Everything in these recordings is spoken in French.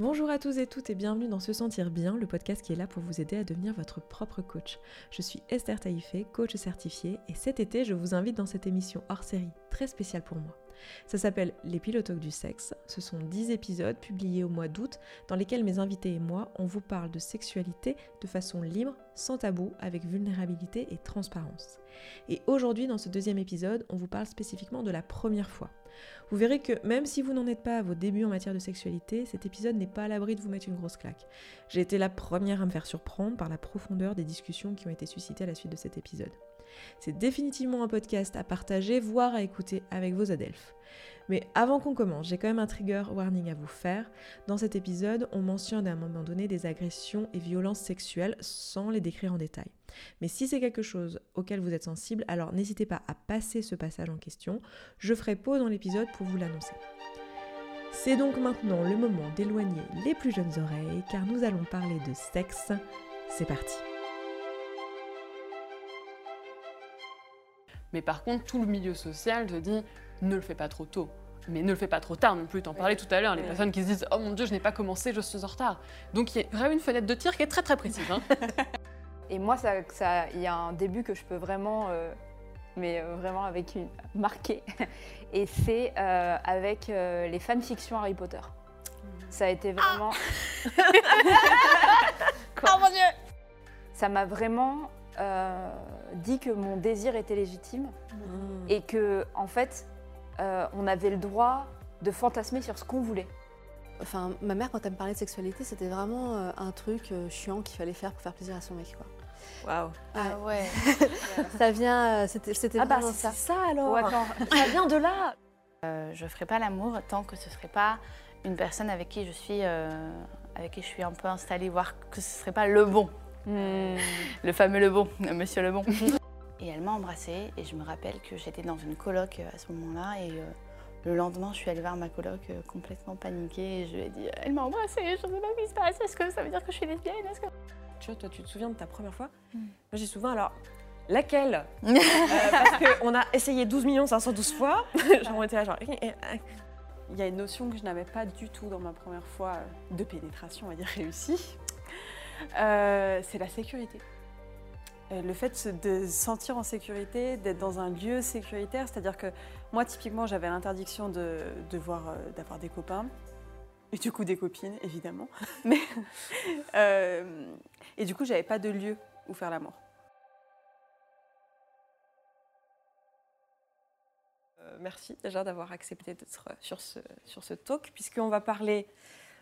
Bonjour à tous et toutes et bienvenue dans Se Sentir Bien, le podcast qui est là pour vous aider à devenir votre propre coach. Je suis Esther Taïfé, coach certifiée, et cet été, je vous invite dans cette émission hors série très spéciale pour moi. Ça s'appelle Les Pilotoques du sexe. Ce sont 10 épisodes publiés au mois d'août dans lesquels mes invités et moi, on vous parle de sexualité de façon libre, sans tabou, avec vulnérabilité et transparence. Et aujourd'hui, dans ce deuxième épisode, on vous parle spécifiquement de la première fois. Vous verrez que même si vous n'en êtes pas à vos débuts en matière de sexualité, cet épisode n'est pas à l'abri de vous mettre une grosse claque. J'ai été la première à me faire surprendre par la profondeur des discussions qui ont été suscitées à la suite de cet épisode. C'est définitivement un podcast à partager, voire à écouter avec vos adelphes. Mais avant qu'on commence, j'ai quand même un trigger warning à vous faire. Dans cet épisode, on mentionne à un moment donné des agressions et violences sexuelles sans les décrire en détail. Mais si c'est quelque chose auquel vous êtes sensible, alors n'hésitez pas à passer ce passage en question. Je ferai pause dans l'épisode pour vous l'annoncer. C'est donc maintenant le moment d'éloigner les plus jeunes oreilles car nous allons parler de sexe. C'est parti. Mais par contre, tout le milieu social te dit ne le fais pas trop tôt. Mais ne le fais pas trop tard non plus. T'en parlais tout à l'heure, les personnes qui se disent Oh mon Dieu, je n'ai pas commencé, je suis en retard. Donc il y a vraiment une fenêtre de tir qui est très très précise. Hein. Et moi, ça, ça, il y a un début que je peux vraiment, euh, mais euh, vraiment avec une marqué. Et c'est euh, avec les fanfictions Harry Potter. Ça a été vraiment. oh mon Dieu Ça m'a vraiment dit que mon désir était légitime et que, en fait, on avait le droit de fantasmer sur ce qu'on voulait. Enfin, ma mère, quand elle me parlait de sexualité, c'était vraiment un truc chiant qu'il fallait faire pour faire plaisir à son mec, quoi. Waouh. Ah ouais. ça vient, c'était, c'était ah bah vraiment c'est ça. ça alors. Attends, ça vient de là Euh, je ferai pas l'amour tant que ce serait pas une personne avec qui je suis, euh, avec qui je suis un peu installée, voire que ce serait pas le bon, Hmm. le fameux le bon, le monsieur le bon. et elle m'a embrassée et je me rappelle que j'étais dans une coloc euh, à ce moment-là et euh, le lendemain je suis allée voir ma coloc euh, complètement paniquée et je lui ai dit elle m'a embrassée, je ne sais pas ce qui se passe, est-ce que ça veut dire que je suis lesbienne Est-ce que... Tu vois, toi, tu te souviens de ta première fois? Hmm. Moi, j'ai souvent, alors, laquelle? Euh, Parce qu'on a essayé 12 512 fois. genre, on était là, genre. Il y a une notion que je n'avais pas du tout dans ma première fois de pénétration, on va dire réussie. Euh, c'est la sécurité. Euh, Le fait de se sentir en sécurité, d'être dans un lieu sécuritaire, c'est-à-dire que moi, typiquement, j'avais l'interdiction de, de euh, d'avoir des copains, et du coup des copines, évidemment. Mais, et du coup, j'avais pas de lieu où faire l'amour. Merci déjà d'avoir accepté d'être sur ce, sur ce talk, puisqu'on va parler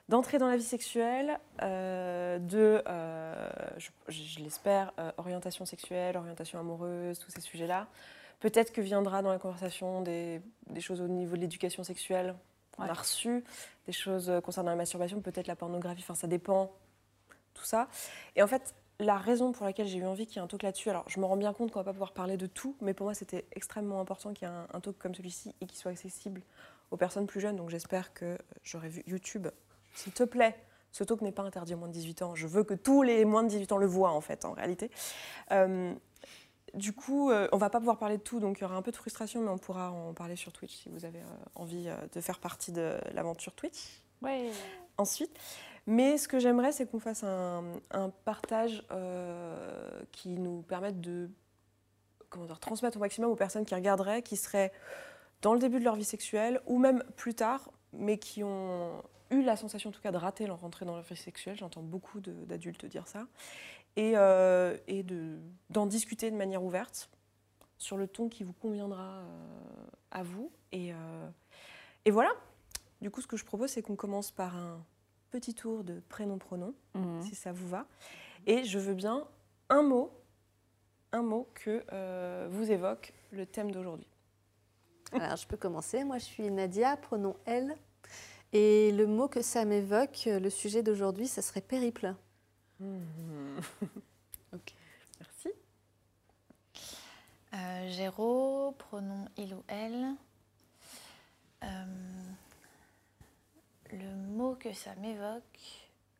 d'entrée dans la vie sexuelle, euh, de, euh, je, je l'espère, euh, orientation sexuelle, orientation amoureuse, tous ces sujets-là. Peut-être que viendra dans la conversation des, des choses au niveau de l'éducation sexuelle qu'on Ouais. a reçues, des choses concernant la masturbation, peut-être la pornographie, enfin ça dépend, tout ça. Et en fait, la raison pour laquelle j'ai eu envie qu'il y ait un talk là-dessus, alors je me rends bien compte qu'on va pas pouvoir parler de tout, mais pour moi c'était extrêmement important qu'il y ait un, un talk comme celui-ci et qui soit accessible aux personnes plus jeunes. Donc j'espère que j'aurai vu YouTube. S'il te plaît, ce talk n'est pas interdit aux moins de 18 ans. Je veux que tous les moins de 18 ans le voient en fait, en réalité. Euh, du coup, euh, on va pas pouvoir parler de tout, donc il y aura un peu de frustration, mais on pourra en parler sur Twitch si vous avez euh, envie euh, de faire partie de l'aventure Twitch Ouais. ensuite. Mais ce que j'aimerais, c'est qu'on fasse un, un partage qui nous permette de comment dire, transmettre au maximum aux personnes qui regarderaient, qui seraient dans le début de leur vie sexuelle ou même plus tard, mais qui ont eu la sensation en tout cas de rater leur rentrée dans leur vie sexuelle. J'entends beaucoup d'adultes dire ça. Et, euh, et de- d'en discuter de manière ouverte sur le ton qui vous conviendra euh, à vous. Et, euh, et voilà. Du coup, ce que je propose, c'est qu'on commence par un petit tour de prénom-pronom, Mhm. si ça vous va. Et je veux bien un mot, un mot que euh, vous évoque le thème d'aujourd'hui. Alors, je peux commencer. Moi, je suis Nadia, pronom elle. Et le mot que ça m'évoque, le sujet d'aujourd'hui, ça serait périple. ok, merci. Euh, Géraud, pronom il ou elle. Euh, le mot que ça m'évoque,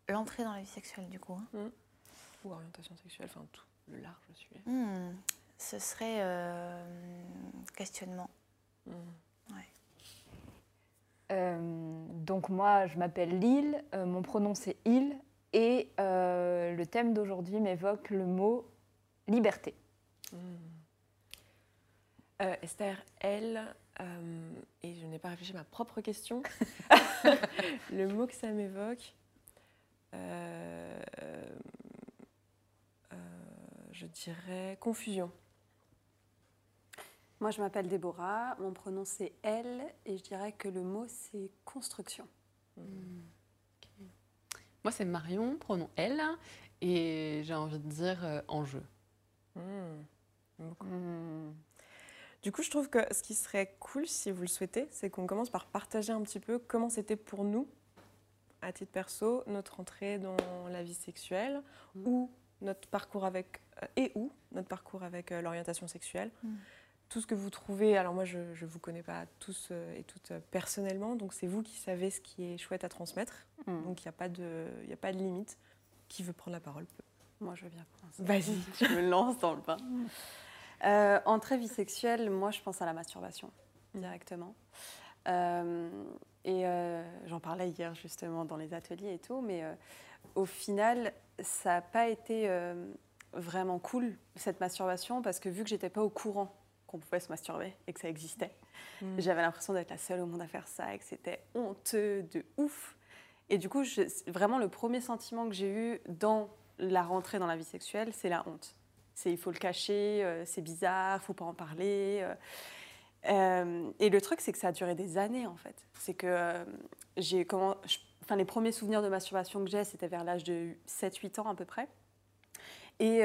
l'entrée dans la vie sexuelle du coup. hein. Ou orientation sexuelle, enfin tout, le large sujet. Hmm, ce serait euh, questionnement. Hmm. Ouais. Euh, donc moi, je m'appelle Lille, euh, mon pronom c'est il, et euh, le thème d'aujourd'hui m'évoque le mot liberté. Euh, Esther, elle, euh, et je n'ai pas réfléchi à ma propre question, le mot que ça m'évoque, euh, je dirais confusion. Moi, je m'appelle Déborah, mon pronom c'est elle, et je dirais que le mot c'est construction. Moi, c'est Marion, pronom elle, et j'ai envie de dire euh, enjeu. Hmm. Beaucoup. Du coup, je trouve que ce qui serait cool, si vous le souhaitez, c'est qu'on commence par partager un petit peu comment c'était pour nous, à titre perso, notre entrée dans la vie sexuelle, ou notre parcours avec, euh, et ou notre parcours avec euh, l'orientation sexuelle. Mm. Tout ce que vous trouvez, alors moi je ne vous connais pas tous euh, et toutes euh, personnellement, donc c'est vous qui savez ce qui est chouette à transmettre, Mm. donc il n'y a, pas de- y a pas de limite. Qui veut prendre la parole peut. Moi, je veux bien commencer. Vas-y. je me lance dans le bain. Euh, entrée vie sexuelle, moi, je pense à la masturbation directement. Euh, et euh, j'en parlais hier justement dans les ateliers et tout, mais au final, ça n'a pas été vraiment cool cette masturbation parce que vu que j'étais pas au courant qu'on pouvait se masturber et que ça existait, Mm. j'avais l'impression d'être la seule au monde à faire ça et que c'était honteux de ouf. Et du coup, je- vraiment le premier sentiment que j'ai eu dans la rentrée dans la vie sexuelle, c'est la honte. C'est il faut le cacher, euh, c'est bizarre, faut pas en parler. euh. Euh, et le truc, c'est que ça a duré des années en fait. C'est que j'ai comment, enfin les premiers souvenirs de masturbation que j'ai, c'était vers l'âge de 7-8 ans à peu près. Et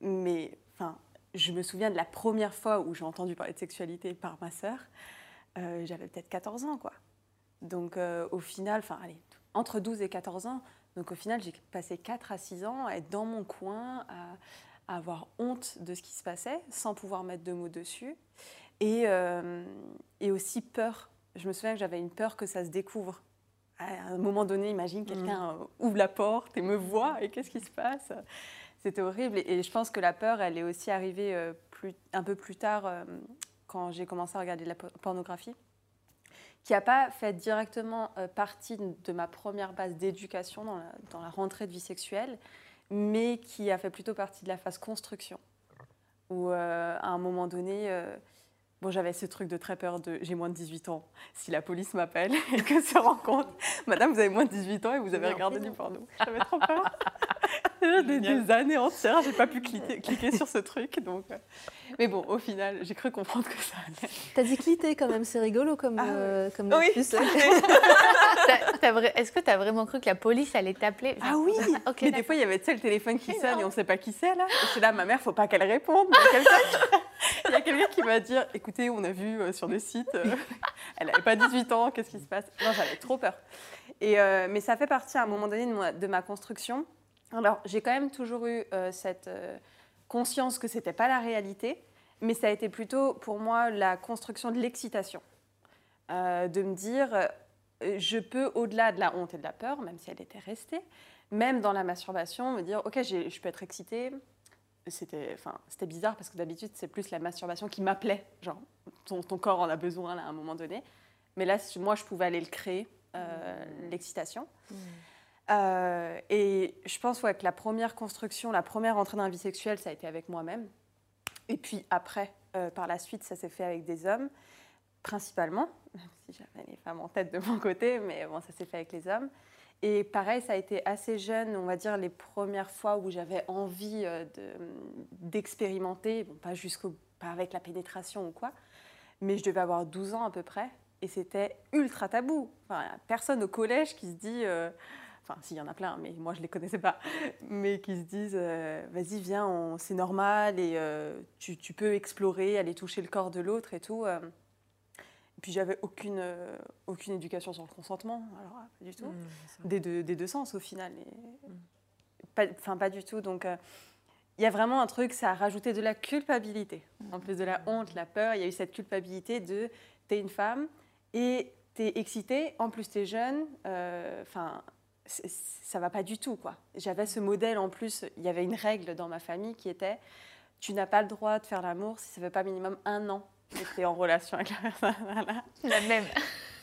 mais enfin, je me souviens de la première fois où j'ai entendu parler de sexualité par ma sœur. Euh, J'avais peut-être 14 ans quoi. Donc euh, au final, enfin allez, entre 12 et 14 ans. Donc au final, j'ai passé 4 à 6 ans à être dans mon coin, à, à avoir honte de ce qui se passait, sans pouvoir mettre de mots dessus. Et, euh, et aussi peur. Je me souviens que j'avais une peur que ça se découvre. À un moment donné, imagine quelqu'un euh, ouvre la porte et me voit, et qu'est-ce qui se passe? C'était horrible. Et, et je pense que la peur, elle est aussi arrivée euh, plus, un peu plus tard, euh, quand j'ai commencé à regarder de la po- pornographie qui n'a pas fait directement euh, partie de ma première base d'éducation dans la, dans la rentrée de vie sexuelle, mais qui a fait plutôt partie de la phase construction. Où à un moment donné, bon, j'avais ce truc de très peur de j'ai moins de 18 ans. Si la police m'appelle et que se rend compte, Madame, vous avez moins de 18 ans et vous avez Mais en regardé du porno. J'avais trop peur. des, des années entières, j'ai pas pu cliquer, cliquer sur ce truc. Donc, euh. Mais bon, au final, j'ai cru comprendre que ça allait. T'as dit clitter quand même, c'est rigolo comme, Ah euh, comme Oui. T'as- t'as Est-ce que tu as vraiment cru que la police allait t'appeler? Ah oui Ok, Mais des fois, il y avait le téléphone qui sonne et on ne sait pas qui c'est là. Et c'est là, ma mère, faut pas qu'elle réponde. Il y a quelqu'un qui- va dire écoutez, on a vu euh, sur le site, euh, elle n'avait pas 18 ans, qu'est-ce qui se passe Non, j'avais trop peur. Et, euh, mais ça fait partie à un moment donné de, moi- de ma construction. Alors, j'ai quand même toujours eu euh, cette euh, conscience que c'était pas la réalité, mais ça a été plutôt pour moi la construction de l'excitation. Euh, de me dire, je peux, au-delà de la honte et de la peur, même si elle était restée, même dans la masturbation, me dire, ok, je peux être excitée. C'était, enfin, c'était bizarre parce que d'habitude, c'est plus la masturbation qui m'appelait. Genre, ton, ton corps en a besoin là, à un moment donné. Mais là, moi, je pouvais aller le créer, euh, l'excitation. Euh, et je pense que la première construction, la première entrée dans la vie sexuelle, ça a été avec moi-même. Et puis après, euh, par la suite, ça s'est fait avec des hommes, principalement, même si j'avais les femmes en tête de mon côté, mais bon, ça s'est fait avec les hommes. Et pareil, ça a été assez jeune, on va dire, les premières fois où j'avais envie euh, de- d'expérimenter, pas, jusqu'au, pas avec la pénétration ou quoi, mais je devais avoir 12 ans à peu près, et c'était ultra tabou. Enfin, personne au collège qui se dit... Enfin, s'il y en a plein, mais moi je les connaissais pas, mais qui se disent euh, vas-y, viens, on- c'est normal et euh, tu, tu peux explorer, aller toucher le corps de l'autre et tout. euh. Et puis j'avais aucune, aucune éducation sur le consentement, alors pas du tout. Des deux, des deux sens au final. et- pas, enfin, pas du tout. Donc, il y a vraiment un truc, ça a rajouté de la culpabilité. En plus de la honte, la peur, il y a eu cette culpabilité de t'es une femme et t'es excitée, en plus t'es jeune. Enfin, ça va pas du tout, quoi. J'avais ce modèle en plus, il y avait une règle dans ma famille qui était tu n'as pas le droit de faire l'amour si ça fait pas minimum un an que tu es en relation avec la personne. Voilà. La même.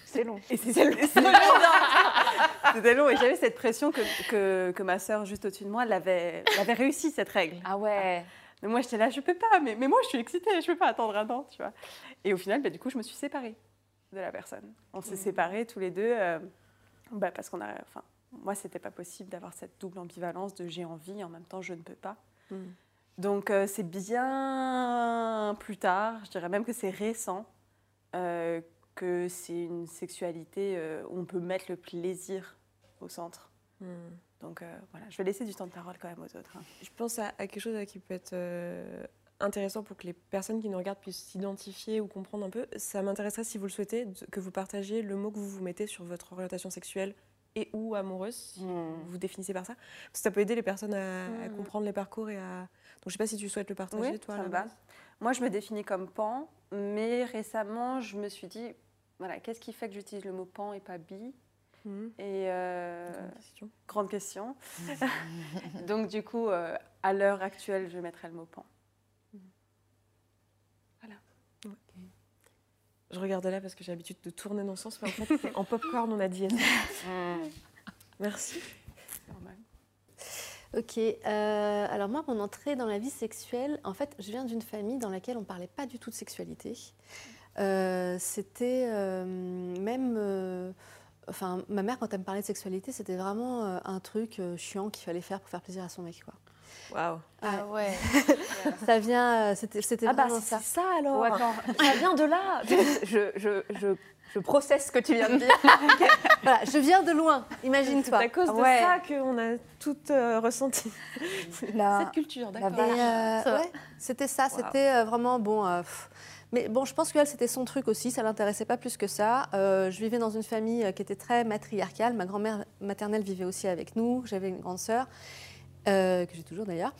C'est long. Et c'est- long. C'était long. Et j'avais cette pression que, que, que ma sœur, juste au-dessus de moi, l'avait réussi, cette règle. Ah ouais. Mais moi, j'étais là, je peux pas, mais, mais moi, je suis excitée, je peux pas attendre un an, tu vois. Et au final, bah, du coup, je me suis séparée de la personne. On s'est séparés tous les deux, euh, bah, parce qu'on a. Enfin, moi, c'était pas possible d'avoir cette double ambivalence de j'ai envie, en même temps, je ne peux pas. Mhm. Donc, euh, c'est bien plus tard, je dirais même que c'est récent, euh, que c'est une sexualité euh, où on peut mettre le plaisir au centre. Hmm. Donc, voilà, je vais laisser du temps de parole quand même aux autres. hein. Je pense à, à quelque chose qui peut être intéressant pour que les personnes qui nous regardent puissent s'identifier ou comprendre un peu. Ça m'intéresserait, si vous le souhaitez, que vous partagiez le mot que vous vous mettez sur votre orientation sexuelle et ou amoureuse, si Hmm. vous définissez par ça. Parce que ça peut aider les personnes à, à Hmm. comprendre les parcours et à... Donc je sais pas si tu souhaites le partager, Oui, toi. ça me va. Moi, je me définis comme pan, mais récemment, je me suis dit, voilà, qu'est-ce qui fait que j'utilise le mot pan et pas bi? Mhm. Et euh, Grande question. grande question. Donc, du coup, euh, à l'heure actuelle, je mettrai le mot pan. Je regardais là parce que j'ai l'habitude de tourner dans le sens, mais en fait, c'est en popcorn, on a dit. Merci. Normal. Ok, euh, alors moi, mon entrée dans la vie sexuelle, en fait, je viens d'une famille dans laquelle on ne parlait pas du tout de sexualité. Euh, c'était euh, même. euh, enfin, ma mère, quand elle me parlait de sexualité, c'était vraiment euh, un truc euh, chiant qu'il fallait faire pour faire plaisir à son mec. Quoi. Waouh. Ah ouais. Ça vient. euh, c'était Ah bah vraiment c'est ça. ça alors. Oh, attends. Ça vient de là. je, je, je, je processe ce que tu viens de dire. Voilà, je viens de loin, C'est imagine-toi. à cause de Ouais. ça qu'on a toutes euh, ressenti La- cette culture, d'accord. Euh, Ça va. ouais, c'était ça, Wow. c'était euh, vraiment bon. euh, mais bon, je pense qu'elle, c'était son truc aussi, ça l'intéressait pas plus que ça. Euh, je vivais dans une famille qui était très matriarcale. Ma grand-mère maternelle vivait aussi avec nous. J'avais une grande sœur, euh, que j'ai toujours d'ailleurs.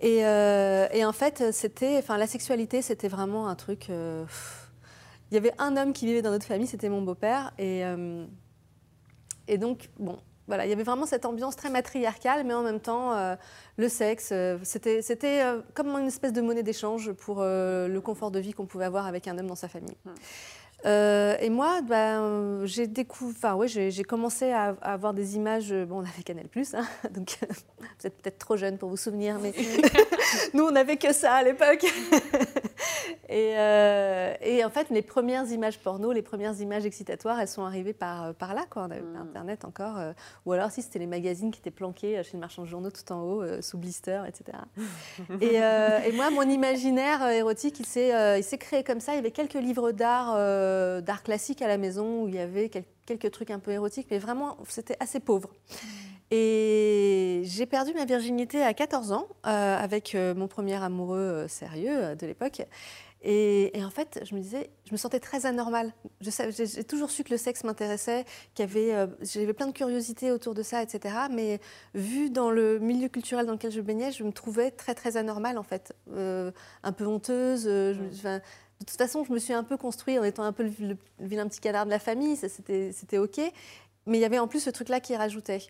Et, euh, et en fait, c'était, enfin, la sexualité, c'était vraiment un truc. euh. Il y avait un homme qui vivait dans notre famille, c'était mon beau-père. Et, et donc, bon, voilà, il y avait vraiment cette ambiance très matriarcale, mais en même temps, le sexe, c'était, comme une espèce de monnaie d'échange pour le confort de vie qu'on pouvait avoir avec un homme dans sa famille. Hmm. Euh, et moi, ben, euh, j'ai découvert, ouais, j'ai, commencé à, avoir des images. euh, Bon, on avait Canal hein, donc vous êtes peut-être trop jeune pour vous souvenir, mais nous, on n'avait que ça à l'époque. et, euh, et en fait, les premières images porno, les premières images excitatoires, elles sont arrivées par, par là, quoi. On n'avait pas Mm. Internet encore. euh, ou alors, si c'était les magazines qui étaient planqués chez le marchand de journaux tout en haut, sous blister, etc. et, et moi, mon imaginaire érotique, il s'est, créé comme ça. Il y avait quelques livres d'art, d'art classique à la maison où il y avait quel- quelques trucs un peu érotiques, mais vraiment, c'était assez pauvre. Et j'ai perdu ma virginité à 14 ans euh, avec euh, mon premier amoureux euh, sérieux euh, de l'époque. Et, et en fait, je me disais, je me sentais très anormale. J'ai toujours su que le sexe m'intéressait, qu'il y avait, euh, j'avais plein de curiosité autour de ça, etc. Mais vu dans le milieu culturel dans lequel je baignais, je me trouvais très très anormale en fait, Euh, un peu honteuse. euh, je- de toute façon, je me suis un peu construite en étant un peu le, vilain petit canard de la famille. c'était ok. Mais il y avait en plus ce truc-là qui rajoutait.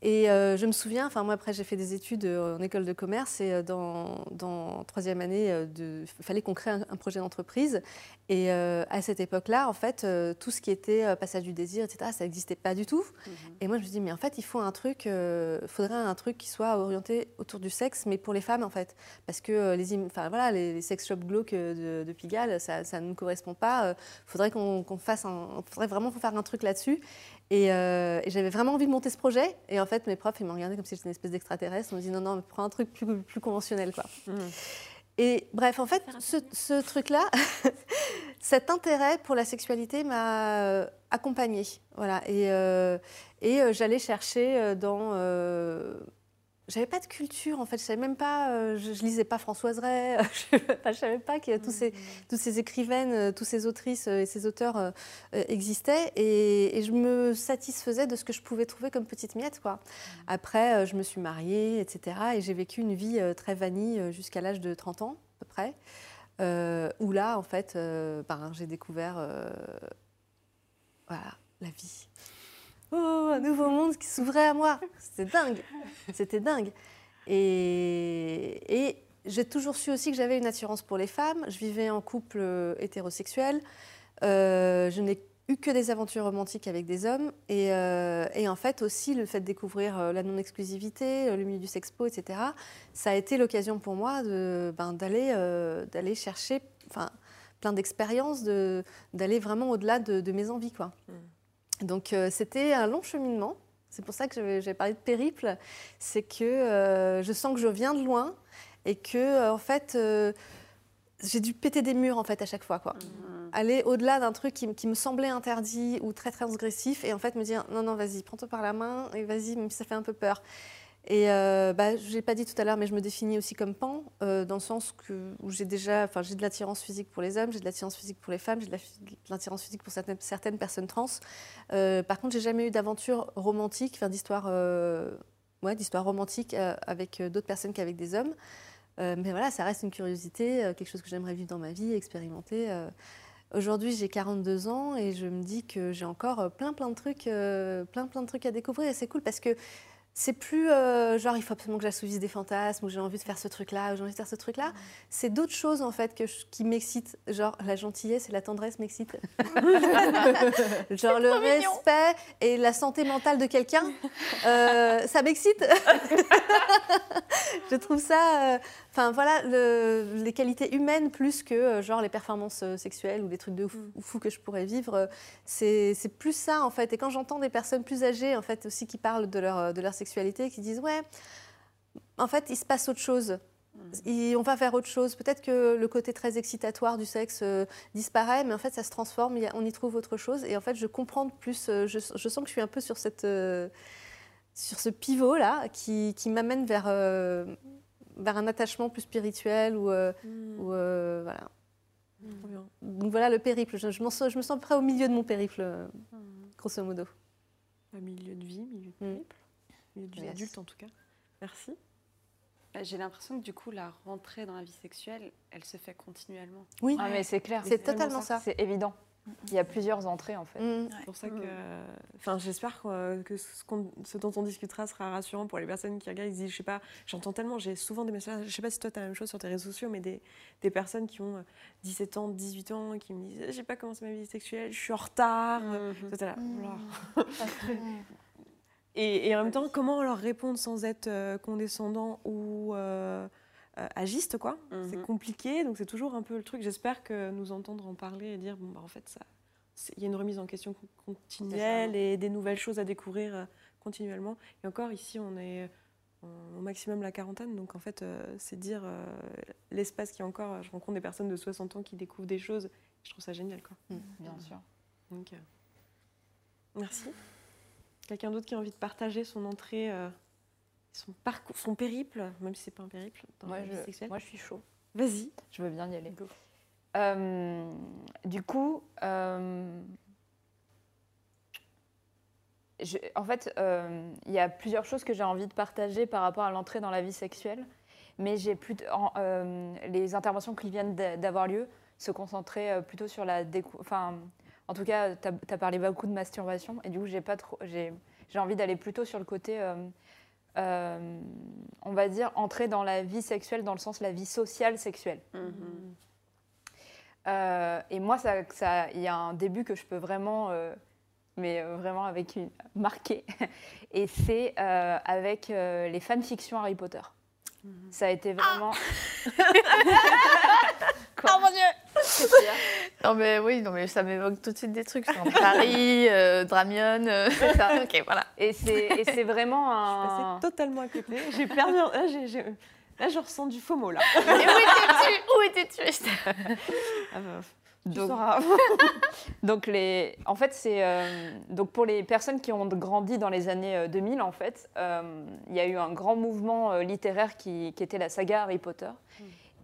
Et euh, je me souviens, enfin moi après j'ai fait des études euh, en école de commerce et euh, dans, dans troisième année, il fallait qu'on crée un, un projet d'entreprise. Et euh, à cette époque-là, en fait, euh, tout ce qui était passage du désir, etc., ça n'existait pas du tout. Et moi je me dis mais en fait il faut un truc, faudrait un truc qui soit orienté autour du sexe, mais pour les femmes en fait, parce que les, enfin voilà, les, les sex shops glauques de, de Pigalle, ça, ça ne nous correspond pas. Faudrait qu'on qu'on fasse, un, faudrait vraiment faire un truc là-dessus. Et, euh, et j'avais vraiment envie de monter ce projet. Et en fait, mes profs, ils m'ont regardé comme si j'étais une espèce d'extraterrestre. Ils m'ont dit non, non, mais prends un truc plus, plus conventionnel, quoi. Et bref, en fait, ce, ce truc-là, cet intérêt pour la sexualité m'a euh, accompagnée. Voilà. Et, euh, et j'allais chercher dans. euh, j'avais pas de culture en fait, je savais même pas, euh, je, je lisais pas Françoise Ray, je, enfin, je savais pas que tous ces, toutes ces écrivaines, euh, tous ces autrices euh, et ces auteurs euh, euh, existaient et, et je me satisfaisais de ce que je pouvais trouver comme petite miette. Quoi. Après, euh, je me suis mariée, etc. Et j'ai vécu une vie euh, très vanille euh, jusqu'à l'âge de 30 ans à peu près, euh, où là, en fait, euh, ben, j'ai découvert euh, voilà, la vie. Oh, un nouveau monde qui s'ouvrait à moi. C'était dingue. C'était dingue. Et, j'ai toujours su aussi que j'avais une attirance pour les femmes. Je vivais en couple euh, hétérosexuel. Euh, je n'ai eu que des aventures romantiques avec des hommes. Et, euh, en fait, aussi, le fait de découvrir la non-exclusivité, le milieu du sexpo, etc., ça a été l'occasion pour moi ben, d'aller, chercher plein d'expériences, de, d'aller vraiment au-delà de, mes envies. Quoi. Donc, euh, c'était un long cheminement. C'est pour ça que j'avais, j'avais parlé de périple. C'est que euh, je sens que je viens de loin et que, euh, en fait, euh, j'ai dû péter des murs en fait à chaque fois. Quoi aller au-delà d'un truc qui me semblait interdit ou très transgressif et en fait me dire non non vas-y prends-toi par la main et vas-y même si ça fait un peu peur et euh, bah, je l'ai pas dit tout à l'heure mais je me définis aussi comme pan euh, dans le sens que où j'ai déjà enfin j'ai de l'attirance physique pour les hommes j'ai de l'attirance physique pour les femmes j'ai de l'attirance physique pour certaines, certaines personnes trans Euh, par contre j'ai jamais eu d'aventure romantique enfin d'histoire euh, ouais d'histoire romantique avec d'autres personnes qu'avec des hommes mais voilà ça reste une curiosité quelque chose que j'aimerais vivre dans ma vie expérimenter Aujourd'hui, j'ai 42 ans et je me dis que j'ai encore plein, plein de trucs, plein, plein de trucs à découvrir. Et c'est cool parce que c'est plus euh, genre il faut absolument que j'assouvisse des fantasmes ou j'ai envie de faire ce truc-là ou j'ai envie de faire ce truc-là. C'est d'autres choses en fait que je- qui m'excitent. Genre la gentillesse et la tendresse m'excitent. genre le respect et la santé mentale de quelqu'un, euh, ça m'excite. je trouve ça. euh, Enfin voilà, le- les qualités humaines plus que euh, genre les performances euh, sexuelles ou des trucs de fou, fou que je pourrais vivre, euh, c'est plus ça en fait. Et quand j'entends des personnes plus âgées en fait aussi qui parlent de leur, de leur sexualité, qui disent ouais, en fait il se passe autre chose. Et on va vers autre chose. Peut-être que le côté très excitatoire du sexe euh, disparaît, mais en fait ça se transforme, on y trouve autre chose. Et en fait je comprends plus, euh, je, je sens que je suis un peu sur, cette, euh, sur ce pivot là qui, qui m'amène vers, vers un attachement plus spirituel ou, euh, ou, euh, voilà. Bien. Donc voilà le périple. Je, je, sens, je me sens près au milieu de mon périple, euh, grosso modo. Un milieu de vie, milieu de périple, milieu de vie Yes. adulte en tout cas. Merci. Bah, J'ai l'impression que du coup, la rentrée dans la vie sexuelle, elle se fait continuellement. Oui, Ah, mais c'est clair. c'est totalement ça. C'est évident. Il y a plusieurs entrées en fait. Mm. C'est pour ça que. Enfin, j'espère que, que ce, dont on discutera sera rassurant pour les personnes qui regardent. Ils se disent, je sais pas, j'entends tellement, j'ai souvent des messages, je sais pas si toi tu as la même chose sur tes réseaux sociaux, mais des, des personnes qui ont euh, 17 ans, 18 ans, et qui me disent, j'ai pas commencé ma vie sexuelle, je suis en retard. Toi, t'es là, oula. Et, et en même temps, comment leur répondre sans être euh, condescendant ou euh, euh, agiste, quoi C'est Mhm. compliqué, donc c'est toujours un peu le truc. J'espère que nous entendre en parler et dire, bon, bah, en fait, ça, il y a une remise en question con- continuelle et des nouvelles choses à découvrir euh, continuellement. Et encore, ici, on est au maximum la quarantaine, donc en fait, euh, c'est dire l'espace qui est encore. Je rencontre des personnes de 60 ans qui découvrent des choses. Je trouve ça génial, quoi. Bien sûr. Donc, euh, merci. Quelqu'un d'autre qui a envie de partager son entrée, euh, son parcours, son périple, même si c'est pas un périple, dans Moi la vie je, sexuelle. moi je suis chaud. Vas-y. Je veux bien y aller. Euh, du coup, euh, je- en fait, euh, il y a plusieurs choses que j'ai envie de partager par rapport à l'entrée dans la vie sexuelle, mais j'ai plus les interventions qui viennent d'a- d'avoir lieu se concentraient euh, plutôt sur la enfin, en tout cas, tu as, parlé beaucoup de masturbation et du coup, j'ai pas trop, j'ai j'ai envie d'aller plutôt sur le côté euh, on va dire, entrer dans la vie sexuelle dans le sens la vie sociale sexuelle. Mhm. Euh, et moi, ça, ça- il y a un début que je peux vraiment, euh, mais vraiment avec une marqué, et c'est euh, avec les fanfictions Harry Potter. Ça a été vraiment. Oh mon dieu Non mais oui, non mais ça m'évoque tout de suite des trucs. Genre Paris, euh, Dramion, euh, c'est ça. Ok, voilà. Et c'est et c'est vraiment Je un. passais totalement à côté. J'ai perdu. un- Là, j'ai- j'ai- là, je ressens du FOMO là. Et où étais-tu? Où étais-tu? Ah, tu Donc-. Donc les, en fait, c'est euh, donc pour les personnes qui ont grandi dans les années euh, 2000, en fait, euh, il y a eu un grand mouvement euh, littéraire qui, qui était la saga Harry Potter.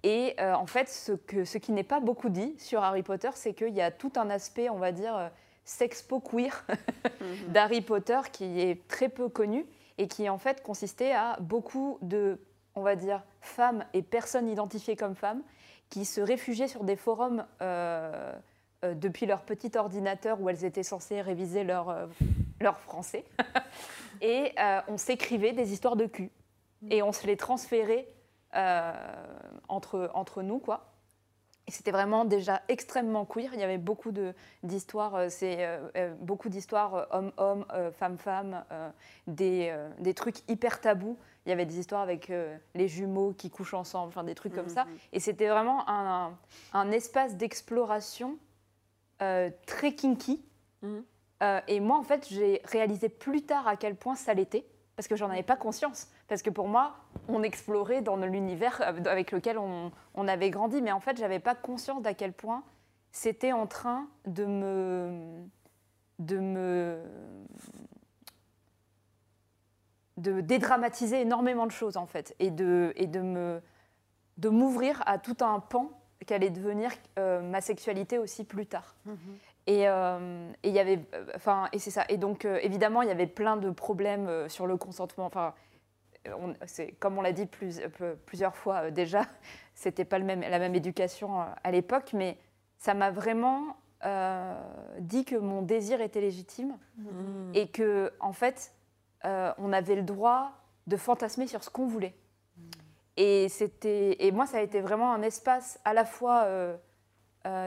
Et euh, en fait, ce, que, ce qui n'est pas beaucoup dit sur Harry Potter, c'est qu'il y a tout un aspect, on va dire, euh, sexpo queer d'Harry Potter qui est très peu connu et qui en fait consistait à beaucoup de, on va dire, femmes et personnes identifiées comme femmes qui se réfugiaient sur des forums euh, euh, depuis leur petit ordinateur où elles étaient censées réviser leur, euh, leur français. et on s'écrivait des histoires de cul. Et on se les transférait entre, entre nous, quoi. Et c'était vraiment déjà extrêmement queer. Il y avait beaucoup d'histoires, euh, c'est euh, euh, beaucoup d'histoires euh, homme-homme, euh, femme-femme, euh, des, euh, des trucs hyper tabous. Il y avait des histoires avec euh, les jumeaux qui couchent ensemble, enfin des trucs comme ça. Et c'était vraiment un, un espace d'exploration euh, très kinky. Mhm. Euh, et moi, en fait, j'ai réalisé plus tard à quel point ça l'était, parce que j'en avais pas conscience. Parce que pour moi, on explorait dans l'univers euh, avec lequel on, on avait grandi, mais en fait, j'avais pas conscience d'à quel point c'était en train de me, de me, de dédramatiser énormément de choses en fait, et de, et de me, de m'ouvrir à tout un pan qu'allait devenir euh, ma sexualité aussi plus tard. Et euh, et il y avait, euh, enfin, et c'est ça. Et donc, euh, évidemment, il y avait plein de problèmes euh, sur le consentement. Enfin, on- comme on l'a dit plus- euh, plusieurs fois euh, déjà, c'était pas le même, la même éducation euh, à l'époque, mais ça m'a vraiment euh, dit que mon désir était légitime et que, en fait, euh, on avait le droit de fantasmer sur ce qu'on voulait. Et, c'était, et moi, ça a été vraiment un espace à la fois euh,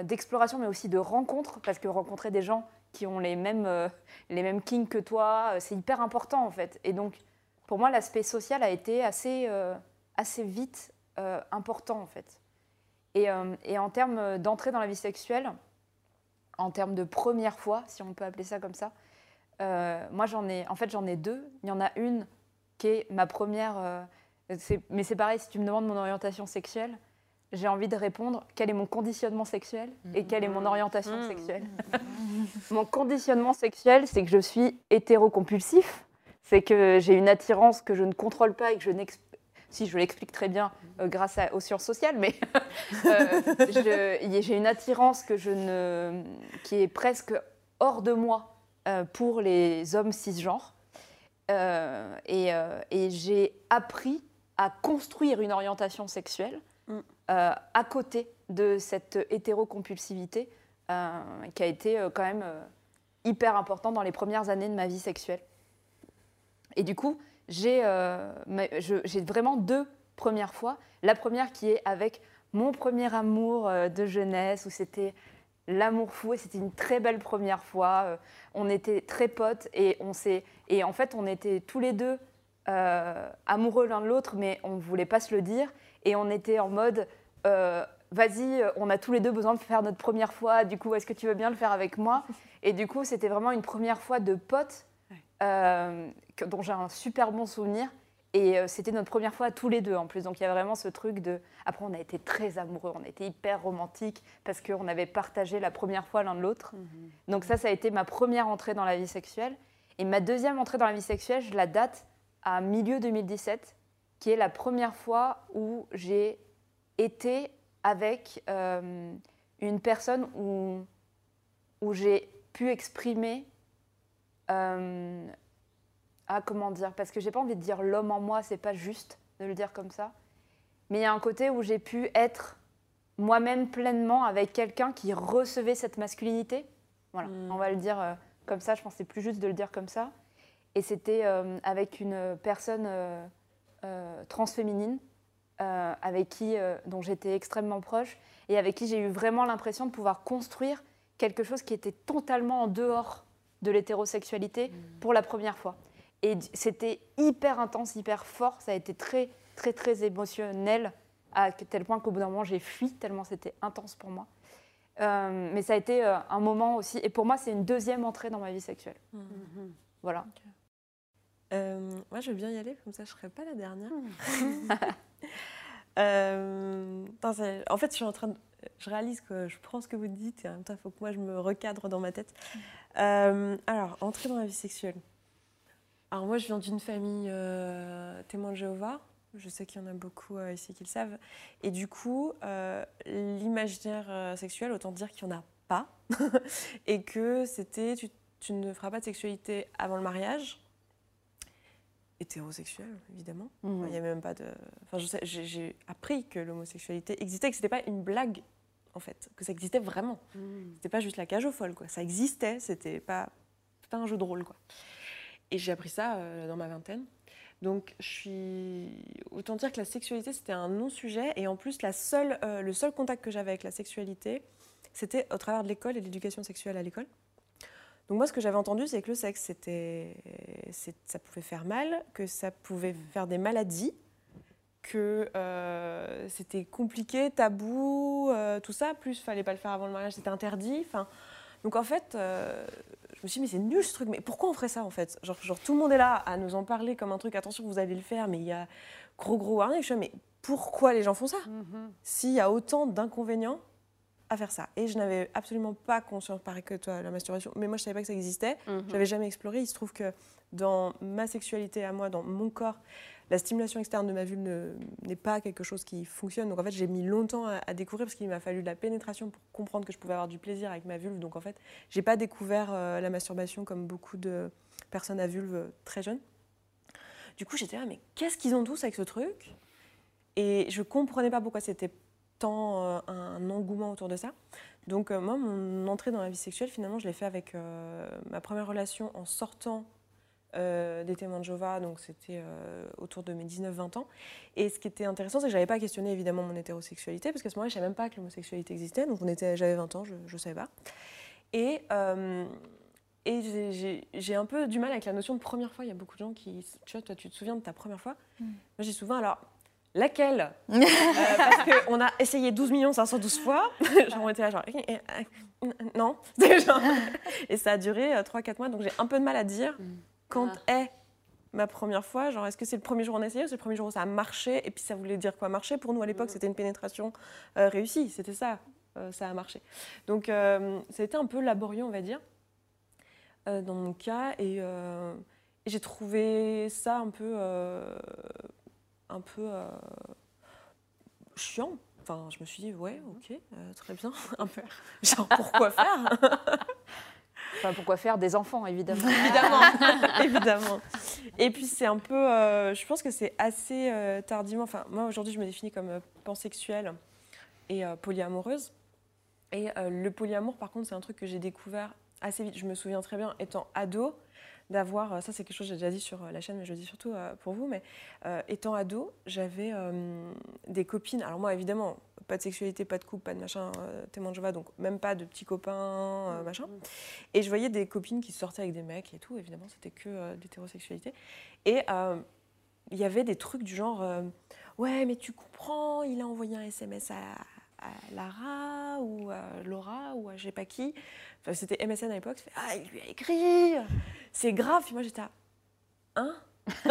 d'exploration, mais aussi de rencontre, parce que rencontrer des gens qui ont les mêmes, les mêmes kinks que toi, c'est hyper important en fait. Et donc, pour moi, l'aspect social a été assez, euh, assez vite euh, important en fait. Et, euh, et en termes d'entrée dans la vie sexuelle, en termes de première fois, si on peut appeler ça comme ça, moi j'en ai, en fait j'en ai deux. Il y en a une qui est ma première, mais c'est pareil, si tu me demandes mon orientation sexuelle, j'ai envie de répondre quel est mon conditionnement sexuel et quelle est mon orientation Mmh. sexuelle. mon conditionnement sexuel, c'est que je suis hétérocompulsif, c'est que j'ai une attirance que je ne contrôle pas et que je n'explique si je l'explique très bien euh, grâce à- aux sciences sociales, mais euh, j'ai une attirance que je ne, qui est presque hors de moi euh, pour les hommes cisgenres. Et et j'ai appris à construire une orientation sexuelle Mm. à côté de cette hétérocompulsivité qui a été quand même hyper importante dans les premières années de ma vie sexuelle. Et du coup, j'ai euh, j'ai vraiment deux premières fois. La première qui est avec mon premier amour euh, de jeunesse, où c'était l'amour fou, et c'était une très belle première fois. Euh, on était très potes, et, on et en fait, on était tous les deux amoureux l'un de l'autre, mais on ne voulait pas se le dire. Et on était en mode, vas-y, on a tous les deux besoin de faire notre première fois, du coup, est-ce que tu veux bien le faire avec moi? Et du coup, c'était vraiment une première fois de potes que- dont j'ai un super bon souvenir. Et euh, c'était notre première fois tous les deux en plus. Donc il y a vraiment ce truc de. Après, on a été très amoureux, on a été hyper romantiques parce qu'on avait partagé la première fois l'un de l'autre. Donc ça, ça a été ma première entrée dans la vie sexuelle. Et ma deuxième entrée dans la vie sexuelle, je la date à milieu 2017, qui est la première fois où j'ai été avec euh, une personne où, où j'ai pu exprimer euh, ah, comment dire? Parce que j'ai pas envie de dire l'homme en moi, c'est pas juste de le dire comme ça. Mais il y a un côté où j'ai pu être moi-même pleinement avec quelqu'un qui recevait cette masculinité. Voilà, Mm. on va le dire euh, comme ça, je pense que c'est plus juste de le dire comme ça. Et c'était euh, avec une personne transféminine avec qui, dont j'étais extrêmement proche et avec qui j'ai eu vraiment l'impression de pouvoir construire quelque chose qui était totalement en dehors de l'hétérosexualité pour la première fois. Et c'était hyper intense, hyper fort, ça a été très, très, très émotionnel, à tel point qu'au bout d'un moment, j'ai fui, tellement c'était intense pour moi. Euh, mais ça a été euh, un moment aussi, et pour moi, c'est une deuxième entrée dans ma vie sexuelle. Voilà. Euh, moi, je veux bien y aller, comme ça, je ne serai pas la dernière. Euh, attends, c'est- en fait, je suis en train de... Je réalise que je prends ce que vous dites et en même temps, il faut que moi, je me recadre dans ma tête. Euh, alors, entrer dans la vie sexuelle. Alors, moi, je viens d'une famille euh, témoin de Jéhovah. Je sais qu'il y en a beaucoup euh, ici qui le savent. Et du coup, l'imaginaire sexuel, autant dire qu'il n'y en a pas. et que c'était... Tu, tu ne feras pas de sexualité avant le mariage hétérosexuel, évidemment. Mhm. Il y a même pas de. Enfin, j'ai appris que l'homosexualité existait, que c'était pas une blague, en fait, que ça existait vraiment. C'était pas juste la cage aux folles, quoi. Ça existait, c'était pas, pas un jeu de rôle, quoi. Et j'ai appris ça euh, dans ma vingtaine. Donc, je suis. Autant dire que la sexualité, c'était un non-sujet. Et en plus, la seule, euh, le seul contact que j'avais avec la sexualité, c'était au travers de l'école et de l'éducation sexuelle à l'école. Donc, moi, ce que j'avais entendu, c'est que le sexe, c'était, ça pouvait faire mal, que ça pouvait faire des maladies, que euh, c'était compliqué, tabou, euh, tout ça. Plus, fallait pas le faire avant le mariage, c'était interdit. Enfin, donc, en fait. euh, je me suis dit, mais c'est nul ce truc, mais pourquoi on ferait ça en fait? Genre, genre, tout le monde est là à nous en parler comme un truc, attention, vous allez le faire, mais il y a gros gros warning. Je suis là, mais pourquoi les gens font ça? S'il y a autant d'inconvénients à faire ça. Et je n'avais absolument pas conscience, pareil que toi, la masturbation, mais moi je savais pas que ça existait, j'avais jamais exploré. Il se trouve que dans ma sexualité à moi, dans mon corps, la stimulation externe de ma vulve ne- n'est pas quelque chose qui fonctionne. Donc en fait, j'ai mis longtemps à, découvrir parce qu'il m'a fallu de la pénétration pour comprendre que je pouvais avoir du plaisir avec ma vulve. Donc en fait, j'ai pas découvert euh, la masturbation comme beaucoup de personnes à vulve très jeunes. Du coup, j'étais là, mais qu'est-ce qu'ils ont tous avec ce truc? Et je comprenais pas pourquoi c'était tant euh, un engouement autour de ça. Donc euh, moi, mon entrée dans la vie sexuelle, finalement, je l'ai fait avec ma première relation en sortant euh, des témoins de Jéhovah, donc c'était euh, autour de mes 19-20 ans. Et ce qui était intéressant, c'est que j'avais pas questionné évidemment mon hétérosexualité, parce qu'à ce moment-là, je savais même pas que l'homosexualité existait, donc on était, j'avais 20 ans, je ne savais pas. Et, euh, et j'ai- un peu du mal avec la notion de première fois. Il y a beaucoup de gens qui, tu vois, toi, tu te souviens de ta première fois? Moi, j'ai souvent, alors, laquelle? Euh, Parce qu'on a essayé 12 512 fois. genre, on était là, genre, non. Genre- et ça a duré 3-4 mois, donc j'ai un peu de mal à dire quand est ma première fois. Genre, est-ce que c'est le premier jour où on a essayé ou c'est le premier jour où ça a marché Et puis ça voulait dire quoi marcher? Pour nous, à l'époque, c'était une pénétration euh, réussie. C'était ça, euh, ça a marché. Donc, euh, ça a été un peu laborieux, on va dire, euh, dans mon cas. Et, et j'ai trouvé ça un peu. un peu. chiant. Enfin, je me suis dit, ouais, ok, très bien. Un peu. Genre, pourquoi faire? Enfin, pourquoi faire des enfants, évidemment évidemment, évidemment. Et puis c'est un peu, euh, je pense que c'est assez euh, tardivement. Enfin, moi aujourd'hui, je me définis comme euh, pansexuelle et polyamoureuse. Et le polyamour, par contre, c'est un truc que j'ai découvert assez vite. Je me souviens très bien, étant ado, d'avoir, euh, ça c'est quelque chose que j'ai déjà dit sur euh, la chaîne, mais je le dis surtout euh, pour vous, mais euh, étant ado, j'avais euh, des copines. Alors moi, évidemment, pas de sexualité, pas de couple, pas de machin, euh, témoin de Jéhovah, donc même pas de petits copains, euh, machin. Et je voyais des copines qui sortaient avec des mecs et tout, évidemment, c'était que de l'hétérosexualité. Et il y avait des trucs du genre Ouais, mais tu comprends, il a envoyé un SMS à, à Lara ou à Laura ou à je sais pas qui. Enfin, c'était MSN à l'époque. Ah, il lui a écrit C'est grave. Puis moi, j'étais à Hein?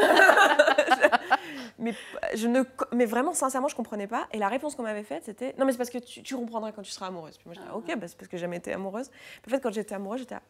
Mais, je ne, mais vraiment, sincèrement, je comprenais pas. Et la réponse qu'on m'avait faite, c'était Non, mais c'est parce que tu, tu comprendras quand tu seras amoureuse. Puis moi, j'étais Ok, bah, c'est parce que j'ai jamais été amoureuse. Puis en fait, quand j'étais amoureuse, j'étais à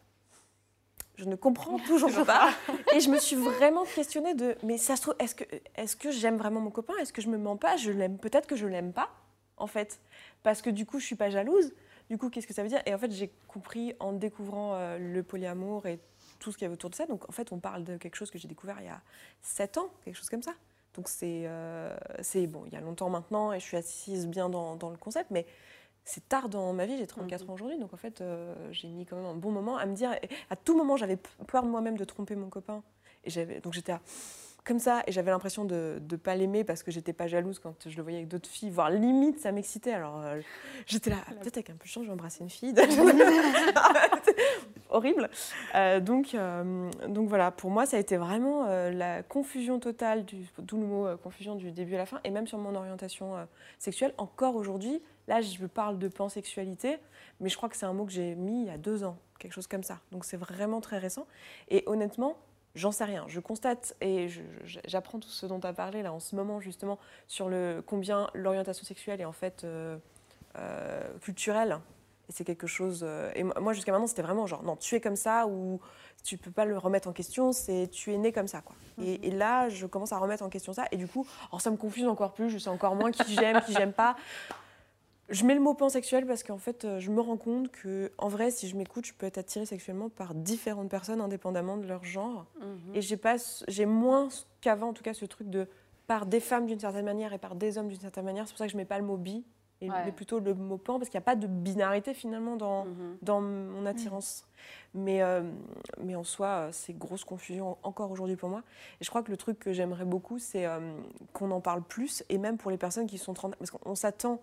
je ne comprends toujours pas. Et je me suis vraiment questionnée de, mais ça se trouve, est-ce que, est que j'aime vraiment mon copain? Est-ce que je me mens pas? Je l'aime, peut-être que je l'aime pas, en fait, parce que du coup, je suis pas jalouse. Du coup, qu'est-ce que ça veut dire? Et en fait, j'ai compris en découvrant euh, le polyamour et tout ce qu'il y avait autour de ça. Donc, en fait, on parle de quelque chose que j'ai découvert il y a 7 ans, quelque chose comme ça. Donc, c'est, euh, c'est bon, il y a longtemps maintenant et je suis assise bien dans, dans le concept, mais c'est tard dans ma vie, j'ai 34 ans aujourd'hui, donc en fait, euh, j'ai mis quand même un bon moment à me dire, à tout moment, j'avais peur de moi-même de tromper mon copain. Et donc j'étais à- comme ça, et j'avais l'impression de ne pas l'aimer parce que j'étais pas jalouse quand je le voyais avec d'autres filles, voire limite, ça m'excitait. Alors euh, j'étais là, ah, peut-être avec un peu de chance, je vais embrasser une fille. Horrible. Euh, donc, euh, donc voilà, pour moi, ça a été vraiment euh, la confusion totale, d'où le mot confusion du début à la fin, et même sur mon orientation sexuelle. Encore aujourd'hui, là, je parle de pansexualité, mais je crois que c'est un mot que j'ai mis il y a deux ans, quelque chose comme ça. Donc c'est vraiment très récent. Et honnêtement, j'en sais rien. Je constate et j'apprends tout ce dont tu as parlé là en ce moment, justement, sur le combien l'orientation sexuelle est en fait euh, euh, culturelle. Et c'est quelque chose. euh, et moi, jusqu'à maintenant, c'était vraiment genre, non, tu es comme ça ou tu peux pas le remettre en question, c'est tu es né comme ça, quoi. Et, et là, je commence à remettre en question ça. Et du coup, alors ça me confuse encore plus, je sais encore moins qui j'aime, qui j'aime pas. Je mets le mot pansexuel parce qu'en fait, euh, je me rends compte que, en vrai, si je m'écoute, je peux être attirée sexuellement par différentes personnes indépendamment de leur genre. Et j'ai pas, j'ai moins qu'avant, en tout cas, ce truc de par des femmes d'une certaine manière et par des hommes d'une certaine manière. C'est pour ça que je mets pas le mot bi et Ouais. mais plutôt le mot pan parce qu'il n'y a pas de binarité finalement dans, Mhm. dans mon attirance. Mais, euh, mais en soi, euh, c'est grosse confusion encore aujourd'hui pour moi. Et je crois que le truc que j'aimerais beaucoup, c'est euh, qu'on en parle plus, et même pour les personnes qui sont 30... Parce qu'on s'attend,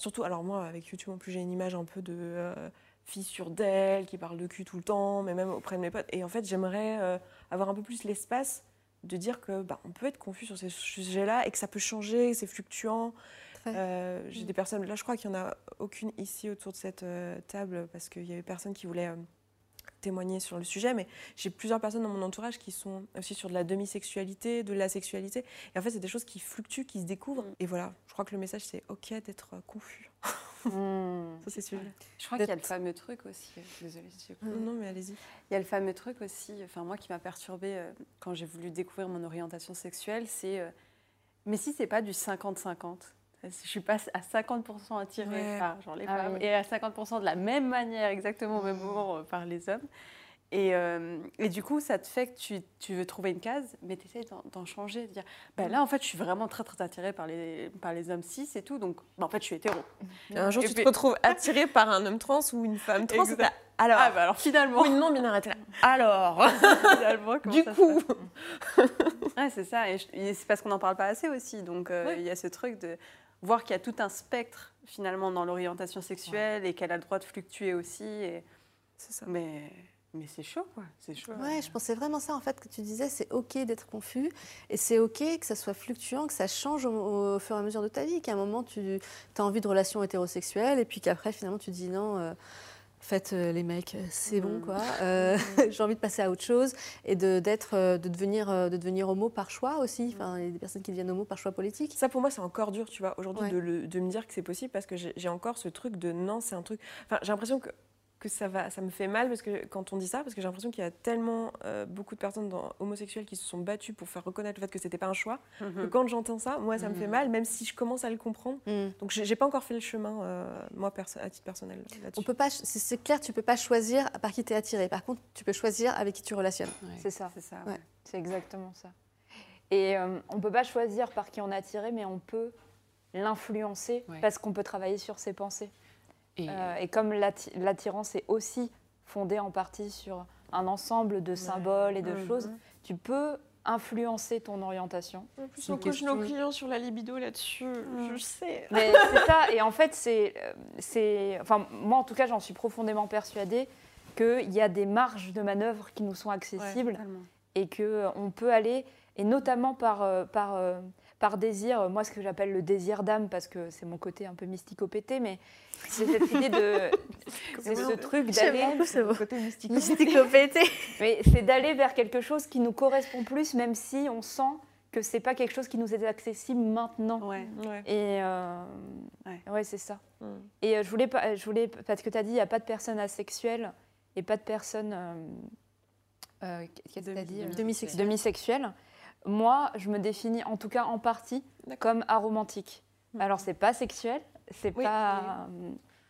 surtout, alors moi, avec YouTube, en plus, j'ai une image un peu de euh, fille sûre d'elle, qui parle de cul tout le temps, mais même auprès de mes potes. Et en fait, j'aimerais euh, avoir un peu plus l'espace de dire que bah, on peut être confus sur ces sujets-là et que ça peut changer, c'est fluctuant. Euh, j'ai des personnes, là je crois qu'il n'y en a aucune ici autour de cette table parce qu'il y avait personne qui voulait témoigner sur le sujet, mais j'ai plusieurs personnes dans mon entourage qui sont aussi sur de la demi-sexualité, de la sexualité. Et en fait, c'est des choses qui fluctuent, qui se découvrent. Mm. Et voilà, je crois que le message c'est ok d'être euh, confus. Hmm. Ça c'est celui-là. Je crois qu'il y a le fameux truc aussi. euh, Désolée, je. Non, non, mais allez-y. Il y a le fameux truc aussi, enfin moi qui m'a perturbée euh, quand j'ai voulu découvrir mon orientation sexuelle, c'est euh, mais si c'est pas du 50-50 si je suis pas à 50% attirée Ouais. par genre les Ah femmes oui. et à 50% de la même manière, exactement au même moment euh, par les hommes. Et, euh, et du coup, ça te fait que tu, tu veux trouver une case, mais tu essaies d'en, changer, de dire bah là, en fait, je suis vraiment très, très attirée par les, par les hommes cis et tout, donc bah, en fait, je suis hétéro. Un jour, Et tu puis- te retrouves attiré par un homme trans ou une femme trans. Alors, Ah, bah alors finalement, ou une non-binaire. Alors, finalement du ça coup. Ouais, c'est ça. Et, c'est parce qu'on n'en parle pas assez aussi. Donc, euh, Ouais. il y a ce truc de voir qu'il y a tout un spectre, finalement, dans l'orientation sexuelle et qu'elle a le droit de fluctuer aussi. Et... C'est ça. Mais, mais c'est chaud, quoi. C'est chaud. Ouais, je pensais vraiment ça en fait que tu disais, c'est ok d'être confus et c'est ok que ça soit fluctuant, que ça change au, au fur et à mesure de ta vie, qu'à un moment tu as envie de relations hétérosexuelles et puis qu'après finalement tu dis non, euh, en fait euh, les mecs euh, c'est bon Mm. quoi, Euh, j'ai envie de passer à autre chose et de, d'être, de, devenir, de devenir homo par choix aussi, enfin il y a des personnes qui deviennent homo par choix politique. Ça, pour moi, c'est encore dur, tu vois, aujourd'hui, Ouais. de, le- de me dire que c'est possible parce que j'ai j'ai encore ce truc de non, c'est un truc. Enfin, j'ai l'impression que, que ça, va, ça me fait mal parce que quand on dit ça, parce que j'ai l'impression qu'il y a tellement euh, beaucoup de personnes dans, homosexuelles qui se sont battues pour faire reconnaître le fait que c'était pas un choix. Que Mhm. quand j'entends ça, moi, ça me fait mal, même si je commence à le comprendre. Mm. Donc, j'ai pas encore fait le chemin, euh, moi, perso- à titre personnel, là-dessus. On peut pas, c'est clair, tu peux pas choisir par qui tu es attiré. Par contre, tu peux choisir avec qui tu relationnes. C'est ça. C'est ça. Ouais. ouais. C'est exactement ça. Et euh, on peut pas choisir par qui on est attiré, mais on peut l'influencer Ouais. parce qu'on peut travailler sur ses pensées. Et Euh, et comme l'atti- l'attirance est aussi fondée en partie sur un ensemble de symboles et de Mhm. choses, tu peux influencer ton orientation. En plus, on coach nos clients sur la libido là-dessus, je sais. Mais c'est ça, et en fait, c'est, euh, c'est, enfin, moi en tout cas, j'en suis profondément persuadée qu'il y a des marges de manœuvre qui nous sont accessibles et que euh, on peut aller, et notamment par, euh, par, euh, par désir, euh, moi ce que j'appelle le désir d'âme, parce que c'est mon côté un peu mystico-pété, mais c'est cette idée de, c'est ce truc d'aller, côté mystique. Mysticopété. mais c'est d'aller vers quelque chose qui nous correspond plus, même si on sent que c'est pas quelque chose qui nous est accessible maintenant. Ouais. Ouais. Et euh, Ouais. ouais, c'est ça. Mm. Et euh, je voulais pas, je voulais parce que tu as dit il n'y a pas de personnes asexuelles et pas de personnes euh, euh, qu'est-ce que t'as dit euh, Demisexuelles. demisexuelles. Moi, je me définis en tout cas en partie comme aromantique. Mhm. Alors c'est pas sexuel, c'est Oui, pas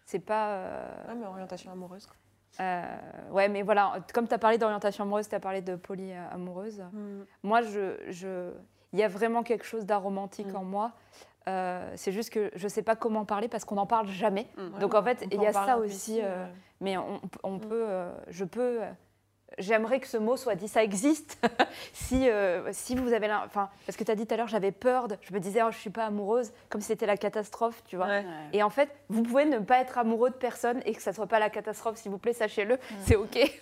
c'est pas euh, Ah, mais orientation amoureuse. quoi. euh, ouais, mais voilà, comme tu as parlé d'orientation amoureuse, tu as parlé de polyamoureuse. Mhm. Moi, je, je, il y a vraiment quelque chose d'aromantique Mm. en moi. Euh, c'est juste que je ne sais pas comment parler parce qu'on n'en parle jamais. Mhm. Donc en fait, il y a ça aussi. euh. Mais on, on peut, euh, je peux. J'aimerais que ce mot soit dit, ça existe. si, euh, si vous avez, enfin, parce que tu as dit tout à l'heure, j'avais peur. de- je me disais, oh, je suis pas amoureuse, comme si c'était la catastrophe, tu vois. Ouais. Et en fait, vous pouvez ne pas être amoureux de personne et que ça soit pas la catastrophe, s'il vous plaît, sachez-le, c'est ok.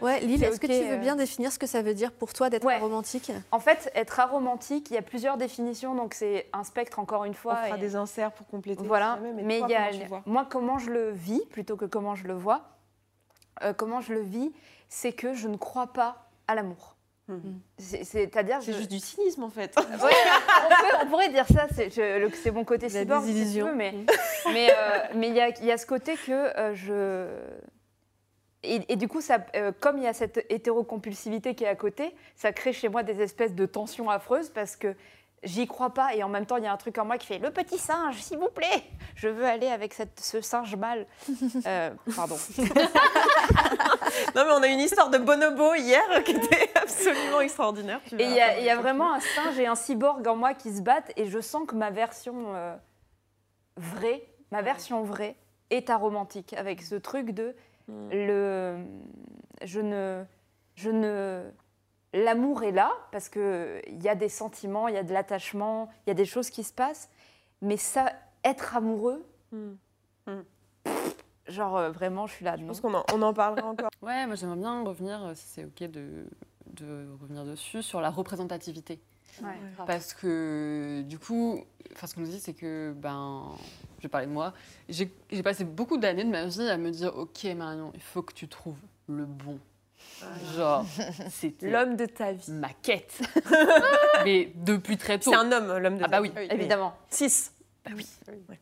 Ouais, Lille, est-ce que tu veux euh. bien définir ce que ça veut dire pour toi d'être Ouais. romantique En fait, être aromantique, il y a plusieurs définitions, donc c'est un spectre encore une On fois. fera et- des inserts pour compléter. si Voilà, jamais, mais toi, il y a moi comment je le vis plutôt que comment je le vois. euh, comment je le vis, c'est que je ne crois pas à l'amour. Mhm. C'est- C'est-à-dire, C'est je- juste du cynisme en fait. Ouais, on, peut- on pourrait dire ça, c'est je- le- c'est mon côté cyborg, si tu désillusion. veux, mais mais euh, mais il y a, il y a ce côté que euh, je et, et du coup, ça, euh, comme il y a cette hétérocompulsivité qui est à côté, ça crée chez moi des espèces de tensions affreuses parce que j'y crois pas et en même temps, il y a un truc en moi qui fait le petit singe, s'il vous plaît, je veux aller avec cette, ce singe mâle. Euh, pardon. Non mais on a une histoire de bonobo hier qui était absolument extraordinaire. tu Et il y, a- il y a vraiment un singe et un cyborg en moi qui se battent et je sens que ma version euh, vraie ma version vraie et ta romantique, avec ce truc de Mm. le, je ne, je ne, l'amour est là parce que il y a des sentiments, il y a de l'attachement, il y a des choses qui se passent, mais ça, être amoureux, Mm. Genre euh, vraiment, je suis là. Je non. pense qu'on en, on en parlera encore. Ouais, moi j'aimerais bien revenir, euh, si c'est ok de, de revenir dessus, sur la représentativité. Ouais. Parce que du coup, enfin, ce qu'on nous dit, c'est que, ben, je vais parler de moi, j'ai j'ai passé beaucoup d'années de ma vie à me dire, ok Marion, il faut que tu trouves le bon. Genre, c'était L'homme de ta vie. ma quête. Mais depuis très tôt. C'est un homme, l'homme de Ah ta bah vie. oui, Évidemment. Six.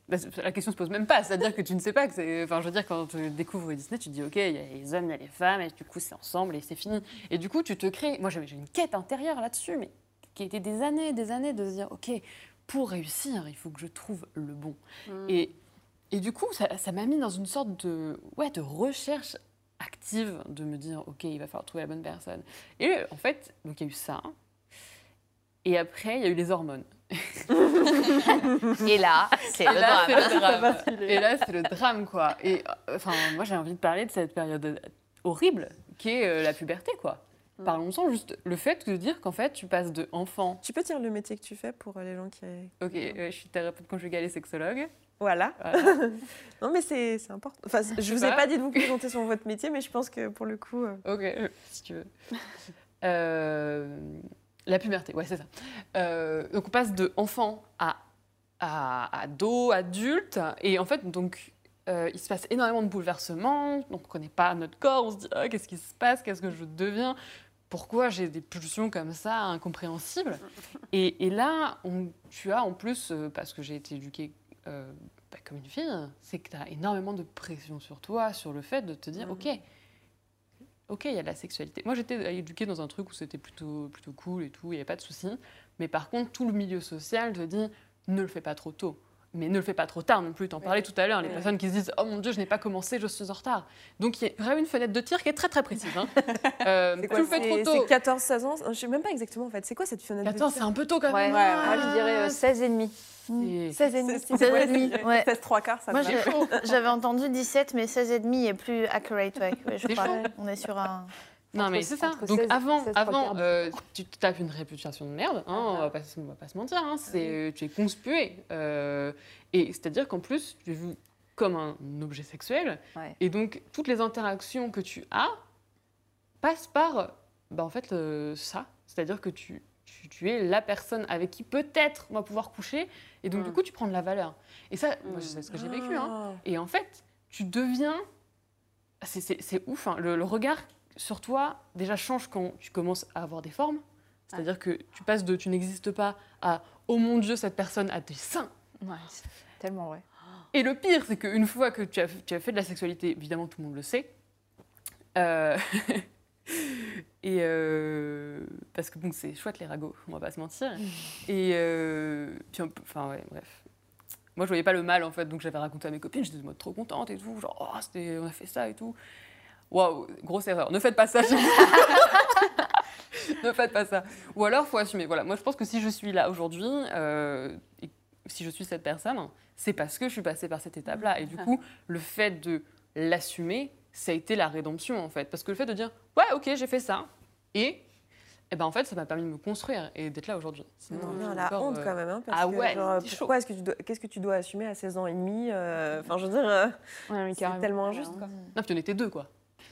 Bah, La question se pose même pas, c'est-à-dire que tu ne sais pas que c'est. Enfin, je veux dire, quand tu découvres Disney, tu te dis, ok, il y a les hommes, il y a les femmes, et du coup, c'est ensemble et c'est fini. Et du coup, tu te crées. Moi, j'avais j'ai une quête intérieure là-dessus, mais qui a été des années, des années de se dire, ok, pour réussir, il faut que je trouve le bon. Et, et du coup, ça ça m'a mis dans une sorte de, ouais, de recherche active, de me dire, ok, il va falloir trouver la bonne personne. Et en fait, donc il y a eu ça. Et après, il y a eu les hormones. Et là, c'est le drame. le drame. Et là, c'est le drame, quoi. Et euh, enfin, moi, j'ai envie de parler de cette période horrible qui est euh, la puberté, quoi. Parlons-en juste le fait de dire qu'en fait, tu passes de enfant. Tu peux dire le métier que tu fais pour les gens qui. Ok, euh, je suis thérapeute conjugale et sexologue. Voilà. Voilà. Non, mais c'est c'est important. Enfin, je vous ai pas. dit de vous présenter sur votre métier, mais je pense que pour le coup. euh, Ok, euh, si tu veux. Euh, la puberté, ouais, c'est ça. Euh, donc, on passe de enfant à, à ado, adulte. Et en fait, donc, euh, il se passe énormément de bouleversements. Donc, on ne connaît pas notre corps. On se dit, Ah, qu'est-ce qui se passe Qu'est-ce que je deviens? Pourquoi j'ai des pulsions comme ça, incompréhensibles? Et, et là, on- tu as en plus, euh, parce que j'ai été éduquée bah, comme une fille, c'est que tu as énormément de pression sur toi, sur le fait de te dire, Mhm. ok, ok, il y a de la sexualité. Moi, j'étais éduquée dans un truc où c'était plutôt, plutôt cool et tout, il n'y avait pas de souci. Mais par contre, tout le milieu social te dit, ne le fais pas trop tôt. Mais ne le fais pas trop tard non plus. T'en parlais tout à l'heure, les Ouais. personnes qui se disent Oh mon Dieu, je n'ai pas commencé, je suis en retard. Donc il y a vraiment une fenêtre de tir qui est très très précise. hein. Euh, C'est tu le fais trop C'est tôt. 14-16 ans Je sais même pas exactement en fait. C'est quoi cette fenêtre 14, de c'est tir un peu tôt quand Ouais, même. moi je dirais euh, 16 et demi. C'est- 16 et demi. C'est- 16 et demi, ouais. 16 3 quarts, ça Moi, j'avais entendu 17, mais 16 et demi est plus accurate, ouais, ouais, je C'est crois. On est sur un... Non, mais c'est ça. Donc 16 avant, 16, trois avant euh, tu te tapes une réputation de merde, hein, on, va pas, on va pas se mentir, hein, c'est, tu es conspué. euh, et c'est-à-dire qu'en plus, tu es vu comme un objet sexuel. Ouais. Et donc, toutes les interactions que tu as passent par, bah, en fait, euh, ça. C'est-à-dire que tu, tu, tu es la personne avec qui peut-être on va pouvoir coucher. Et donc, Mm. du coup, tu prends de la valeur. Et ça, moi, c'est ce que j'ai vécu. Hein. Ah. Et en fait, tu deviens. C'est, ouf. hein. Le, le regard sur toi, déjà, change quand tu commences à avoir des formes. C'est-à-dire que tu passes de tu n'existes pas à oh mon Dieu, cette personne a des seins. Ouais, c'est tellement vrai. Et le pire, c'est qu'une fois que tu as, tu as fait de la sexualité, évidemment, tout le monde le sait. Euh, et euh, parce que bon, c'est chouette les ragots, on va pas se mentir. Et euh, puis, un peu- enfin ouais, bref. Moi, je voyais pas le mal en fait, donc j'avais raconté à mes copines, j'étais de mode trop contente et tout, genre oh, on a fait ça et tout. Waouh, grosse erreur. Ne faites pas ça. ne faites pas ça. Ou alors, faut assumer. Voilà, moi, je pense que si je suis là aujourd'hui, euh, si je suis cette personne, c'est parce que je suis passée par cette étape-là. Et du coup, le fait de l'assumer, ça a été la rédemption en fait. Parce que le fait de dire, ouais, ok, j'ai fait ça, et eh ben, en fait, ça m'a permis de me construire et d'être là aujourd'hui. On à suis la encore, honte euh, quand même. hein, parce ah que, ouais, genre, c'est pourquoi est-ce que tu dois, qu'est-ce que tu dois assumer à 16 ans et demi euh, Enfin, je veux dire, euh, c'est tellement injuste. Quoi. Non, puis on était deux, quoi.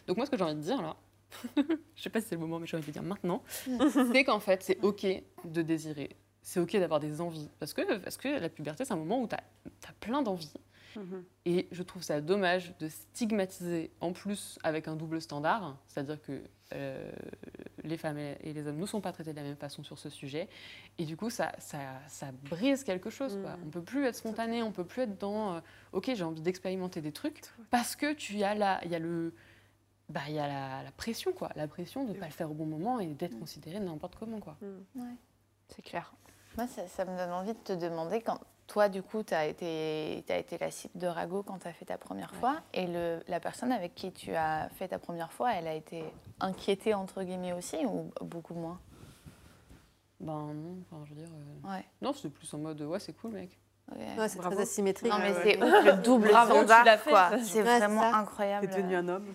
Donc moi, ce que j'ai envie de dire, là, je sais pas si c'est le moment, mais j'ai envie de dire maintenant, c'est qu'en fait, c'est OK de désirer. C'est OK d'avoir des envies. Parce que, parce que la puberté, c'est un moment où tu as, plein d'envies. Mhm. Et je trouve ça dommage de stigmatiser en plus avec un double standard, c'est-à-dire que euh, les femmes et les hommes ne sont pas traités de la même façon sur ce sujet. Et du coup, ça, ça, ça brise quelque chose. Quoi. Mhm. On peut plus être spontané, on peut plus être dans euh, OK, j'ai envie d'expérimenter des trucs parce que tu as la, il y a le, bah, il y a la, la pression quoi, la pression de ne pas le faire au bon moment et d'être considéré n'importe comment quoi. C'est clair. Moi, ça, ça me donne envie de te demander, quand toi, du coup, tu as été, t'as été la cible de Rago quand tu as fait ta première fois, et le, la personne avec qui tu as fait ta première fois, elle a été inquiétée, entre guillemets, aussi, ou beaucoup moins? Ben non, enfin, je veux dire, euh, Ouais, non, c'est plus en mode ouais, c'est cool mec. Ouais. Ouais, c'est très asymétrique. Non, mais ouais. c'est le double standard, l'as fait. quoi. C'est vraiment incroyable. T'es devenu un homme.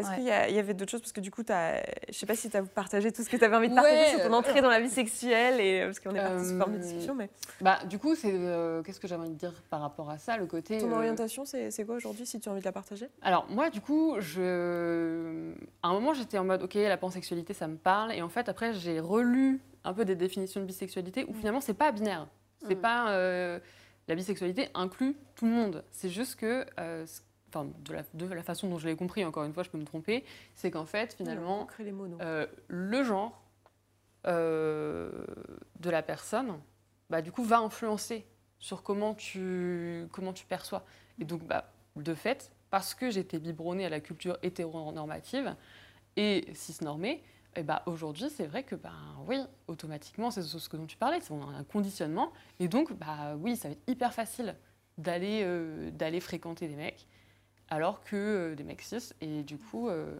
Est-ce Ouais. qu'il y, avait d'autres choses? Parce que du coup, t'as- je sais pas si tu as partagé tout ce que tu avais envie de partager Ouais. sur ton entrée dans la vie sexuelle, et, parce qu'on est parti sur forme de Euh, discussion, mais Bah, du coup, c'est euh, qu'est-ce que j'avais envie de dire par rapport à ça, le côté. ton euh, orientation, c'est quoi aujourd'hui, si tu as envie de la partager? Alors moi, du coup, je... à un moment, j'étais en mode, ok, la pansexualité, ça me parle. Et en fait, après, j'ai relu un peu des définitions de bisexualité où finalement, c'est pas binaire. C'est Mm. pas... euh, La bisexualité inclut tout le monde. C'est juste que... euh, c- Enfin, de la, de la façon dont je l'ai compris, encore une fois, je peux me tromper, c'est qu'en fait, finalement, les euh, le genre euh, de la personne, bah, du coup, va influencer sur comment tu, comment tu perçois. Et donc, bah, de fait, parce que j'étais biberonnée à la culture hétéronormative et cisnormée, et bah, aujourd'hui, c'est vrai que, bah, oui, automatiquement, c'est ce dont tu parlais, c'est un conditionnement. Et donc, bah, oui, ça va être hyper facile d'aller euh, d'aller fréquenter des mecs, alors que euh, des mecs cis. Et du coup, euh,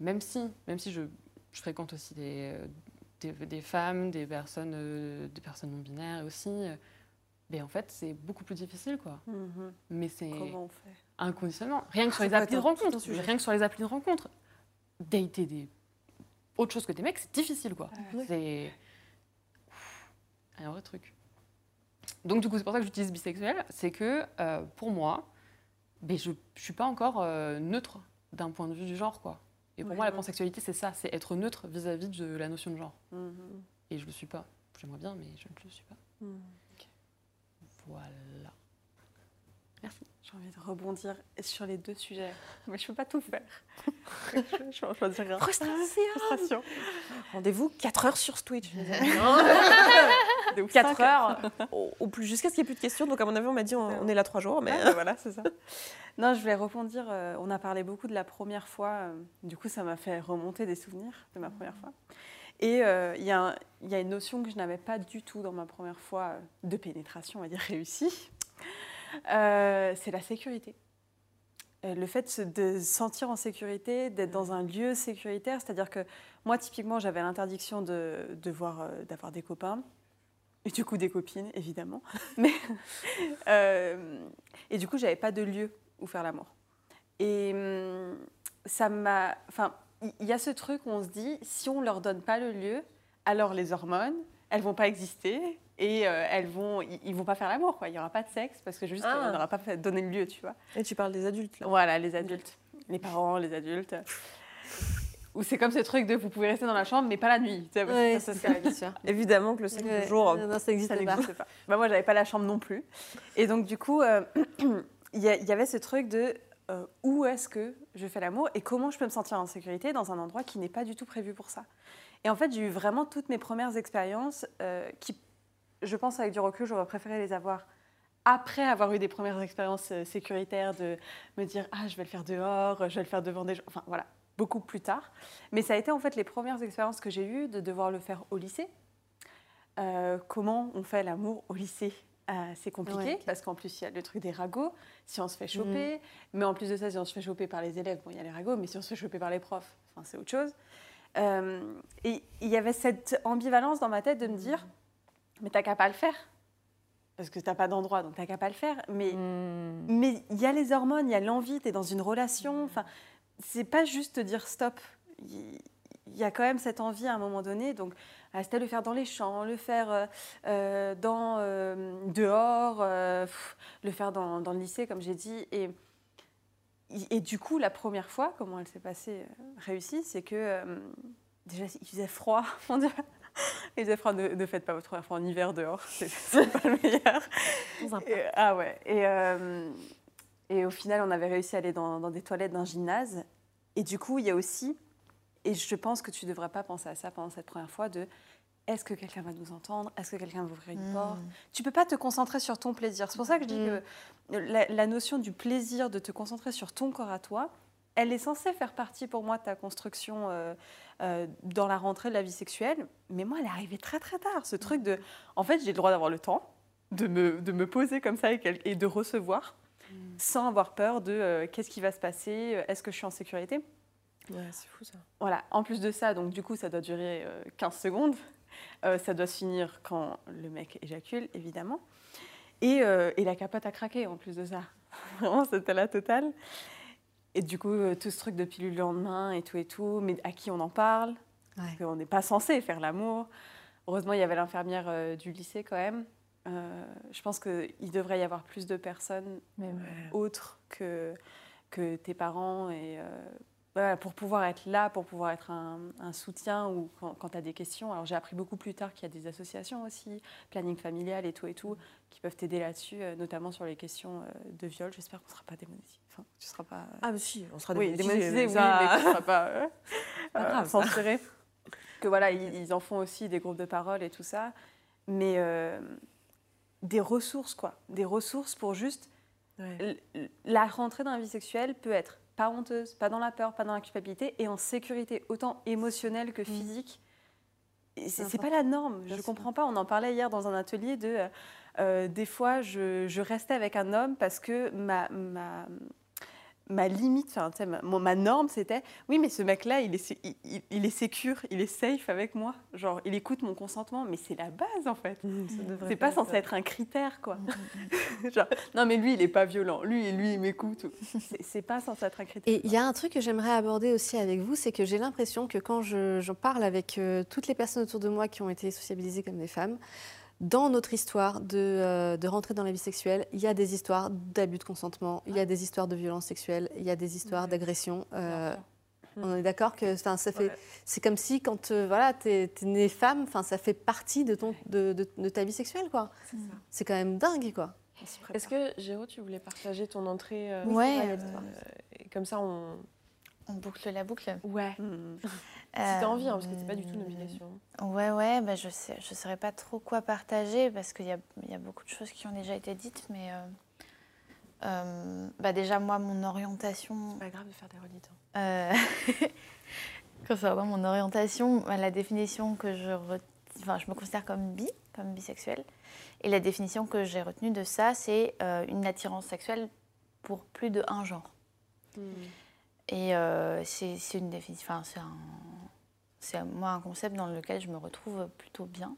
même si, même si je, je fréquente aussi des, euh, des, des femmes, des personnes, des personnes non binaires aussi, mais en fait, c'est beaucoup plus difficile, quoi. Mhm. Mais c'est un conditionnement. Rien que sur les applis de rencontre. Rien que sur les applis de rencontre. Dater des... autre chose que des mecs, c'est difficile, quoi. Ouais. C'est un vrai truc. Donc, du coup, c'est pour ça que j'utilise bisexuel. C'est que, euh, pour moi, ben, je ne suis pas encore euh, neutre d'un point de vue du genre, quoi. Et pour Ouais, moi, la pansexualité, c'est ça, c'est être neutre vis-à-vis de la notion de genre. Mhm. Et je le suis pas. J'aimerais bien, mais je ne le suis pas. Mhm. Voilà. Merci. J'ai envie de rebondir sur les deux sujets, mais je peux pas tout faire. je vais en choisir un. Frustration. Rendez-vous 4 heures sur Twitch. De 4 heures au, au plus jusqu'à ce qu'il n'y ait plus de questions. Donc, à mon avis, on m'a dit on, on est là 3 jours. Mais Ah, bah voilà, c'est ça. Non, je voulais rebondir. euh, on a parlé beaucoup de la première fois. euh, du coup, ça m'a fait remonter des souvenirs de ma première fois. Et euh, il y, a y une notion que je n'avais pas du tout dans ma première fois de pénétration, on va dire réussie. Euh, c'est la sécurité. Euh, Le fait de se- sentir en sécurité, d'être dans un lieu sécuritaire, c'est-à-dire que moi, typiquement, j'avais l'interdiction de, de euh, d'avoir des copains, et du coup des copines, évidemment. Et du coup, j'avais pas de lieu où faire l'amour. Et hum, ça m'a. Enfin, il y a ce truc où on se dit, si on leur donne pas le lieu, alors les hormones, elles vont pas exister et euh, elles vont, ils, vont pas faire l'amour, quoi. Il y aura pas de sexe parce que juste, Ah. on n'aura pas donné le lieu, tu vois. Et tu parles des adultes, là. Voilà, les adultes, les parents, les adultes. Ou c'est comme ce truc de vous pouvez rester dans la chambre, mais pas la nuit. Tu sais, Ouais, ça, c'est ça, ça, bien sûr. Évidemment que le sexe, Ouais. toujours. Non, ça n'existe ça pas. pas. Bah, moi, j'avais pas la chambre non plus. Et donc, du coup, euh, il y, avait ce truc de euh, où est-ce que je fais l'amour et comment je peux me sentir en sécurité dans un endroit qui n'est pas du tout prévu pour ça. Et en fait, j'ai eu vraiment toutes mes premières expériences euh, qui, je pense, avec du recul, j'aurais préféré les avoir après avoir eu des premières expériences euh, sécuritaires, de me dire ah je vais le faire dehors, je vais le faire devant des gens, enfin voilà, beaucoup plus tard. Mais ça a été en fait les premières expériences que j'ai eues de devoir le faire au lycée. Euh, comment on fait l'amour au lycée? Euh, C'est compliqué Ouais, parce qu'en plus il y a le truc des ragots, si on se fait choper, mais en plus de ça si on se fait choper par les élèves, bon il y a les ragots, mais si on se fait choper par les profs, enfin c'est autre chose. Euh, et il y avait cette ambivalence dans ma tête de me dire mais t'as qu'à pas le faire parce que t'as pas d'endroit donc t'as qu'à pas le faire mais Hmm. mais il y a les hormones, il y a l'envie, tu es dans une relation. Enfin, c'est pas juste te dire stop. Il y a quand même cette envie à un moment donné. Donc, ah, c'était le faire dans les champs, le faire euh, euh, dans, euh, dehors, euh, pff, le faire dans, dans le lycée, comme j'ai dit. Et, et du coup, la première fois, comment elle s'est passée réussie, c'est que déjà, il faisait froid. Mon Dieu. Il faisait froid. Ne, ne faites pas votre première fois en hiver dehors. C'est pas le meilleur. Et- ah ouais. Et, euh, et au final, on avait réussi à aller dans, dans des toilettes d'un gymnase. Et du coup, il y a aussi, et je pense que tu ne devrais pas penser à ça pendant cette première fois, de est-ce que quelqu'un va nous entendre? Est-ce que quelqu'un va ouvrir une porte? Tu peux pas te concentrer sur ton plaisir. C'est pour ça que je dis que la, la notion du plaisir de te concentrer sur ton corps à toi, elle est censée faire partie pour moi de ta construction euh, euh, dans la rentrée de la vie sexuelle. Mais moi, elle est arrivée très très tard. Ce truc de, en fait, j'ai le droit d'avoir le temps de me, de me poser comme ça et, de recevoir sans avoir peur de euh, qu'est-ce qui va se passer, est-ce que je suis en sécurité. Ouais, c'est fou ça. Voilà, en plus de ça, donc du coup, ça doit durer euh, 15 secondes. Ça doit se finir quand le mec éjacule, évidemment. Et, et la capote a craqué en plus de ça. Vraiment, c'était la totale. Et du coup, euh, tout ce truc de pilule le lendemain et tout et tout, mais à qui on en parle? Parce qu'on n'est pas censé faire l'amour. Heureusement, il y avait l'infirmière euh, du lycée quand même. Euh, je pense qu'il devrait y avoir plus de personnes autres que, que tes parents et euh, voilà, pour pouvoir être là, pour pouvoir être un, un soutien ou quand, quand tu as des questions. Alors j'ai appris beaucoup plus tard qu'il y a des associations aussi, planning familial et tout et tout, qui peuvent t'aider là-dessus, notamment sur les questions de viol. J'espère qu'on ne sera pas démonétisé. Enfin, tu seras pas. Ah, mais si, on sera oui, démonétisé. oui, ça- mais qu'on ne sera pas, euh, Pas euh, grave, censuré. Que voilà, ils, ils en font aussi des groupes de parole et tout ça. Mais euh, des ressources, quoi. Des ressources pour juste Ouais. La rentrée dans la vie sexuelle peut être pas honteuse, pas dans la peur, pas dans la culpabilité et en sécurité, autant émotionnelle que physique. Et C'est pas la norme, je sûr. comprends pas. On en parlait hier dans un atelier de. euh, euh, des fois, je, je restais avec un homme parce que ma, ma, ma limite, enfin, ma, ma norme, c'était oui, mais ce mec-là, il est, il, il- il est sécure, il est safe avec moi. Genre, il écoute mon consentement, mais c'est la base en fait. Devrait C'est pas censé être un critère, quoi. Genre, non, mais lui, il est pas violent. Lui, lui, il m'écoute. C'est- pas censé être un critère. Et il y a un truc que j'aimerais aborder aussi avec vous, c'est que j'ai l'impression que quand je- j'en parle avec euh, toutes les personnes autour de moi qui ont été sociabilisées comme des femmes, dans notre histoire de, euh, de rentrer dans la vie sexuelle, il y a des histoires d'abus de consentement, il y a des histoires de violence sexuelle, il y a des histoires d'agression. euh, on est d'accord que enfin, ça fait, Ouais. c'est comme si quand euh, voilà, tu es, née femme, enfin, ça fait partie de, ton, de, de- de ta vie sexuelle. quoi. C'est quand même dingue. quoi. Est-ce que, Géraud, tu voulais partager ton entrée euh, Ouais, euh, euh, et Comme ça, on. On boucle la boucle. Ouais. Mhm. Si t'as envie, hein, parce que c'est pas du tout une Euh, obligation. Ouais, ouais, bah je sais, je saurais pas trop quoi partager parce qu'il y y a beaucoup de choses qui ont déjà été dites, mais euh, euh, bah déjà moi mon orientation, C'est pas grave de faire des redites. hein. euh, concernant mon orientation, bah, la définition que je, re- enfin je me considère comme bi, comme bisexuelle, et la définition que j'ai retenue de ça, c'est une attirance sexuelle pour plus de un genre. Et euh, c'est une définition, enfin, c'est moi un concept dans lequel je me retrouve plutôt bien.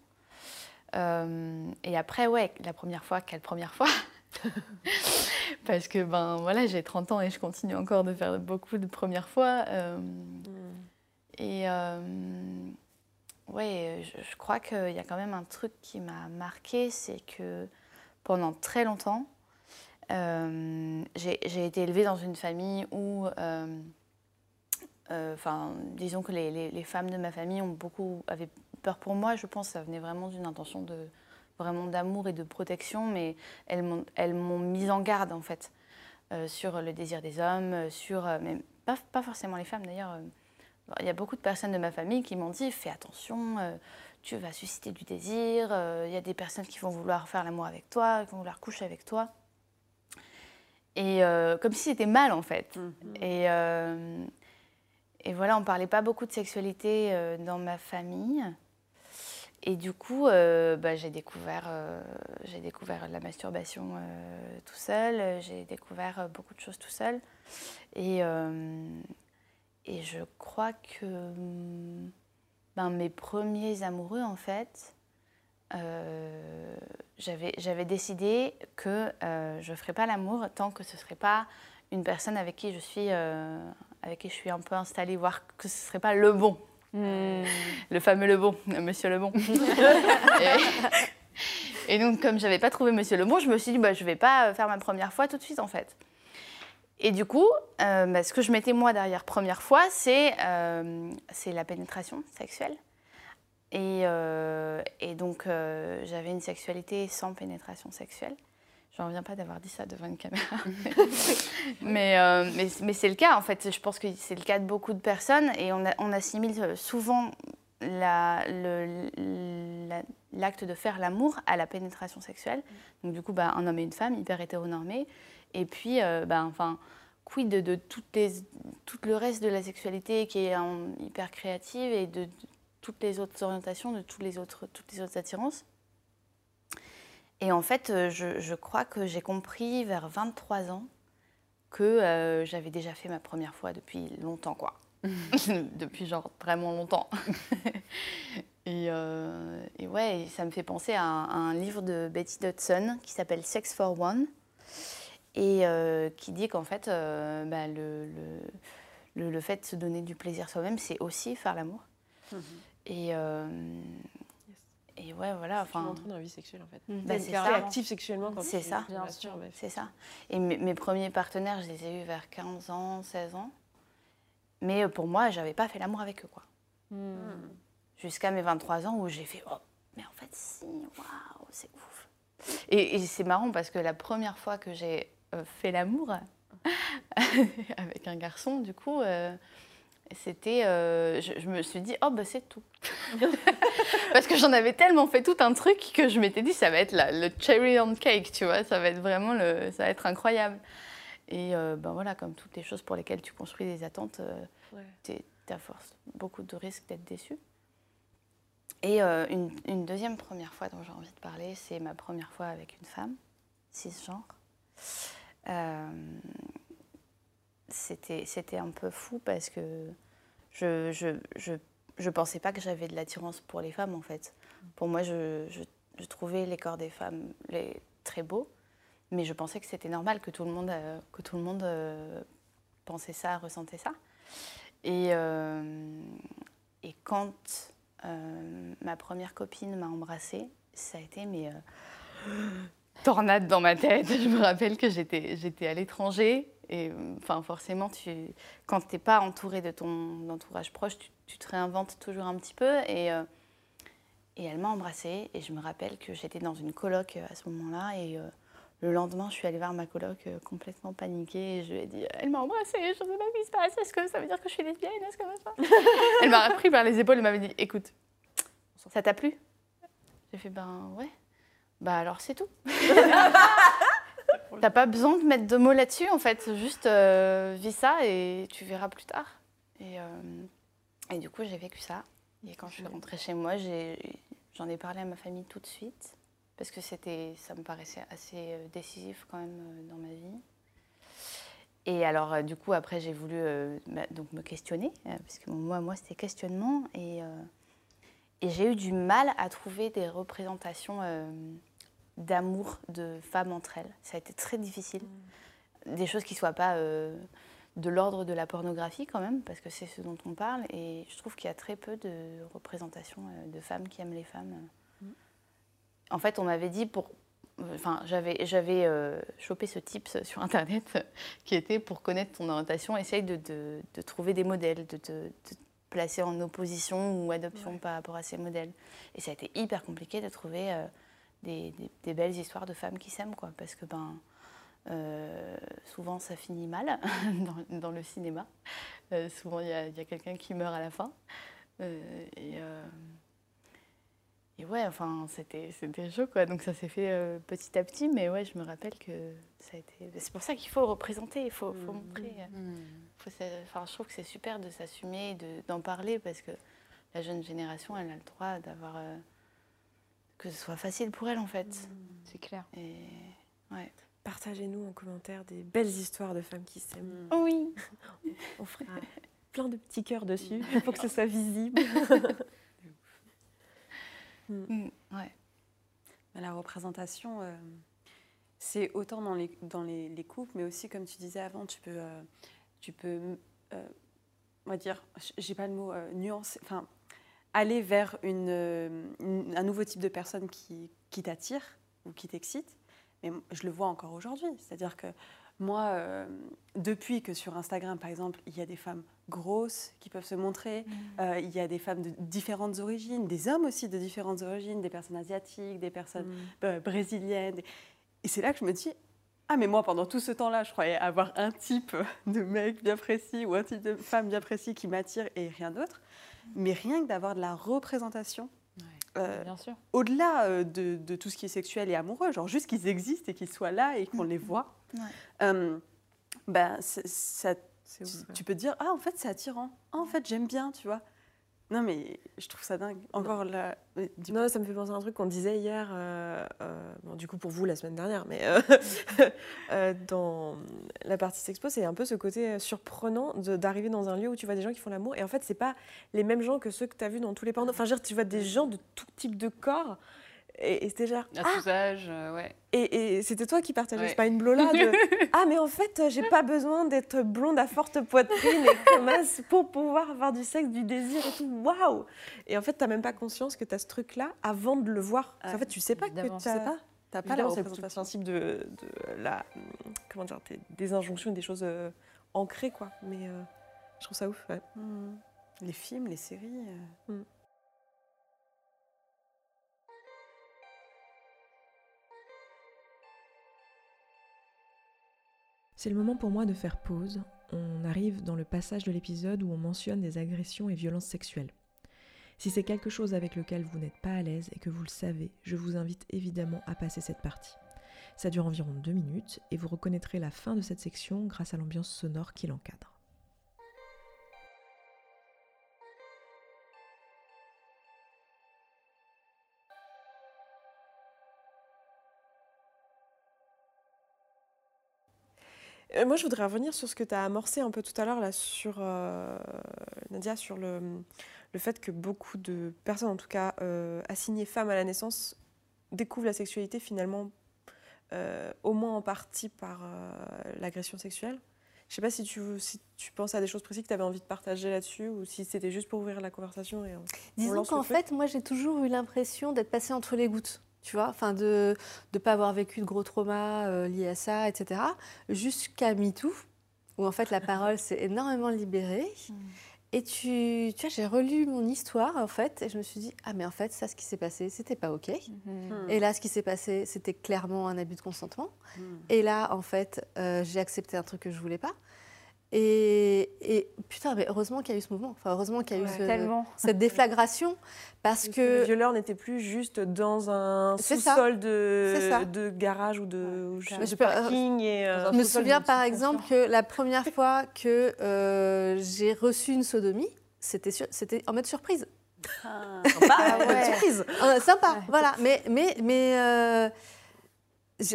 Euh, et après, ouais, la première fois, quelle première fois Parce que ben voilà, j'ai 30 ans et je continue encore de faire beaucoup de premières fois. euh, et euh, ouais, je, je crois qu'il y a quand même un truc qui m'a marqué, c'est que pendant très longtemps, j'ai j'ai été élevée dans une famille où, euh, euh, enfin, disons que les, femmes de ma famille ont beaucoup avaient peur pour moi. Je pense que ça venait vraiment d'une intention de vraiment d'amour et de protection, mais elles m'ont m'ont mise en garde en fait euh, sur le désir des hommes, euh, sur euh, pas, forcément les femmes d'ailleurs. euh, il y a beaucoup de personnes de ma famille qui m'ont dit fais attention, euh, tu vas susciter du désir. euh, Il y a des personnes qui vont vouloir faire l'amour avec toi, qui vont vouloir coucher avec toi. Et euh, comme si c'était mal en fait. Et, euh, et voilà, on parlait pas beaucoup de sexualité euh, dans ma famille. Et du coup, bah, j'ai découvert, j'ai découvert la masturbation tout seul, j'ai découvert beaucoup de choses tout seul. Et, et je crois que hum, ben, mes premiers amoureux, en fait, euh, j'avais décidé que euh, je ne ferais pas l'amour tant que ce ne serait pas une personne avec qui je suis, euh, avec qui je suis un peu installée, voire que ce ne serait pas le bon. Le fameux le bon, monsieur le bon. et, et donc, comme je n'avais pas trouvé monsieur le bon, je me suis dit, bah, je ne vais pas faire ma première fois tout de suite, en fait. Et du coup, bah, ce que je mettais moi derrière première fois, c'est la pénétration sexuelle. Et, euh, et donc, euh, j'avais une sexualité sans pénétration sexuelle. Je n'en reviens pas d'avoir dit ça devant une caméra. mais euh, mais, mais c'est le cas, en fait. Je pense que c'est le cas de beaucoup de personnes. Et on, a- on assimile souvent la- le- la- l'acte de faire l'amour à la pénétration sexuelle. Donc, du coup, bah, un homme et une femme, hyper hétéronormés. Et puis, euh, bah, enfin, quid de, de toutes les, tout le reste de la sexualité qui est hyper créative et de, de toutes les autres orientations, de toutes les autres, toutes les autres attirances. Et en fait, euh, je, crois que j'ai compris vers 23 ans que euh, j'avais déjà fait ma première fois depuis longtemps, quoi. depuis genre vraiment longtemps. Et, euh, ouais, ça me fait penser à un, livre de Betty Dodson qui s'appelle Sex for One et euh, qui dit qu'en fait, bah, le, le, le- le fait de se donner du plaisir soi-même, c'est aussi faire l'amour. Et, euh, et ouais, voilà. Enfin, entrer dans la vie sexuelle en fait. bah, c'est ça. actif sexuellement quand C'est tu- ça. Bien sûr. C'est ça. Et mes, mes premiers partenaires, je les ai eus vers 15 ans, 16 ans. Mais euh, pour moi, j'avais pas fait l'amour avec eux, quoi. Hmm. Jusqu'à mes 23 ans où j'ai fait Oh, mais en fait, si, waouh, c'est ouf. Et, et c'est marrant parce que la première fois que j'ai euh, fait l'amour avec un garçon, du coup, euh, c'était. euh, je, je me suis dit Oh, bah, c'est tout. parce que j'en avais tellement fait tout un truc que je m'étais dit Ça va être la- le cherry on cake, tu vois, ça va être vraiment le, ça va être incroyable. Et euh, ben voilà, comme toutes les choses pour lesquelles tu construis des attentes, euh, Ouais. t'es- t'as force beaucoup de risques d'être déçu. Et euh, une, une deuxième première fois dont j'ai envie de parler, c'est ma première fois avec une femme, cisgenre. Euh, C'était c'était un peu fou parce que je je, je, je pensais pas que j'avais de l'attirance pour les femmes en fait. Pour moi, je, je, trouvais les corps des femmes les, très beaux, mais je pensais que c'était normal que tout le monde, euh, que tout le monde euh, pensait ça, ressentait ça. Et, euh, et quand ma première copine m'a embrassée, ça a été mais tornade dans ma tête. Je me rappelle que j'étais à l'étranger et enfin forcément tu quand t'es pas entouré de ton entourage proche, tu, tu te réinventes toujours un petit peu. Et euh, et elle m'a embrassée et je me rappelle que j'étais dans une coloc euh, à ce moment-là. Et euh, le lendemain, je suis allée voir ma coloc euh, complètement paniquée. Et je lui ai dit Elle m'a embrassée, je ne sais pas ce qui se passe, est-ce que ça veut dire que je suis lesbienne? Est-ce que ça Elle m'a pris par les épaules. Et m'avait dit Écoute, ça t'a plu? J'ai fait Ben ouais. Bah alors c'est tout. T'as pas besoin de mettre de mots là-dessus en fait, juste euh, vis ça et tu verras plus tard. Et, euh, et du coup, j'ai vécu ça. Et quand je suis rentrée chez moi, j'en ai parlé à ma famille tout de suite parce que c'était, ça me paraissait assez euh, décisif quand même dans ma vie. Et alors, euh, du coup, après, j'ai voulu euh, bah, donc me questionner, euh, parce que moi, moi c'était questionnement. Et, et j'ai eu du mal à trouver des représentations d'amour de femmes entre elles. Ça a été très difficile. Des choses qui ne soient pas euh, de l'ordre de la pornographie quand même, parce que c'est ce dont on parle. Et je trouve qu'il y a très peu de représentations euh, de femmes qui aiment les femmes. En fait, on m'avait dit pour... Enfin, j'avais, j'avais euh, chopé ce tips sur Internet qui était pour connaître ton orientation, essaye de, de- de trouver des modèles, de te de placer en opposition ou adoption par rapport à ces modèles. Et ça a été hyper compliqué de trouver euh, des, des- des belles histoires de femmes qui s'aiment, quoi, parce que ben, euh, souvent ça finit mal dans, dans le cinéma. Euh, souvent il y a, quelqu'un qui meurt à la fin. Euh, et, et ouais, enfin, c'était c'était chaud, quoi. Donc ça s'est fait petit à petit, mais ouais, je me rappelle que ça a été. C'est pour ça qu'il faut représenter, il faut, faut montrer. faut s'a- enfin, je trouve que c'est super de s'assumer, d'en parler, parce que la jeune génération, elle a le droit d'avoir. Que ce soit facile pour elle, en fait. C'est clair. Et ouais. Partagez-nous en commentaire des belles histoires de femmes qui s'aiment. Oui. On fera plein de petits cœurs dessus pour que ce soit visible. Mm, ouais. Bah, La représentation, euh, c'est autant dans, les, dans les, les couples, mais aussi, comme tu disais avant, tu peux, euh, tu peux euh, on va dire, j'ai pas le mot, euh, nuancer, enfin, aller vers une, une- un nouveau type de personne qui, qui t'attire ou qui t'excite. Mais je le vois encore aujourd'hui. C'est-à-dire que moi, euh, depuis que sur Instagram, par exemple, il y a des femmes grosses qui peuvent se montrer, euh, il y a des femmes de différentes origines, des hommes aussi de différentes origines, des personnes asiatiques, des personnes euh, brésiliennes. Et c'est là que je me dis, ah mais moi pendant tout ce temps-là, je croyais avoir un type de mec bien précis ou un type de femme bien précis qui m'attire et rien d'autre. Mais rien que d'avoir de la représentation, euh, Bien sûr. au-delà euh, de, de tout ce qui est sexuel et amoureux, genre juste qu'ils existent et qu'ils soient là et qu'on les voit, Ouais. euh, ben, ça, tu, peux te dire, ah en fait c'est attirant, ah en fait j'aime bien, tu vois. Non, mais je trouve ça dingue. Encore là. Non, ça me fait penser à un truc qu'on disait hier, euh, euh, bon, du coup pour vous la semaine dernière, mais euh, dans la partie sexpo, c'est un peu ce côté surprenant d'arriver dans un lieu où tu vois des gens qui font l'amour, et en fait, c'est pas les mêmes gens que ceux que tu as vus dans tous les pornos. Enfin, je veux dire, tu vois des gens de tout type de corps, et, et c'était genre. À Ah âges, euh, ouais. Et, et c'était toi qui partageais, c'est pas une blola de Ah, mais en fait, euh, j'ai pas besoin d'être blonde à forte poitrine et comme as pour pouvoir avoir du sexe, du désir et tout. Waouh Et en fait, t'as même pas conscience que t'as ce truc-là avant de le voir. Ah, en fait, tu sais pas que Tu sais pas T'as pas la représentation. principe de, de la. Comment dire des, injonctions et des choses euh, ancrées, quoi. Mais euh, je trouve ça ouf, ouais. Mhm. Les films, les séries. euh, C'est le moment pour moi de faire pause. On arrive dans le passage de l'épisode où on mentionne des agressions et violences sexuelles. Si c'est quelque chose avec lequel vous n'êtes pas à l'aise et que vous le savez, je vous invite évidemment à passer cette partie. Ça dure environ deux minutes et vous reconnaîtrez la fin de cette section grâce à l'ambiance sonore qui l'encadre. Moi, je voudrais revenir sur ce que tu as amorcé un peu tout à l'heure, là, sur, euh, Nadia, sur le, le fait que beaucoup de personnes, en tout cas euh, assignées femmes à la naissance, découvrent la sexualité finalement euh, au moins en partie par euh, l'agression sexuelle. Je sais pas si tu, si tu penses à des choses précises que tu avais envie de partager là-dessus ou si c'était juste pour ouvrir la conversation. Et, euh, Disons qu'en fait, moi, j'ai toujours eu l'impression d'être passée entre les gouttes. Tu vois, enfin de ne pas avoir vécu de gros traumas euh, liés à ça, etc. Jusqu'à MeToo, où en fait la parole s'est énormément libérée. Et tu, tu vois, j'ai relu mon histoire en fait, et je me suis dit ah mais en fait ça, ce qui s'est passé, c'était pas ok. Mhm. Et là, ce qui s'est passé, c'était clairement un abus de consentement. Mhm. Et là, en fait, euh, j'ai accepté un truc que je voulais pas. Et, et putain, mais heureusement qu'il y a eu ce mouvement. Enfin, heureusement qu'il y a eu Ouais. ce- Tellement. cette déflagration, parce Le que violeur n'était plus juste dans un sous-sol de, garage ou de, ou je parking. Et, euh, je me souviens par exemple que la première fois que euh, j'ai reçu une sodomie, c'était en mode surprise. Ah. sympa, ouais. surprise. Euh, sympa, voilà. Mais, mais, mais euh,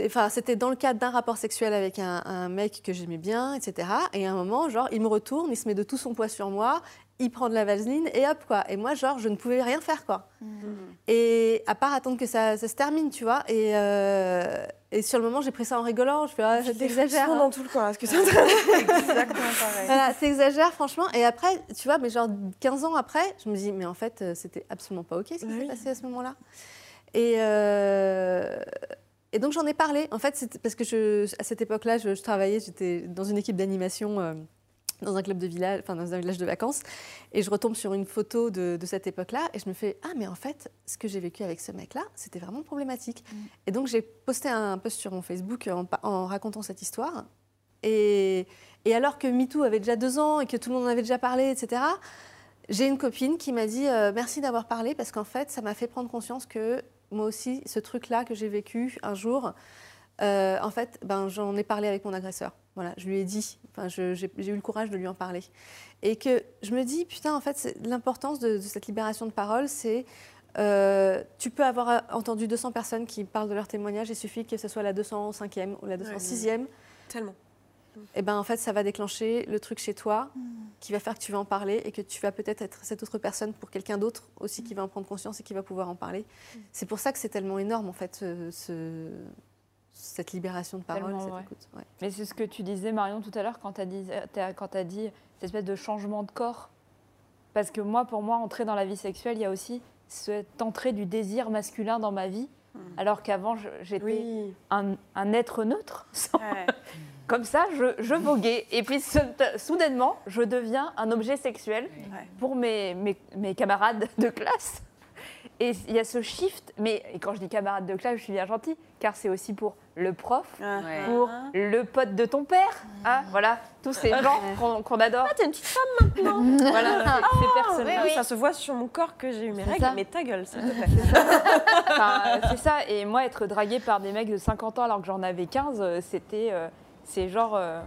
enfin, c'était dans le cadre d'un rapport sexuel avec un, un mec que j'aimais bien, etc. Et à un moment, genre, il me retourne, il se met de tout son poids sur moi, il prend de la vaseline et hop, quoi. Et moi, genre, je ne pouvais rien faire, quoi. Et à part attendre que ça, ça se termine, tu vois. Et, euh, et sur le moment, j'ai pris ça en rigolant. Je fais, ah, t'exagères. hein. dans tout le corps. Est-ce que c'est Exactement pareil. Voilà, t'exagères, franchement. Et après, tu vois, mais genre 15 ans après, je me dis, mais en fait, euh, c'était absolument pas OK ce qui Bah s'est oui. passé à ce moment-là. Et, euh, et donc, j'en ai parlé. En fait, parce que je, à cette époque-là, je, je travaillais, j'étais dans une équipe d'animation. euh, dans un club de village, enfin dans un village de vacances, et je retombe sur une photo de, de cette époque-là, et je me fais ah mais en fait ce que j'ai vécu avec ce mec-là, c'était vraiment problématique. Et donc j'ai posté un post sur mon Facebook en, pa- en racontant cette histoire, et, et alors que MeToo avait déjà deux ans et que tout le monde en avait déjà parlé, etc., j'ai une copine qui m'a dit euh, merci d'avoir parlé parce qu'en fait, ça m'a fait prendre conscience que moi aussi, ce truc-là que j'ai vécu un jour, euh, en fait, ben, j'en ai parlé avec mon agresseur. Voilà, je lui ai dit, enfin, j'ai eu le courage de lui en parler. Et que je me dis, putain, en fait, l'importance de, de cette libération de parole, c'est euh, tu peux avoir entendu 200 personnes qui parlent de leur témoignage, il suffit que ce soit la 205e ou la 206e. Tellement. Et ben en fait, ça va déclencher le truc chez toi qui va faire que tu vas en parler et que tu vas peut-être être cette autre personne pour quelqu'un d'autre aussi qui va en prendre conscience et qui va pouvoir en parler. C'est pour ça que c'est tellement énorme en fait, ce- ce- cette libération de parole, Tellement cette écoute. Ouais. Mais c'est ce que tu disais, Marion, tout à l'heure, quand tu as, dit t'as- quand t'as dit cette espèce de changement de corps. Parce que moi, pour moi, entrer dans la vie sexuelle, il y a aussi cette entrée du désir masculin dans ma vie. Alors qu'avant, j'étais Oui. un, un être neutre. sans- Ouais. Comme ça, je, je voguais. Et puis, sou- soudainement, je deviens un objet sexuel Ouais. pour mes, mes, mes camarades de classe. Et il y a ce shift. Mais et quand je dis camarades de classe, je suis bien gentille, car c'est aussi pour le prof, Ah. Ouais. pour le pote de ton père. hein, voilà, tous ces gens qu'on adore. Ah, t'es une petite femme maintenant. Voilà, ces- ces personnes-là. Ah, Ça se voit sur mon corps que j'ai eu mes règles, ça. mais ta gueule, s'il te plaît. Enfin, c'est ça. Et moi, être draguée par des mecs de 50 ans alors que j'en avais 15, euh, c'était. euh, c'est genre... Euh,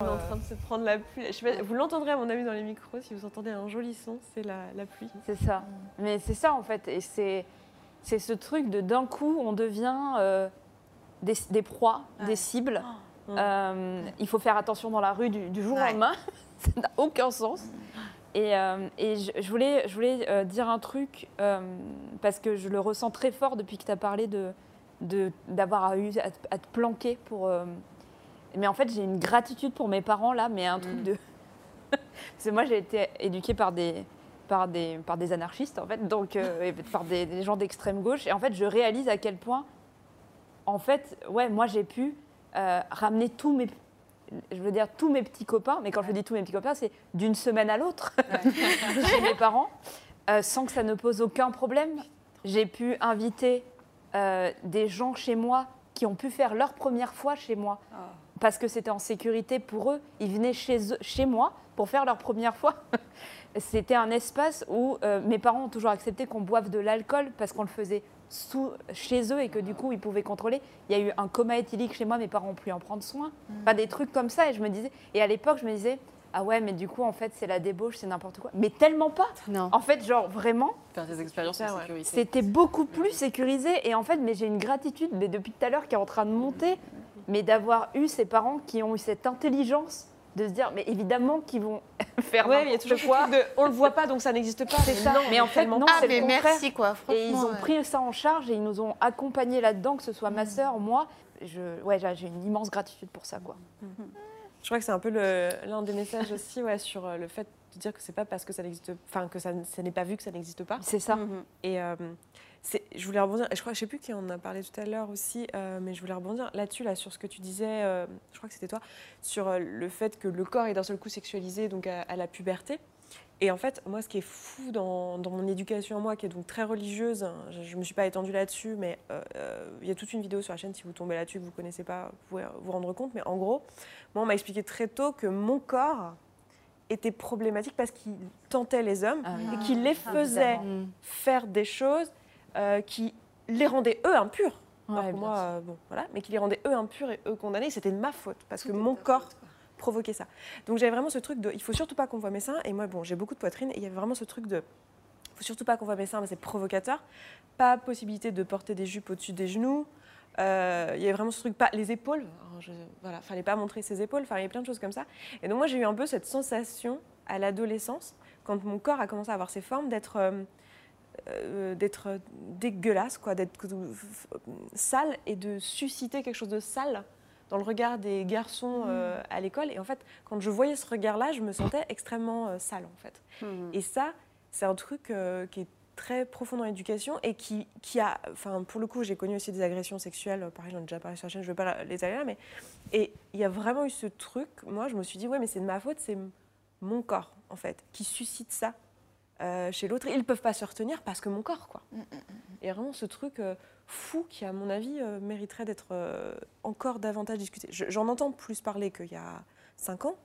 en train de se prendre la pluie. Vous l'entendrez à mon avis dans les micros, si vous entendez un joli son, c'est la, pluie. C'est ça. Mais c'est ça en fait. Et c'est, c'est ce truc de d'un coup, on devient euh, des, des, proies, des cibles. Oh. Euh, il faut faire attention dans la rue du, du jour au Ouais. lendemain. ça n'a aucun sens. Et, euh, et je, je voulais, je voulais euh, dire un truc, parce que je le ressens très fort depuis que tu as parlé de, de, d'avoir eu à, te- à te planquer pour. mais en fait, j'ai une gratitude pour mes parents là, mais un truc de. Parce que moi, j'ai été éduquée par des, par des, par des anarchistes, en fait, donc et par des, des gens d'extrême gauche. Et en fait, je réalise à quel point, en fait, ouais, moi, j'ai pu euh, ramener tous mes, je veux dire tous mes petits copains. Mais quand je dis tous mes petits copains, c'est d'une semaine à l'autre chez mes parents, euh, sans que ça ne pose aucun problème. J'ai pu inviter euh, des gens chez moi qui ont pu faire leur première fois chez moi parce que c'était en sécurité pour eux. Ils venaient chez, eux, chez moi pour faire leur première fois. C'était un espace où euh, mes parents ont toujours accepté qu'on boive de l'alcool parce qu'on le faisait sous, chez eux et que du coup ils pouvaient contrôler. Il y a eu un coma éthylique chez moi, mes parents ont pu en prendre soin. Enfin, des trucs comme ça et je me disais. Et à l'époque, je me disais. Ah ouais, mais du coup, en fait, c'est la débauche, c'est n'importe quoi. Mais tellement pas. Non. En fait, genre, vraiment, Faire des expériences sécurité. c'était beaucoup plus sécurisé. Et en fait, mais j'ai une gratitude, mais depuis tout à l'heure, qui est en train de monter, mais d'avoir eu ces parents qui ont eu cette intelligence de se dire, mais évidemment qu'ils vont faire Ouais, il y a toujours quoi. de on le voit pas donc ça n'existe pas. C'est ça. non, Mais en fait, non, pas. Ah, c'est le mais contraire. merci quoi, franchement. Et ils ont pris ça en charge et ils nous ont accompagnés là-dedans, que ce soit ma sœur, moi. Je, ouais, j'ai une immense gratitude pour ça, quoi. Je crois que c'est un peu l'un des messages aussi ouais, sur euh, le fait de dire que c'est pas parce que ça n'existe, enfin que ça, ça n'est pas vu que ça n'existe pas. C'est ça. Mhm. Et euh, je voulais rebondir, je crois, je sais plus qui en a parlé tout à l'heure aussi, euh, mais je voulais rebondir là-dessus, là, sur ce que tu disais, euh, je crois que c'était toi, sur euh, le fait que le corps est d'un seul coup sexualisé donc à, à la puberté. Et en fait, moi, ce qui est fou dans, dans mon éducation à moi, qui est donc très religieuse, hein, je ne me suis pas étendue là-dessus, mais euh, il y a toute une vidéo sur la chaîne, si vous tombez là-dessus, que vous ne connaissez pas, vous pouvez vous rendre compte. Mais en gros, moi, on m'a expliqué très tôt que mon corps était problématique parce qu'il tentait les hommes Ah et qu'il les faisait Mm. faire des choses euh, qui les rendaient eux impurs. Alors Ouais, que bien moi, euh, bon, voilà, mais qui les rendaient eux impurs et eux condamnés. C'était de ma faute parce que mon corps provoquait ça. Donc j'avais vraiment ce truc de, il faut surtout pas qu'on voit mes seins. Et moi, bon, j'ai beaucoup de poitrine et il y avait vraiment ce truc de, il faut surtout pas qu'on voit mes seins, mais c'est provocateur. Pas possibilité de porter des jupes au-dessus des genoux. Euh, il y avait vraiment ce truc, pas les épaules. Alors, je, voilà, fallait pas montrer ses épaules. Enfin, il y avait plein de choses comme ça. Et donc moi, j'ai eu un peu cette sensation à l'adolescence, quand mon corps a commencé à avoir ses formes, d'être euh, euh, d'être dégueulasse, quoi, d'être sale et de susciter quelque chose de sale dans le regard des garçons euh, à l'école. Et en fait, quand je voyais ce regard-là, je me sentais extrêmement euh, sale, en fait. Mhm. Et ça, c'est un truc qui est très profond dans l'éducation et qui, qui a, enfin pour le coup, j'ai connu aussi des agressions sexuelles, pareil, j'en ai déjà parlé sur la chaîne, je ne vais pas les aller là, mais et il y a vraiment eu ce truc, moi je me suis dit, ouais, mais c'est de ma faute, c'est mon corps, en fait, qui suscite ça euh, chez l'autre. Ils ne peuvent pas se retenir parce que mon corps, quoi. Et vraiment ce truc euh, fou qui, à mon avis, euh, mériterait d'être euh, encore davantage discuté. Je- J'en entends plus parler qu'il y a cinq ans,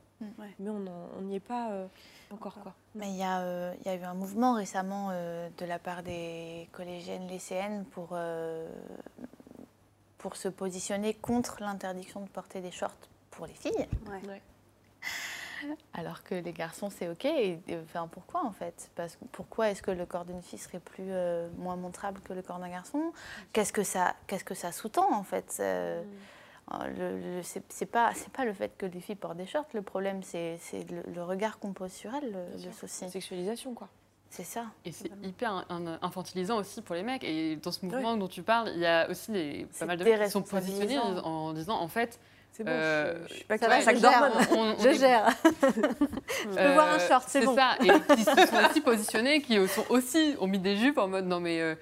mais on n'y est pas euh, encore, quoi. Mais il y, a, euh, il y a eu un mouvement récemment euh, de la part des collégiennes lycéennes pour, euh, pour se positionner contre l'interdiction de porter des shorts pour les filles, Ouais. Alors que les garçons c'est ok. Et, et, enfin, pourquoi en fait? Parce, que- Pourquoi est-ce que le corps d'une fille serait plus euh, moins montrable que le corps d'un garçon? Qu'est-ce que ça, qu'est-ce que ça sous-tend en fait? Euh, le- le- c'est c'est pas c'est pas le fait que les filles portent des shorts. Le problème c'est c'est le, le regard qu'on pose sur elles le, le souci. Sexualisation, quoi. c'est ça. Et c'est hyper infantilisant aussi pour les mecs. Et dans ce mouvement dont tu parles, il y a aussi des, pas C'est mal de mecs qui sont positionnés en disant en fait. C'est bon, Euh, je, je suis pas Ça que va, je gère. on- on Je est- gère. Je peux voir un short, c'est bon. ça. Et qui se sont aussi positionnés, qui sont aussi ont mis des jupes en mode non mais euh,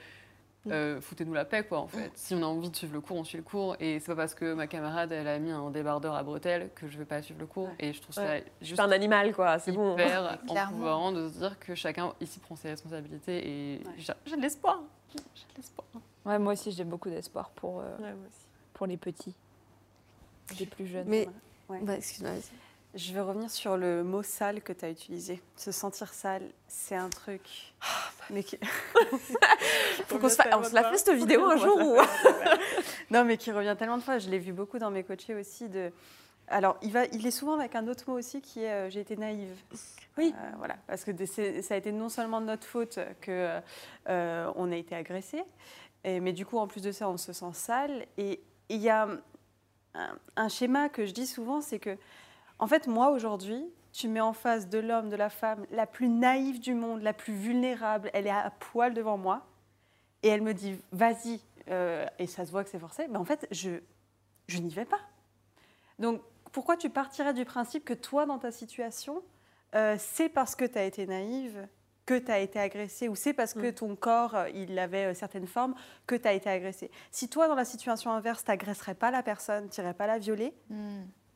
euh, foutez-nous la paix quoi en fait. Si on a envie de suivre le cours, on suit le cours. Et c'est pas parce que ma camarade elle a mis un débardeur à bretelles que je vais pas suivre le cours. Et je trouve ça Ouais. juste C'est un animal, quoi. C'est bon. hyper Clairement. empouvoirant de se dire que chacun ici prend ses responsabilités et Ouais. j'ai de l'espoir. J'ai de l'espoir. Ouais, moi aussi, j'ai beaucoup d'espoir pour, euh, Ouais, pour les petits, les plus jeunes. Mais, Ouais. bah, excuse-moi, vas-y. Je vais revenir sur le mot sale que tu as utilisé. Se sentir sale, c'est un truc. mais qui... Faut qu'on se, fa- on se la fait cette vidéo un jour ou non, mais qui revient tellement de fois. Je l'ai vu beaucoup dans mes coachés aussi. De, alors, il, va, il est souvent avec un autre mot aussi qui est euh, j'ai été naïve. Oui. Euh, voilà, parce que ça a été non seulement de notre faute que euh, on a été agressé, mais du coup, en plus de ça, on se sent sale. Et il y a un, schéma que je dis souvent, c'est que, en fait, moi aujourd'hui, tu mets en face de l'homme, de la femme, la plus naïve du monde, la plus vulnérable, elle est à poil devant moi, et elle me dit vas-y, euh, et ça se voit que c'est forcé, mais en fait, je, je n'y vais pas. Donc, pourquoi tu partirais du principe que toi, dans ta situation, euh, c'est parce que tu as été naïve que tu as été agressée ou c'est parce que Mm. ton corps, euh, il avait euh, certaines formes que tu as été agressée. Si toi, dans la situation inverse, tu n'agresserais pas la personne, tu n'irais pas la violer,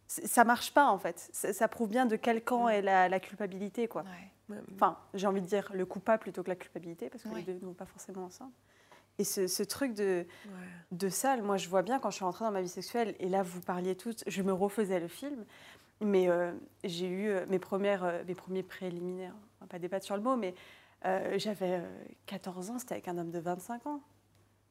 c- ça marche pas en fait. Ça prouve bien de quel camp est la, la culpabilité. quoi. Ouais. Enfin, j'ai envie de dire le coupable plutôt que la culpabilité parce que Oui. les deux ne vont pas forcément ensemble. Et ce, ce truc de, Ouais. de ça, moi je vois bien quand je suis rentrée dans ma vie sexuelle, et là vous parliez toutes, je me refaisais le film, mais euh, j'ai eu mes, premières, mes premiers préliminaires, on va pas débattre sur le mot, mais euh, j'avais euh, 14 ans, c'était avec un homme de 25 ans.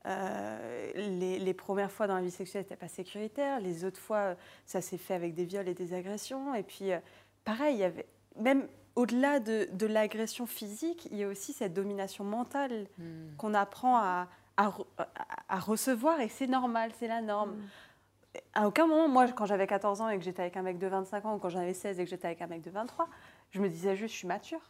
Euh, les, les premières fois dans la vie sexuelle, c'était pas sécuritaire, les autres fois, euh, ça s'est fait avec des viols et des agressions, et puis euh, pareil, il y avait, même au-delà de, de l'agression physique, il y a aussi cette domination mentale Hmm. qu'on apprend à, à re- à- à recevoir et c'est normal, c'est la norme. Mm. À aucun moment, moi, quand j'avais 14 ans et que j'étais avec un mec de 25 ans ou quand j'en avais 16 et que j'étais avec un mec de 23, je me disais juste, je suis mature.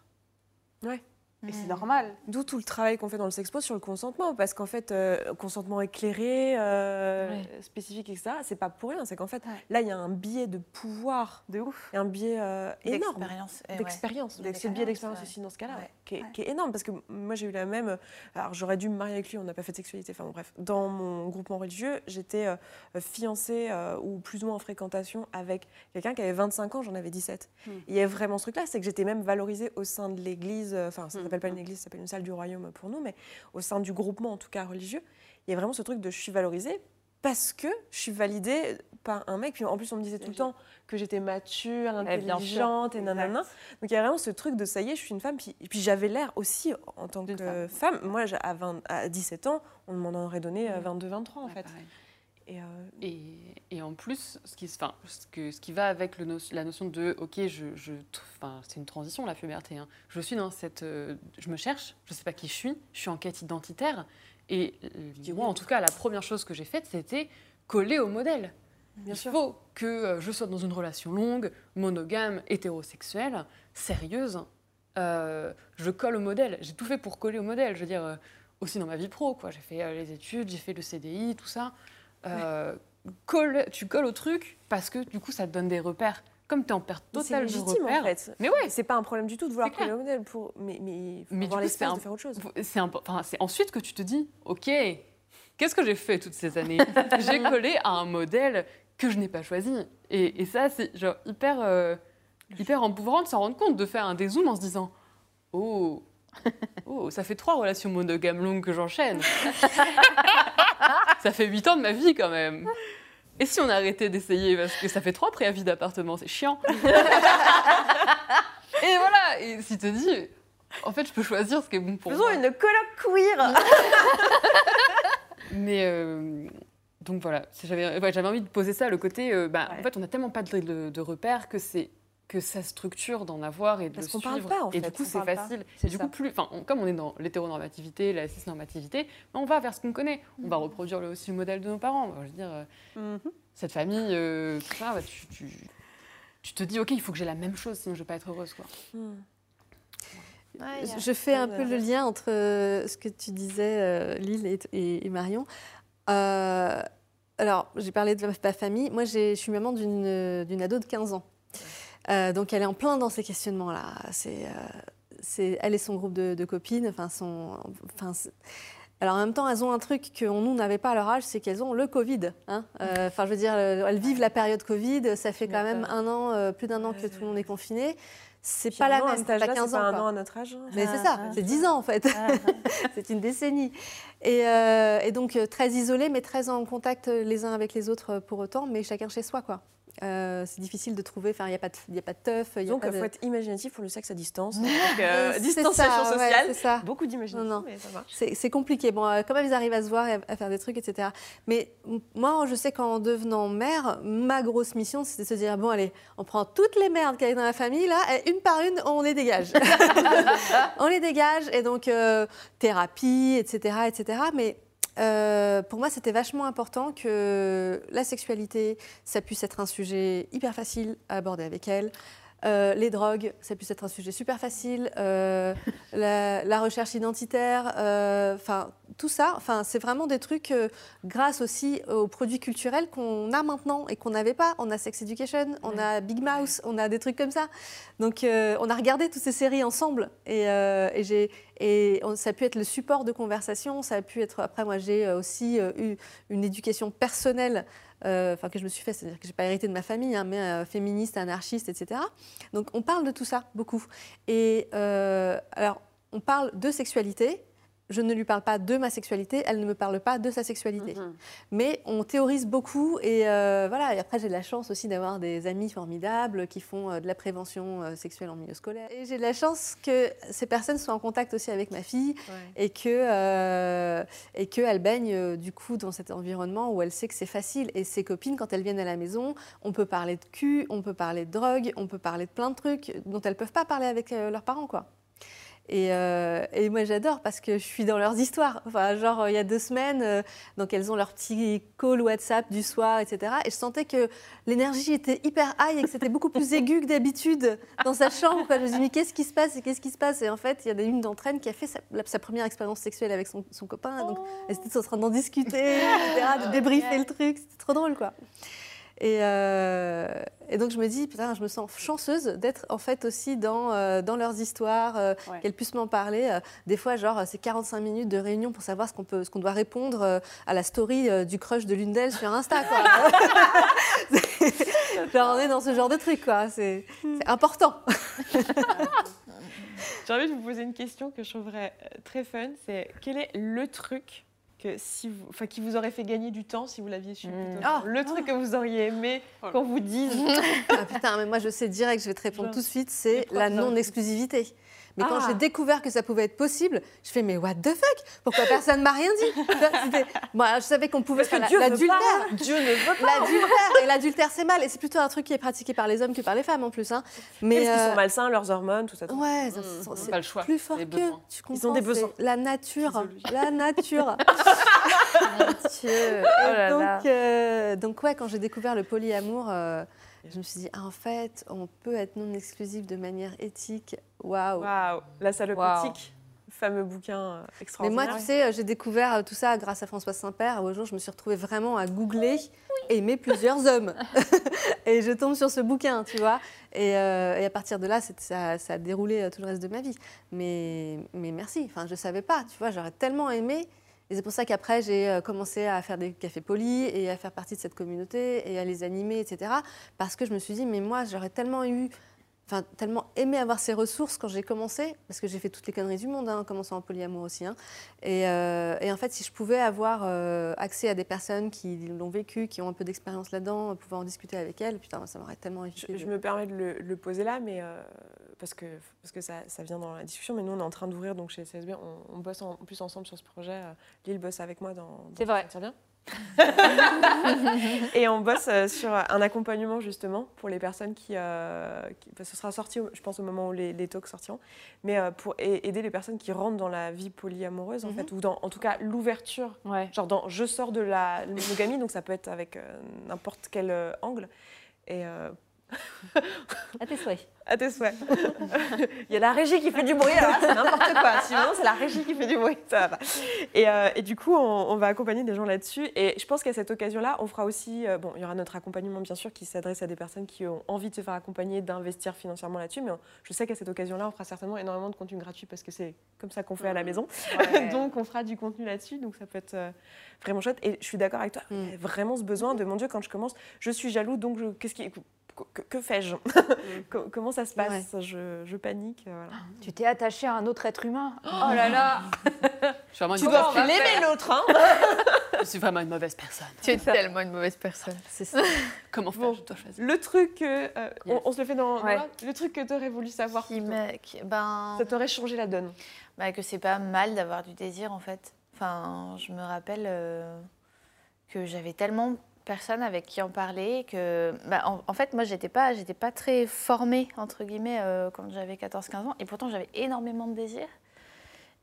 Ouais. Et c'est Hmm. normal. D'où tout le travail qu'on fait dans le sexpo sur le consentement, parce qu'en fait, euh, consentement éclairé, euh, Ouais. spécifique, etc., c'est pas pour rien. C'est qu'en fait, Ouais. là, il y a un biais de pouvoir, De ouf. et un biais euh, énorme D'expérience. eh ouais. d'expérience. Ouais, C'est le biais d'expérience aussi dans ce cas-là, Ouais. qui, est, Ouais. qui est énorme, parce que moi, j'ai eu la même. Alors, j'aurais dû me marier avec lui, on n'a pas fait de sexualité, enfin bon, bref. Dans mon groupement religieux, j'étais euh, fiancée euh, ou plus ou moins en fréquentation avec quelqu'un qui avait 25 ans, j'en avais 17. Mm. Il y a vraiment ce truc-là, c'est que j'étais même valorisée au sein de l'église, euh, enfin, ça Mm. S'appelle pas une église, ça s'appelle une salle du royaume pour nous, mais au sein du groupement, en tout cas religieux, il y a vraiment ce truc de je suis valorisée parce que je suis validée par un mec. Puis en plus, on me disait tout le temps que j'étais mature, Eh, intelligente et nanana. Exact. Donc il y a vraiment ce truc de ça y est, je suis une femme. Puis, et puis j'avais l'air aussi en tant que femme. Moi, à, 20 à 17 ans, on m'en aurait donné euh, 22-23 en Ouais, fait. pareil. Et, euh, Et, et en plus, ce qui, se- enfin, ce, que, ce qui va avec le no- la notion de, ok, je, je, enfin, c'est une transition la puberté. hein. Je suis dans cette, euh, je me cherche, je sais pas qui je suis, je suis en quête identitaire. Et euh, moi, en tout cas, la première chose que j'ai faite, c'était coller au modèle. bien Il sûr. faut que je sois dans une relation longue, monogame, hétérosexuelle, sérieuse. Je colle au modèle. J'ai tout fait pour coller au modèle. Je veux dire, aussi dans ma vie pro, quoi. J'ai fait les études, j'ai fait le CDI, tout ça. Euh, colle- tu colles au truc parce que du coup, ça te donne des repères. Comme tu es en perte totale de repères. en fait. Mais ouais. C'est pas un problème du tout de vouloir coller au modèle, pour... mais, mais faut Mais avoir l'espace de faire autre chose. C'est enfin, ensuite que tu te dis, ok, qu'est-ce que j'ai fait toutes ces années? J'ai collé à un modèle que je n'ai pas choisi. Et, et ça, c'est genre hyper, euh, hyper empouvant de s'en rendre compte, de faire un dézoom en se disant, oh, oh, ça fait trois relations monogames longues que j'enchaîne. ça fait huit ans de ma vie quand même. Et si on arrêtait d'essayer parce que ça fait trois préavis d'appartement, c'est chiant. et voilà, et si tu te dis, en fait, je peux choisir ce qui est bon pour Faisons moi. une colloque queer Mais euh, donc voilà, j'avais ouais, envie de poser ça, le côté, euh, bah, Ouais. en fait, on n'a tellement pas de, de- de repères que c'est que ça structure d'en avoir et de Parce le suivre. pas, en et du coup, c'est facile. Et du ça. coup, plus, enfin, comme on est dans l'hétéronormativité, la cisnormativité, on va vers ce qu'on connaît. On va reproduire le, aussi le modèle de nos parents. Je veux dire, euh, Mhm. cette famille, euh, ça, bah, tu, tu- tu te dis, ok, il faut que j'ai la même chose, sinon je vais pas être heureuse, quoi. Ouais, a- Je fais un peu le lien entre euh, ce que tu disais, euh, Lille et, et- et Marion. Euh, alors, j'ai parlé de ma famille. Moi, je suis maman d'une d'une ado de 15 ans. Euh, donc, elle est en plein dans ces questionnements-là. C'est, euh, elle et son groupe de, de copines. Enfin, son, enfin, alors, en même temps, elles ont un truc que nous n'avait pas à leur âge, c'est qu'elles ont le Covid. hein. Euh, Enfin, je veux dire, elles vivent la période Covid. Ça fait quand même un an, plus d'un an que tout le monde est confiné. C'est pas la même. T'as âge-là, 15 c'est ans. pas un an à notre âge. hein. Mais c'est ça, Ah, c'est 10 ans en fait. Ah, c'est une décennie. Et, euh, et donc très isolés, mais très en contact les uns avec les autres pour autant, mais chacun chez soi. quoi. Euh, c'est difficile de trouver, enfin, il n'y a pas de, y a pas de teuf. il y a Donc, il de- faut être imaginatif pour le sexe à distance. Donc, Euh, distanciation ça, sociale. ça. Beaucoup d'imagination, Non, non. mais ça marche. C'est compliqué. Bon, euh, comment ils arrivent à se voir et à, faire des trucs, etc. Mais moi, je sais qu'en devenant mère, ma grosse mission, c'était de se dire bon, allez, on prend toutes les merdes qu'il y a dans la famille, là, et une par une, on les dégage. on les dégage, et donc euh, thérapie, etc., etc. Mais euh, pour moi, c'était vachement important que la sexualité, ça puisse être un sujet hyper facile à aborder avec elle. Euh, les drogues, ça puisse être un sujet super facile. Euh, la, la recherche identitaire, euh, enfin tout ça, enfin c'est vraiment des trucs grâce aussi aux produits culturels qu'on a maintenant et qu'on n'avait pas. On a Sex Education, on a Big Mouse, on a des trucs comme ça. Donc on a regardé toutes ces séries ensemble et, et j'ai et on- ça a pu être le support de conversation. Ça a pu être après moi j'ai aussi eu une éducation personnelle. Euh, Enfin, que je me suis fait, c'est-à-dire que j'ai pas hérité de ma famille, hein, mais euh, féministe, anarchiste, etc. Donc, on parle de tout ça beaucoup. Et euh, alors, on parle de sexualité. Je ne lui parle pas de ma sexualité, elle ne me parle pas de sa sexualité. Mhm. Mais on théorise beaucoup et euh, voilà. Et après, j'ai de la chance aussi d'avoir des amis formidables qui font euh, de la prévention euh, sexuelle en milieu scolaire. Et j'ai de la chance que ces personnes soient en contact aussi avec ma fille et que euh, et qu'elle baigne du coup dans cet environnement où elle sait que c'est facile. Et ses copines, quand elles viennent à la maison, on peut parler de cul, on peut parler de drogue, on peut parler de plein de trucs dont elles peuvent pas parler avec leurs parents, quoi. Et, euh, et moi j'adore parce que je suis dans leurs histoires. Enfin, genre il y a deux semaines, euh, donc elles ont leur petit call WhatsApp du soir, etc. Et je sentais que l'énergie était hyper high et que c'était beaucoup plus aigu que d'habitude dans sa chambre. Quoi. Je me suis dit mais qu'est-ce qui se passe et qu'est-ce qui se passe? Et en fait, il y en a une d'entre elles qui a fait sa, première expérience sexuelle avec son, son copain. Donc elles étaient en train d'en discuter, etc., de débriefer le truc. C'était trop drôle, quoi. Et, euh, et donc je me dis, putain, je me sens chanceuse d'être en fait aussi dans, euh, dans leurs histoires, euh, Ouais. qu'elles puissent m'en parler. Des fois, genre, c'est 45 minutes de réunion pour savoir ce qu'on peut, ce qu'on doit répondre à la story du crush de l'une d'elles sur Insta. Quoi. Genre, on est dans ce genre de truc, quoi. C'est c'est important. J'ai envie de vous poser une question que je trouverais très fun. C'est quel est le truc que si vous, enfin, qui vous aurait fait gagner du temps si vous l'aviez su Ah. Le truc que vous auriez aimé Oh qu'on vous dise. Ah, putain, mais moi je sais direct, je vais te répondre Genre, tout de suite, c'est la non-exclusivité. Mais quand Ah. j'ai découvert que ça pouvait être possible, je fais mais what the fuck? Pourquoi personne m'a rien dit? Moi, je savais qu'on pouvait Parce faire la- Dieu l'adultère. Dieu ne veut pas. L'adultère et l'adultère c'est mal et c'est plutôt un truc qui est pratiqué par les hommes que par les femmes en plus. Hein. Mais Parce qu'ils euh, sont malsains, leurs hormones, tout ça. tout ouais, Mmh, c'est Pas le choix, plus fort que Ils ont des besoins. La nature, la nature. Dieu. Oh là donc, là. euh, donc ouais, quand j'ai découvert le polyamour, euh, je me suis dit, ah, en fait, on peut être non exclusif de manière éthique. Waouh. Waouh, la salopotique, fameux bouquin euh, Mais extraordinaire. moi, tu sais, j'ai découvert euh, tout ça grâce à François Saint-Père. Au jour, je me suis retrouvée vraiment à googler aimer plusieurs hommes. et je tombe sur ce bouquin, tu vois. Et, euh, et à partir de là, ça, ça a déroulé tout le reste de ma vie. Mais, mais merci. Enfin, je savais pas, tu vois. J'aurais tellement aimé. Et c'est pour ça qu'après, j'ai euh, commencé à faire des cafés polis et à faire partie de cette communauté et à les animer, etc. Parce que je me suis dit, mais moi, j'aurais tellement eu enfin, tellement aimé avoir ces ressources quand j'ai commencé, parce que j'ai fait toutes les conneries du monde hein, en commençant en polyamour aussi. hein. Et, euh, et en fait, si je pouvais avoir euh, accès à des personnes qui l'ont vécu, qui ont un peu d'expérience là-dedans, pouvoir en discuter avec elles, putain, ça m'aurait tellement évité. Je, me permets de le, le poser là, mais euh, parce que, parce que ça, ça vient dans la discussion. Mais nous, on est en train d'ouvrir, donc chez CSB, on, on bosse en, en plus ensemble sur ce projet. Euh, Lille bosse avec moi dans. C'est vrai. Sentir bien. Et on bosse euh, sur un accompagnement justement pour les personnes qui. euh, qui- ce sera sorti, je pense, au moment où les, les talks sortiront. Mais euh, pour aider les personnes qui rentrent dans la vie polyamoureuse, en Mhm. fait, ou dans, en tout cas, l'ouverture Ouais. Genre, dans, je sors de la monogamie, donc ça peut être avec euh, n'importe quel angle. Et À tes souhaits. à tes souhaits. Il y a la régie qui fait du bruit, alors c'est n'importe quoi. Sinon, c'est la régie qui fait du bruit, ça va pas. Et, euh, et du coup, on, on va accompagner des gens là-dessus. Et je pense qu'à cette occasion-là, on fera aussi. euh, bon, il y aura notre accompagnement, bien sûr, qui s'adresse à des personnes qui ont envie de se faire accompagner, d'investir financièrement là-dessus. Mais on- je sais qu'à cette occasion-là, on fera certainement énormément de contenu gratuit parce que c'est comme ça qu'on fait à la maison. Ouais. donc on fera du contenu là-dessus, donc ça peut être euh, vraiment chouette. Et je suis d'accord avec toi, Mm. il y a vraiment ce besoin de mon Dieu quand je commence, je suis jaloux, donc qu'est-ce qui, que, fais-je Co- Comment ça se passe? Je, je panique, euh, voilà. Tu t'es attaché à un autre être humain. Oh là là. Tu dois fan. l'aimer l'autre, hein Je suis vraiment une mauvaise personne. Tu es tellement une mauvaise personne. C'est ça. Comment faire? Bon. Je dois choisir. Le truc que. euh, on, on se le fait dans. Ouais. le truc que t'aurais voulu savoir. Qui qui- ben, Ça t'aurait changé la donne. bah, que c'est pas mal d'avoir du désir en fait. Enfin, je me rappelle euh, que j'avais tellement personne avec qui en parler que, bah, en, fait, moi, j'étais pas, pas très formée entre guillemets euh, quand j'avais 14-15 ans, et pourtant j'avais énormément de désir.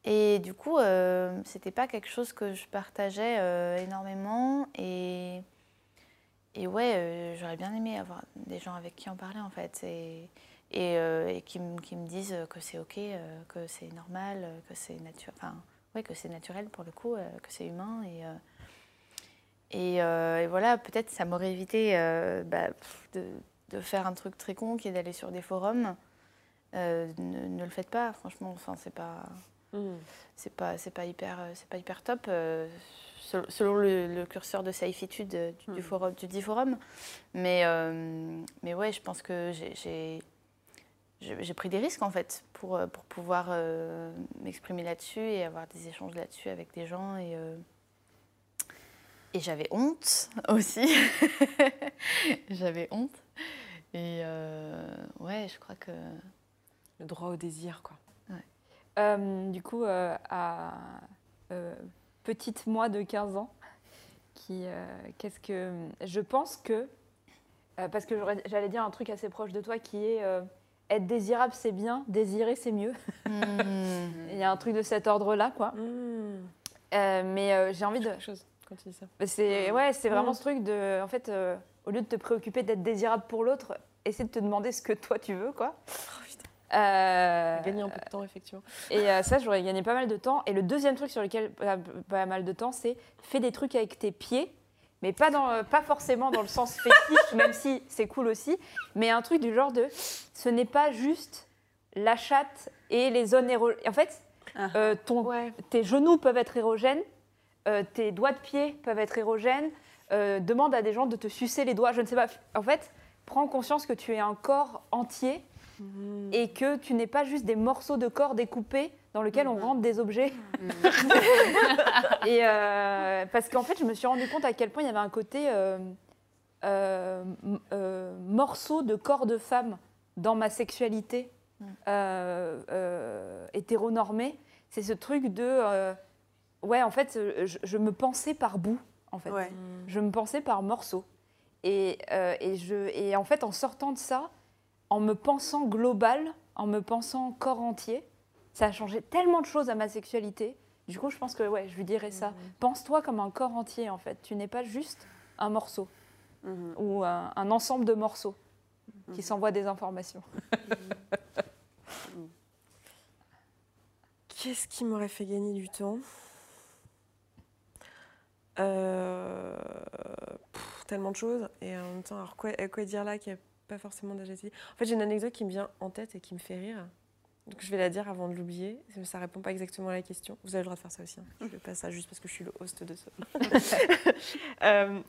Et du coup, euh, c'était pas quelque chose que je partageais euh, énormément. Et, et ouais, euh, j'aurais bien aimé avoir des gens avec qui en parler en fait. Et, et, et qui, qui me disent que c'est ok, que c'est normal, que c'est naturel. Enfin, ouais, que c'est naturel pour le coup, que c'est humain. Et, et, euh, et voilà, peut-être ça m'aurait évité euh, bah, de, de faire un truc très con qui est d'aller sur des forums. Euh, ne, ne le faites pas, franchement. Enfin, c'est pas c'est pas c'est pas hyper c'est pas hyper top euh, sel- selon le, le curseur de saifitude du, du Hmm. forum du dit forum mais euh, mais ouais je pense que j'ai- j'ai j'ai j'ai pris des risques en fait pour pour pouvoir euh, m'exprimer là-dessus et avoir des échanges là-dessus avec des gens et et j'avais honte aussi j'avais honte et euh, ouais je crois que Le droit au désir, quoi. Euh, du coup, euh, à euh, petite moi de 15 ans, qui, euh, qu'est-ce que je pense que euh, parce que j'allais dire un truc assez proche de toi qui est euh, être désirable c'est bien, désirer c'est mieux. hmm, Il y a un truc de cet ordre-là, quoi. Euh, mais euh, j'ai envie de. Chose quand tu dis ça. C'est ouais, c'est vraiment ce truc de, en fait, euh, au lieu de te préoccuper d'être désirable pour l'autre, essaie de te demander ce que toi tu veux, quoi. Euh, Gagner un peu de temps, effectivement. Et euh, ça, j'aurais gagné pas mal de temps. Et le deuxième truc sur lequel pas, pas mal de temps, c'est fais des trucs avec tes pieds, mais pas, dans, euh, pas forcément dans le sens fétiche, même si c'est cool aussi, mais un truc du genre de ce n'est pas juste la chatte et les zones érogènes. En fait, Ah. euh, ton, Ouais. tes genoux peuvent être érogènes, euh, tes doigts de pied peuvent être érogènes, euh, demande à des gens de te sucer les doigts, je ne sais pas. En fait, prends conscience que tu es un corps entier et que tu n'es pas juste des morceaux de corps découpés dans lesquels on rentre des objets. et euh, parce qu'en fait, je me suis rendu compte à quel point il y avait un côté morceau de corps de femme dans ma sexualité hétéronormée. C'est ce truc de ouais, en fait, je, je me pensais par bout, en fait. Ouais. Je me pensais par morceaux. Et, euh, et, je, et en fait, en sortant de ça, en me pensant global, en me pensant corps entier, ça a changé tellement de choses à ma sexualité. Du coup, je pense que ouais, je lui dirais ça. Pense-toi comme un corps entier, en fait. Tu n'es pas juste un morceau Mhm. ou un, un ensemble de morceaux qui s'envoient des informations. Qu'est-ce qui m'aurait fait gagner du temps? Euh, Tellement de choses. Et en même temps, alors quoi, dire là qui n'a pas forcément déjà En fait, j'ai une anecdote qui me vient en tête et qui me fait rire. Donc je vais la dire avant de l'oublier. Ça répond pas exactement à la question. Vous avez le droit de faire ça aussi. hein. Je fais pas ça juste parce que je suis le host de ça. Euh,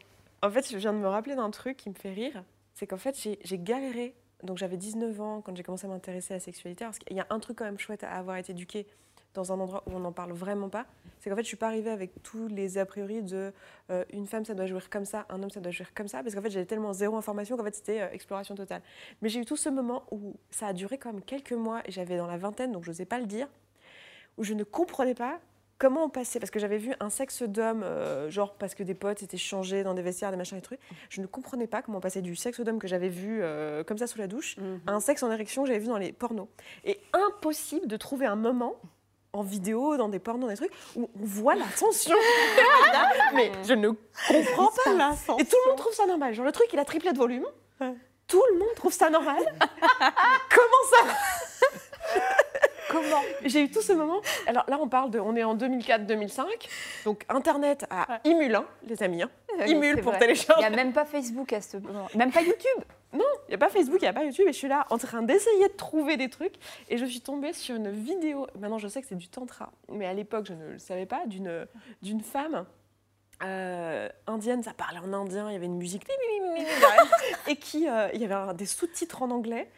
en fait, je viens de me rappeler d'un truc qui me fait rire. C'est qu'en fait, j'ai galéré. Donc j'avais 19 ans quand j'ai commencé à m'intéresser à la sexualité. Parce qu'il y a un truc quand même chouette à avoir été éduqué dans un endroit où on n'en parle vraiment pas. C'est qu'en fait, je suis pas arrivée avec tous les a priori de euh, une femme, ça doit jouir comme ça, un homme, ça doit jouir comme ça. Parce qu'en fait, j'avais tellement zéro information qu'en fait, c'était euh, exploration totale. Mais j'ai eu tout ce moment où ça a duré quand même quelques mois et j'avais dans la vingtaine, donc je n'osais pas le dire, où je ne comprenais pas comment on passait. Parce que j'avais vu un sexe d'homme, euh, genre parce que des potes étaient changés dans des vestiaires, des machins et trucs. Je ne comprenais pas comment on passait du sexe d'homme que j'avais vu euh, comme ça sous la douche à un sexe en érection que j'avais vu dans les pornos. Et impossible de trouver un moment en vidéo, dans des pornos, des trucs, où on voit l'ascension. Mais je ne comprends pas. Et tout le monde trouve ça normal. Genre le truc, il a triplé de volume. Tout le monde trouve ça normal. Comment ça Comment J'ai eu tout ce moment. Alors là, on parle de. On est en 2004-2005. Donc Internet a Imul, hein, les amis. hein. Imul C'est pour vrai. télécharger. Il n'y a même pas Facebook à ce moment. Même pas YouTube. Il n'y a pas Facebook, il n'y a pas YouTube, et je suis là en train d'essayer de trouver des trucs. Et je suis tombée sur une vidéo, maintenant je sais que c'est du tantra, mais à l'époque je ne le savais pas, d'une, femme euh, indienne, ça parlait en indien, il y avait une musique, et qui, euh, il y avait des sous-titres en anglais,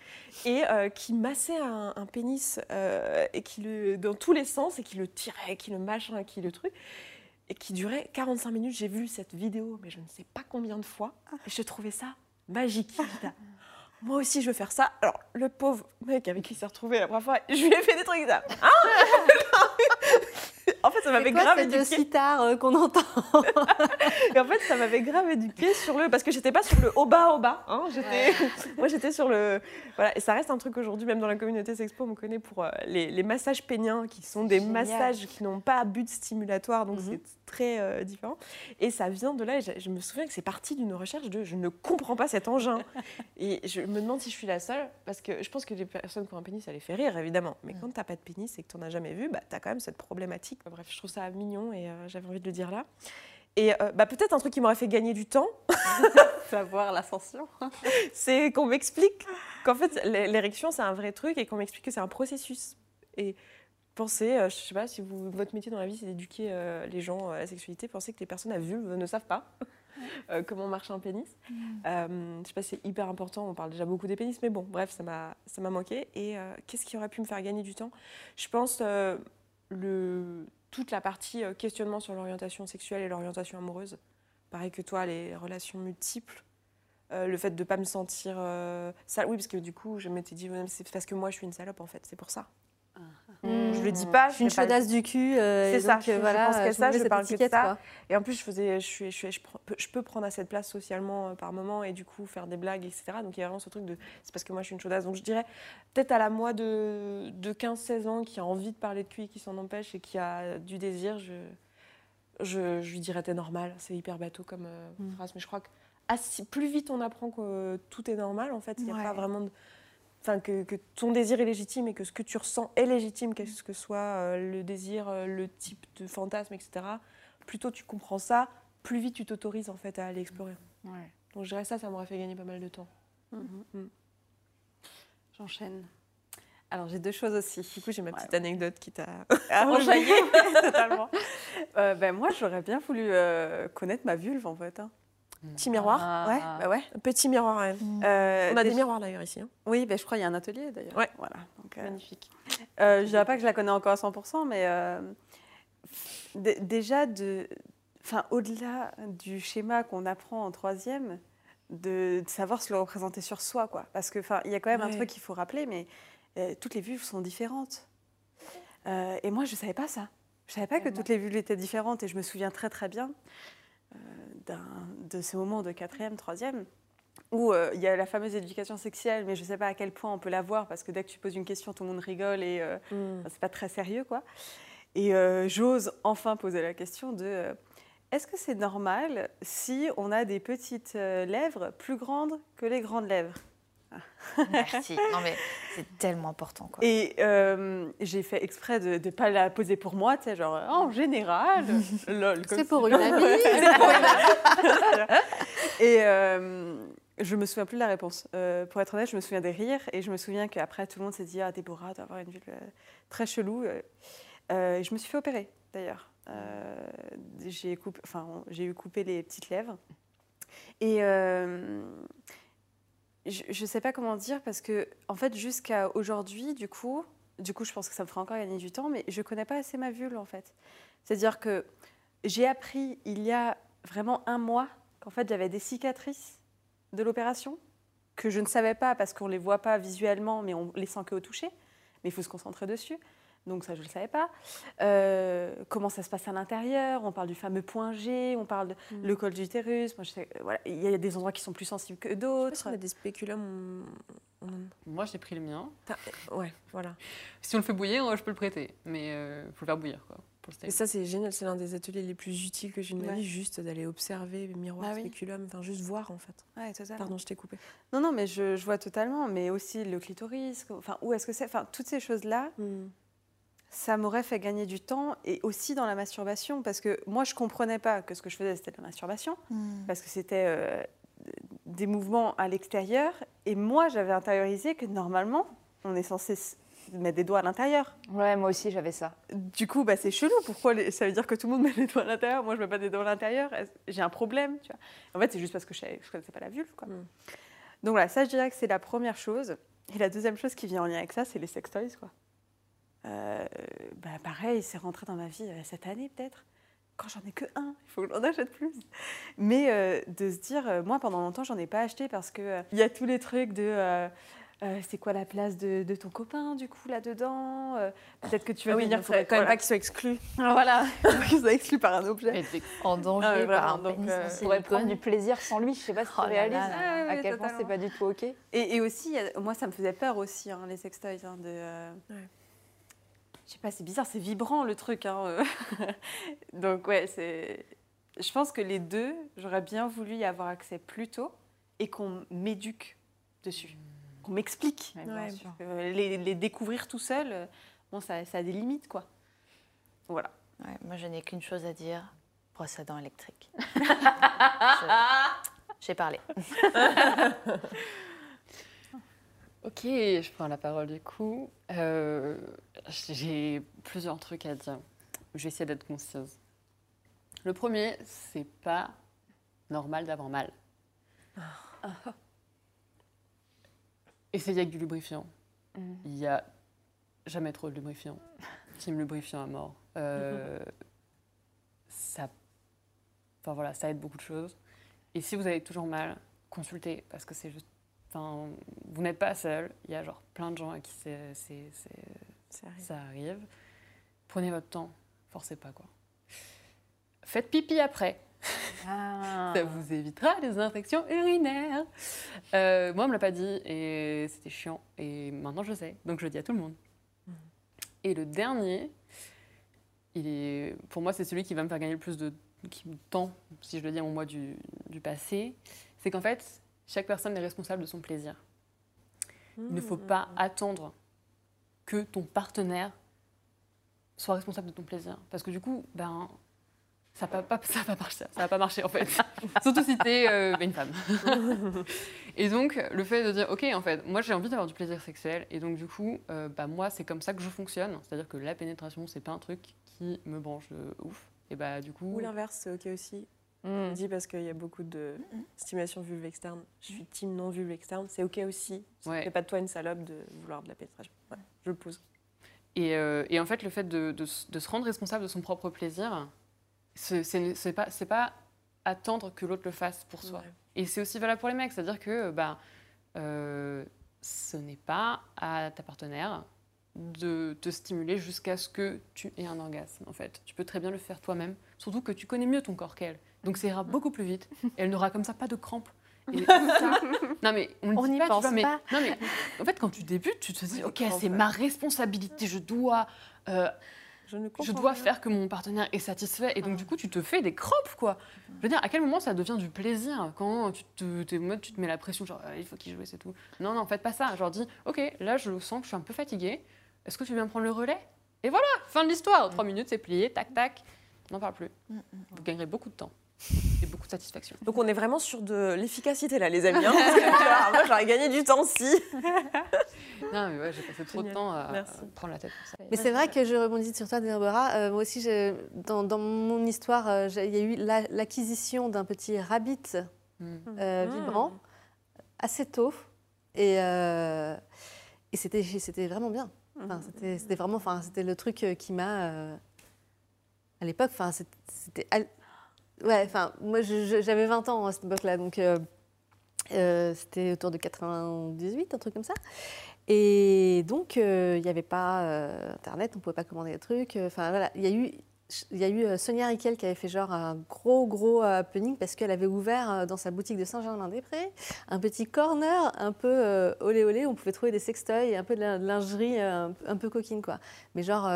et euh, qui massait un, un pénis, et qui le, dans tous les sens, et qui le tirait, qui le machin, qui le truc. et qui durait 45 minutes. J'ai vu cette vidéo, mais je ne sais pas combien de fois. Et je trouvais ça magique. Moi aussi, je veux faire ça. Alors, le pauvre mec avec qui il s'est retrouvé la première fois, je lui ai fait des trucs là. Ah en fait, ça m'avait C'est grave éduqué. sitar euh, qu'on entend Et en fait, ça m'avait grave éduqué sur le. Parce que j'étais pas sur le haut bas, haut bas. hein, j'étais... Moi, j'étais sur le. Voilà. Et ça reste un truc aujourd'hui, même dans la communauté Sexpo, on me connaît pour euh, les, les massages péniens, qui sont des Génial. massages qui n'ont pas but stimulatoire, donc Mhm. c'est très euh, différent. Et ça vient de là. Et je, je me souviens que c'est parti d'une recherche de je ne comprends pas cet engin. et je me demande si je suis la seule, parce que je pense que les personnes qui ont un pénis, ça les fait rire, évidemment. Mais quand t'as pas de pénis et que t'en as jamais vu, bah, t'as quand même cette problématique. Bref, je trouve ça mignon et euh, j'avais envie de le dire là. Et euh, bah, peut-être un truc qui m'aurait fait gagner du temps, Savoir l'ascension. c'est qu'on m'explique qu'en fait, l'é- l'érection, c'est un vrai truc et qu'on m'explique que c'est un processus. Et pensez, euh, je sais pas, si vous, votre métier dans la vie, c'est d'éduquer les gens à la sexualité, pensez que les personnes à vulve ne savent pas euh, comment marche un pénis. Euh, je sais pas, c'est hyper important, on parle déjà beaucoup des pénis, mais bon, bref, ça m'a ça m'a manqué. Et euh, qu'est-ce qui aurait pu me faire gagner du temps? Je pense le, toute la partie euh, questionnement sur l'orientation sexuelle et l'orientation amoureuse. Pareil que toi, les relations multiples. Euh, le fait de ne pas me sentir euh, sale. Oui, parce que du coup, je m'étais dit, c'est parce que moi, je suis une salope, en fait. C'est pour ça. Je le dis pas. Je suis une chaudasse du cul. euh, C'est ça, donc, je- euh, je voilà, pense que je ça, me mets je parle que de ça. quoi. Et en plus, je, faisais, je, suis, je, suis- je prends- je peux prendre assez de place socialement euh, par moment et du coup faire des blagues, etc. Donc il y a vraiment ce truc de c'est parce que moi je suis une chaudasse. Donc je dirais peut-être à la moi de, de 15-16 ans qui a envie de parler de cul, qui s'en empêche et qui a du désir, je, je, je lui dirais t'es normal. C'est hyper bateau comme euh, Mm. phrase, mais je crois que ah, si- plus vite on apprend que euh, tout est normal, en fait, il n'y a Ouais. pas vraiment de. Enfin, que, que ton désir est légitime et que ce que tu ressens est légitime, qu'est-ce que soit euh, le désir, euh, le type de fantasme, etc. Plus tôt tu comprends ça, plus vite tu t'autorises en fait à aller explorer. Ouais. Donc je dirais ça, ça m'aurait fait gagner pas mal de temps. Mhm. J'enchaîne. Alors j'ai deux choses aussi. Du coup, j'ai ma Ouais. petite anecdote qui t'a Ah, enjaillé. Totalement. Euh, ben, moi, j'aurais bien voulu euh, connaître ma vulve, en fait. hein. Petit miroir. Ah. Ouais, bah ouais. Petit miroir, ouais. Euh, On a des miroirs d'ailleurs ici. hein. Oui, ben, je crois qu'il y a un atelier, d'ailleurs. Ouais. Voilà. Donc, euh, Magnifique. Euh, je dirais pas que je la connais encore à 100%, mais euh, déjà, de, enfin, au-delà du schéma qu'on apprend en troisième, de, de savoir se le représenter sur soi. Quoi. Parce qu'il y a quand même un truc qu'il faut rappeler, mais euh, toutes les vulves sont différentes. Euh, et moi, je ne savais pas ça. Je ne savais pas que toutes les vulves étaient différentes. Et je me souviens très, très bien de ce moment de quatrième, troisième, où euh, il y a la fameuse éducation sexuelle, mais je ne sais pas à quel point on peut la voir, parce que dès que tu poses une question, tout le monde rigole et euh, Mm. C'est pas très sérieux, quoi. Et euh, j'ose enfin poser la question de euh, est-ce que c'est normal si on a des petites euh, lèvres plus grandes que les grandes lèvres? Merci. Non, mais c'est tellement important, quoi. Et euh, j'ai fait exprès de ne pas la poser pour moi, tu sais, genre en général, lol. comme C'est si- pour une amie. C'est pour une amie. Et euh, je me souviens plus de la réponse. Euh, pour être honnête, je me souviens des rires et je me souviens qu'après tout le monde s'est dit ah Déborah, tu avoir une vulve euh, très chelou. Euh, euh, je me suis fait opérer d'ailleurs. Euh, j'ai coupé, enfin on- j'ai eu coupé les petites lèvres et euh, je ne sais pas comment dire parce que en fait jusqu'à aujourd'hui du coup du coup je pense que ça me fera encore gagner du temps mais je connais pas assez ma vulve en fait. C'est à dire que j'ai appris il y a vraiment un mois qu'en fait j'avais des cicatrices de l'opération que je ne savais pas parce qu'on les voit pas visuellement mais on les sent que au toucher mais il faut se concentrer dessus donc ça je ne le savais pas Euh, comment ça se passe à l'intérieur? On parle du fameux point G on parle de Mm. le col de l'utérus Moi, je sais- voilà, il y a des endroits qui sont plus sensibles que d'autres si on a des spéculums. on- Moi, j'ai pris le mien. T'as- Ouais, voilà. Si on le fait bouillir, je peux le prêter. Mais il faut le faire bouillir, quoi. Et ça, c'est génial. C'est l'un des ateliers les plus utiles que j'ai eu de ma vie, juste d'aller observer miroir, Bah oui. spéculum, enfin juste voir en fait. Ouais, totalement. Pardon, je t'ai coupé. Non, non, mais je, je vois totalement. Mais aussi le clitoris, enfin, où est-ce que c'est? Enfin, toutes ces choses-là, Mm. Ça m'aurait fait gagner du temps et aussi dans la masturbation. Parce que moi, je comprenais pas que ce que je faisais, c'était de la masturbation. Parce que c'était euh, des mouvements à l'extérieur. Et moi, j'avais intériorisé que normalement, on est censé mettre des doigts à l'intérieur. Ouais, moi aussi j'avais ça. Du coup, bah, c'est chelou. Pourquoi les- ça veut dire que tout le monde met les doigts à l'intérieur? Moi, je mets pas des doigts à l'intérieur. J'ai un problème, tu vois? En fait, c'est juste parce que je ne connaissais pas la vulve, quoi. Mm. Donc voilà, ça, je dirais que c'est la première chose. Et la deuxième chose qui vient en lien avec ça, c'est les sextoys, quoi. Euh, bah, pareil, c'est rentré dans ma vie euh, cette année, peut-être. quand j'en ai que un, il faut que j'en achète plus. Mais euh, de se dire, euh, moi pendant longtemps, j'en ai pas acheté parce que euh, il y a tous les trucs de. euh, euh, c'est quoi la place de, de ton copain du coup là-dedans Euh, Peut-être que tu vas Ah oui, il venir ne faudrait quand même voilà. pas qu'ils soient exclus. Voilà, qu'ils soient exclus par un objet. En danger Ah par un donc, euh, on pourrait prendre du plaisir sans lui. Je sais pas si tu Oh là réalises là là là. à quel point c'est pas du tout ok. Et, et aussi, il a- moi, ça me faisait peur aussi, hein, les sextoys. hein, de, euh, Ouais. Je sais pas, c'est bizarre, c'est vibrant le truc. hein, euh. Donc, ouais, c'est. Je pense que les deux, j'aurais bien voulu y avoir accès plus tôt et qu'on m'éduque dessus, qu'on m'explique. Ouais, Ouais. Euh, les, les découvrir tout seul, euh, bon, ça, ça a des limites, quoi. Voilà. Ouais, moi, je n'ai qu'une chose à dire brosse à dents électrique. J'ai parlé. Ok, je prends la parole du coup. Euh, J'ai plusieurs trucs à dire. Je vais essayer d'être concise. Le premier, c'est pas normal d'avoir mal. Essayez avec du lubrifiant. Il y a jamais trop de lubrifiant. Team lubrifiant à mort. Euh, ça, enfin voilà, ça aide beaucoup de choses. Et si vous avez toujours mal, consultez parce que c'est juste Enfin, vous n'êtes pas seul. Il y a genre plein de gens à qui Ça arrive. ça arrive. Prenez votre temps. Forcez pas, quoi. Faites pipi après. Ah. Ça vous évitera les infections urinaires. Euh, moi, on me l'a pas dit et c'était chiant. Et maintenant, je sais. Donc, je le dis à tout le monde. Et le dernier, il est, pour moi, c'est celui qui va me faire gagner le plus de tend, si je le dis à mon moi du, du passé. C'est qu'en fait, chaque personne est responsable de son plaisir. Il ne faut pas attendre que ton partenaire soit responsable de ton plaisir. Parce que du coup, ben, ça va pas, ça va pas marcher. Ça va pas marcher en fait. Surtout si tu es une femme. et donc, le fait de dire, ok, en fait, moi j'ai envie d'avoir du plaisir sexuel. Et donc, du coup, euh, bah, moi, c'est comme ça que je fonctionne. C'est-à-dire que la pénétration, c'est pas un truc qui me branche de ouf. Et bah, du coup. Ou l'inverse, c'est ok aussi. Je Mm. dis parce qu'il y a beaucoup de stimulation vulve externe. Je suis team non vulve externe. C'est ok aussi. Ça Ouais. pas de toi une salope de vouloir de la pénétration. Ouais, je le pose. Et, euh, et en fait, le fait de, de s- de se rendre responsable de son propre plaisir, ce- c'est c'est pas, c'est pas attendre que l'autre le fasse pour soi. Ouais. Et c'est aussi valable pour les mecs, c'est-à-dire que bah, euh, ce n'est pas à ta partenaire de te stimuler jusqu'à ce que tu aies un orgasme, en fait. Tu peux très bien le faire toi-même, surtout que tu connais mieux ton corps qu'elle. Donc ça ira beaucoup plus vite, et elle n'aura comme ça pas de crampes. Et tout ça- non mais on, On dit pas, tu pense mais- pas. non mais en fait quand tu débutes, tu te dis ok c'est ma responsabilité, je dois euh, Je ne dois rien. faire que mon partenaire est satisfait. Et donc, du coup, tu te fais des crampes, quoi. Je veux dire, à quel moment ça devient du plaisir Quand tu te, mode, tu te mets la pression, genre, Ah, il faut qu'il joue, c'est tout. Non, non, faites pas ça. Genre, dis, OK, là, je sens que je suis un peu fatiguée. Est-ce que tu bien prendre le relais? Et voilà, fin de l'histoire. Trois minutes, c'est plié, tac, tac. On n'en parle plus. Vous gagnerez beaucoup de temps et beaucoup de satisfaction. Donc on est vraiment sur de l'efficacité là, les amis. hein, parce que, alors, moi, j'aurais gagné du temps si. Non, mais ouais, j'ai passé trop de temps à, Merci. prendre la tête pour ça. Mais c'est vrai que je rebondis sur toi, Déborah. Euh, moi aussi, dans, dans mon histoire, euh, il y a eu la- l'acquisition d'un petit rabbit Mm. euh, Mm. vibrant assez tôt. Et, euh, et c'était, c'était vraiment bien. Enfin, c'était, c'était vraiment, enfin, c'était le truc qui m'a, euh, à l'époque, enfin, c'était, ouais, enfin, moi, j'avais 20 ans à cette époque-là, donc euh, euh, c'était autour de 98, un truc comme ça. Et donc, euh, il n'y avait pas Internet, on ne pouvait pas commander des trucs. Enfin, voilà, il y a eu Sonia Riquel qui avait fait genre un gros, gros happening parce qu'elle avait ouvert dans sa boutique de Saint-Germain-des-Prés un petit corner un peu olé olé on pouvait trouver des sextoys et un peu de lin- de lingerie un, peu coquine, quoi. Mais genre,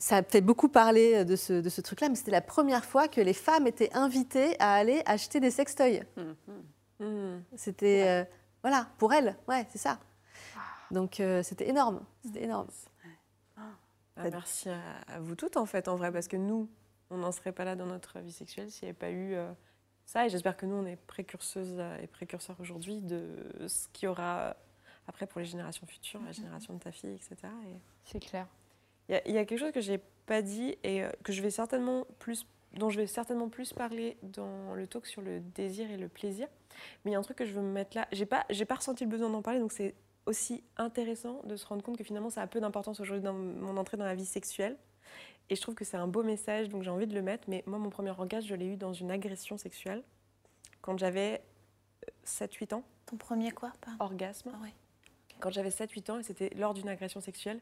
ça a fait beaucoup parler de ce, de ce truc-là, mais c'était la première fois que les femmes étaient invitées à aller acheter des sextoys. Hmm. C'était, euh, voilà, pour elles, ouais, c'est ça. Donc euh, c'était énorme, c'était énorme. Ah, merci à, à vous toutes en fait, en vrai, parce que nous, on n'en serait pas là dans notre vie sexuelle s'il n'y avait pas eu euh, ça. Et j'espère que nous, on est précurseuses euh, et précurseurs aujourd'hui de ce qu'il y aura euh, après pour les générations futures, la génération de ta fille, etc. Et C'est clair. Il y, a- il y a quelque chose que j'ai pas dit et euh, que je vais certainement plus, dont je vais certainement plus parler dans le talk sur le désir et le plaisir. Mais il y a un truc que je veux me mettre là. J'ai pas, j'ai pas ressenti le besoin d'en parler, donc c'est aussi intéressant de se rendre compte que finalement ça a peu d'importance aujourd'hui dans mon entrée dans la vie sexuelle Et je trouve que c'est un beau message, donc j'ai envie de le mettre. Mais moi, mon premier orgasme, je l'ai eu dans une agression sexuelle quand j'avais 7-8 ans. Ton premier quoi pardon? Orgasme. Ah ouais. Quand j'avais 7-8 ans, et c'était lors d'une agression sexuelle.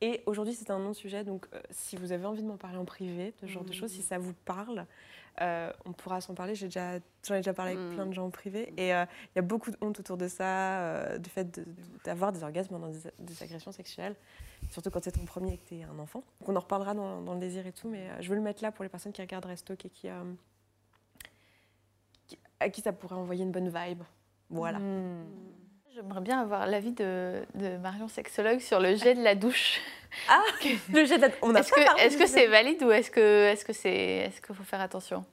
Et aujourd'hui, c'est un non-sujet. Donc, euh, si vous avez envie de m'en parler en privé, de ce genre de choses, si ça vous parle, euh, on pourra s'en parler. J'ai déjà, j'en ai déjà parlé avec Mm. plein de gens en privé. Et euh, il y a beaucoup de honte autour de ça, du fait de- de- d'avoir des orgasmes pendant des, des agressions sexuelles. Surtout quand c'est ton premier et que tu es un enfant. Donc, on en reparlera dans, dans le désir et tout. Mais je veux le mettre là pour les personnes qui regardent Restock et qui, qui- à qui ça pourrait envoyer une bonne vibe. Voilà. J'aimerais bien avoir l'avis de, de Marion sexologue sur le jet de la douche. Ah, le jet de la- On a Est-ce pas que parlé est-ce du que jet c'est valide ou est-ce que est-ce que c'est est-ce qu'il faut faire attention?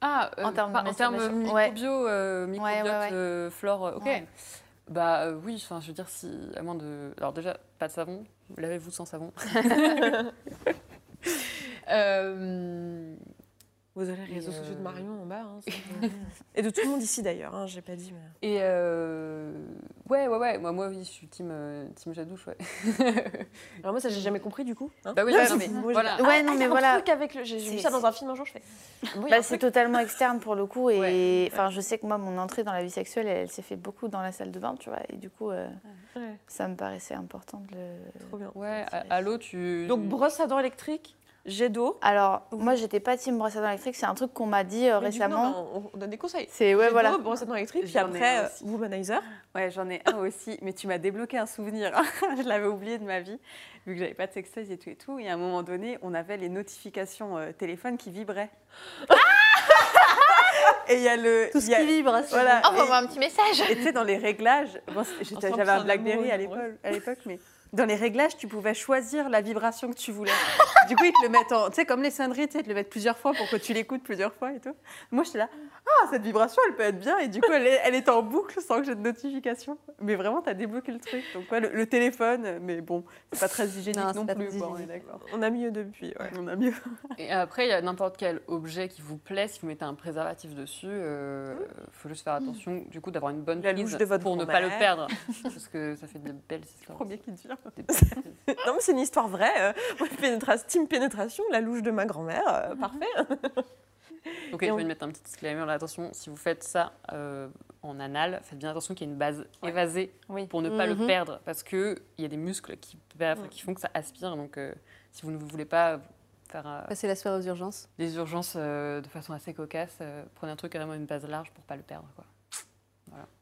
Ah, euh, En termes de en termes. Ouais. euh, microbiote, ouais, ouais. euh, flore, euh, ok. Ouais. Bah euh, oui, enfin je veux dire si à moins de, alors déjà pas de savon, lavez-vous sans savon. Euh, Vous avez les réseaux Et, sociaux de euh, Marion en bas. hein, et de tout le monde ici d'ailleurs, hein, j'ai pas dit. Mais... et euh, ouais ouais ouais, moi moi oui, je suis team euh, team Jadouche, ouais. Alors moi ça j'ai jamais compris du coup. hein. Bah oui, bah je- non, mais voilà. Ouais, non, y mais voilà. truc avec le. J'ai vu C'est- ça dans un film un jour, je fais. Oui, Bah, c'est totalement externe pour le coup et Ouais. enfin je sais que moi mon entrée dans la vie sexuelle elle, s'est fait beaucoup dans la salle de bain tu vois et du coup euh, Ouais, ça me paraissait important de le trop bien. Ouais, l'eau tu. Donc brosse à dents électrique, jet d'eau. alors moi j'étais pas team brosse à dents électrique c'est un truc qu'on m'a dit euh, Mais du coup, récemment non, on, on donne des conseils. c'est ouais voilà d'eau, brosse à dents électrique, puis J'en ai après un euh, aussi. womanizer. Ouais, j'en ai un aussi, mais tu m'as débloqué un souvenir. je l'avais oublié de ma vie, vu que j'avais pas de sextoys et tout et tout. Et à un moment donné, on avait les notifications euh, téléphone qui vibraient. et il y a le. Tout ce il y a- qui vibre. c'est Voilà. envoie-moi un petit message Et tu sais, dans les réglages, bon, c'était- j'étais- Ensemble, j'avais un Blackberry à amoureux, l'époque, à l'époque, mais dans les réglages, tu pouvais choisir la vibration que tu voulais. du coup, ils te le mettent en. Tu sais, comme les sonneries, tu sais, ils te le mettent plusieurs fois pour que tu l'écoutes plusieurs fois et tout. Moi, j'étais là, ah, cette vibration, elle peut être bien. Et du coup, elle est, elle est en boucle sans que j'ai de notification. Mais vraiment, tu as débloqué le truc. Donc, ouais, le, le téléphone, mais bon, c'est pas très hygiénique Non, non, plus. quoi, on. On a mieux depuis. Ouais. On a mieux. Et après, il y a n'importe quel objet qui vous plaît, si vous mettez un préservatif dessus, il faut juste faire attention du coup d'avoir une bonne La prise louche de votre pour ne pas le perdre. parce que ça fait de belles histoires. Premier qui te Non mais c'est une histoire vraie. euh, moi, pénétra- team pénétration, la louche de ma grand-mère, euh, parfait. Ok, je on- vais mettre un petit disclaimer là. Attention, si vous faites ça euh, en anal, faites bien attention qu'il y ait une base évasée Oui. pour ne pas le Mhm. perdre. Parce qu'il y a des muscles qui, qui font que ça aspire. Donc, euh, si vous ne voulez pas faire euh, Passer la sphère aux urgences. des urgences euh, de façon assez cocasse, euh, prenez un truc carrément une base large pour pas le perdre. Quoi.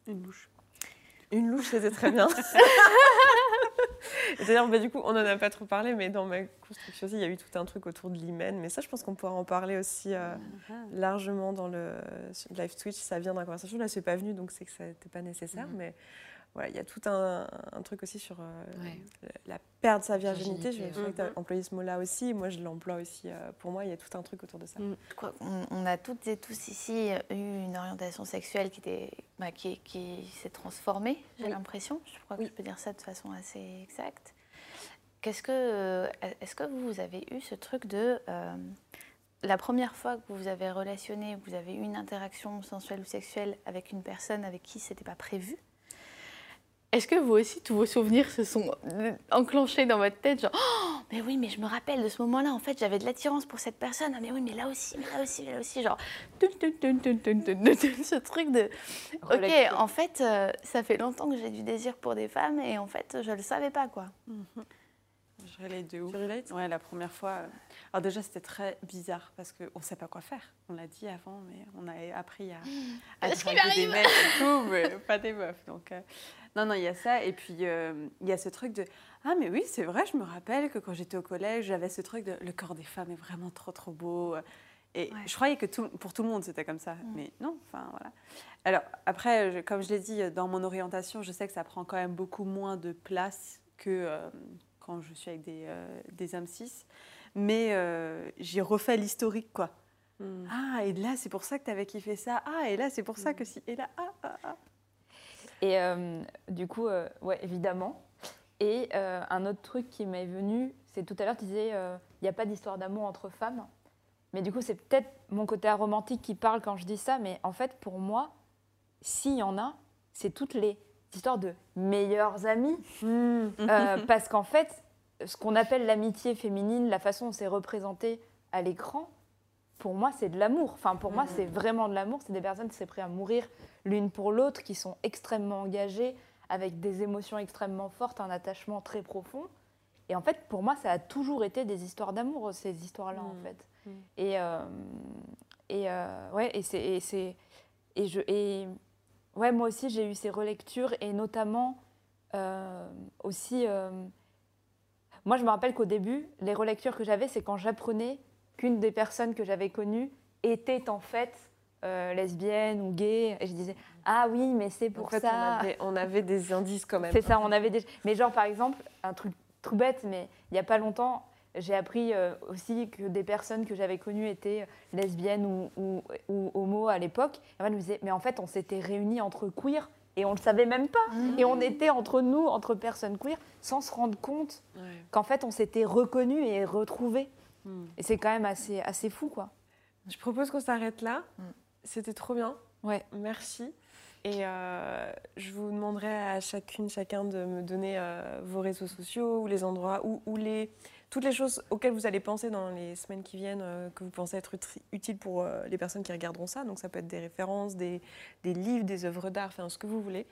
Une louche. Une louche, c'était très bien. D'ailleurs, bah, du coup, on n'en a pas trop parlé, mais dans ma construction aussi, il y a eu tout un truc autour de l'hymen. Mais ça, je pense qu'on pourra en parler aussi euh, largement dans le live Twitch. Ça vient la conversation. Là, c'est pas venu, donc c'est que ça n'était pas nécessaire. Mhm. Mais voilà, il y a tout un, un truc aussi sur euh, Ouais. la perte de sa virginité. Virginité, Je sais que tu as employé ce mot-là aussi. Moi, je l'emploie aussi. euh, pour moi, il y a tout un truc autour de ça. Mm. Je crois qu'on on a toutes et tous ici eu une orientation sexuelle qui, était, bah, qui, qui s'est transformée, j'ai Oui. l'impression. Je crois Oui. que je peux dire ça de façon assez exacte. Qu'est-ce que, euh, est-ce que vous avez eu ce truc de euh, la première fois que vous avez relationné, vous avez eu une interaction sensuelle ou sexuelle avec une personne avec qui c'était pas prévu? Est-ce que vous aussi, tous vos souvenirs se sont euh, enclenchés dans votre tête, genre, oh, mais oui, mais je me rappelle de ce moment-là, en fait, j'avais de l'attirance pour cette personne, ah, mais oui, mais là aussi, mais là aussi, mais là aussi, genre, ce truc de, ok, en fait, euh, ça fait longtemps que j'ai du désir pour des femmes et en fait, je ne le savais pas, quoi. Mm -hmm. Je relate de ouf. Tu relates? Ouais, la première fois. Euh. Alors déjà, c'était très bizarre parce qu'on ne sait pas quoi faire. On l'a dit avant, mais on a appris à, mm. à draguer des mecs et tout, mais pas des meufs. Donc, non, non, il y a ça. Et puis, euh, il y a ce truc de Ah, mais oui, c'est vrai, je me rappelle que quand j'étais au collège, j'avais ce truc de Le corps des femmes est vraiment trop, trop beau. Et Ouais. je croyais que tout- pour tout le monde, c'était comme ça. Mais non, enfin, voilà. Alors, après, je- comme je l'ai dit, dans mon orientation, je sais que ça prend quand même beaucoup moins de place que euh, quand je suis avec des, euh, des hommes cis. Mais euh, j'ai refait l'historique, quoi. Mm. Ah, et là, c'est pour ça que tu avais kiffé ça. Ah, et là, c'est pour ça que si. Et là, ah, ah, ah. Et euh, du coup, euh, ouais, évidemment. Et euh, un autre truc qui m'est venu, c'est tout à l'heure, tu disais, il n'y a pas d'histoire d'amour entre femmes. Mais du coup, c'est peut-être mon côté aromantique qui parle quand je dis ça. Mais en fait, pour moi, s'il y en a, c'est toutes les histoires de meilleurs amis. Euh, parce qu'en fait, ce qu'on appelle l'amitié féminine, la façon dont c'est représenté à l'écran, pour moi, c'est de l'amour. Enfin, pour moi, c'est vraiment de l'amour. C'est des personnes qui sont prêtes à mourir l'une pour l'autre, qui sont extrêmement engagées, avec des émotions extrêmement fortes, un attachement très profond. Et en fait, pour moi, ça a toujours été des histoires d'amour, ces histoires-là, en Mm. fait. Mm. Et, euh, et euh, ouais, et c'est, et et je, et ouais, moi aussi, j'ai eu ces relectures, et notamment euh, aussi, moi, je me rappelle qu'au début, les relectures que j'avais, c'est quand j'apprenais qu'une des personnes que j'avais connues était en fait euh, lesbienne ou gay, et je disais, ah oui, mais c'est pour En fait, ça. on avait, on avait des indices quand même. C'est ça, on avait des. Mais genre, par exemple, un truc tout bête, mais il n'y a pas longtemps, j'ai appris euh, aussi que des personnes que j'avais connues étaient lesbiennes ou, ou, ou homo à l'époque. Et moi, je me disais, mais en fait, on s'était réunis entre queer et on ne le savait même pas. Et on était entre nous, entre personnes queer, sans se rendre compte Ouais. qu'en fait, on s'était reconnus et retrouvés. Mm. Et c'est quand même assez, assez fou, quoi. Je propose qu'on s'arrête là. Mm. C'était trop bien. Ouais. Merci. Et euh, je vous demanderai à chacune, chacun de me donner euh, vos réseaux sociaux ou les endroits ou, ou les, toutes les choses auxquelles vous allez penser dans les semaines qui viennent, euh, que vous pensez être utiles pour euh, les personnes qui regarderont ça. Donc ça peut être des références, des, des livres, des œuvres d'art, enfin ce que vous voulez.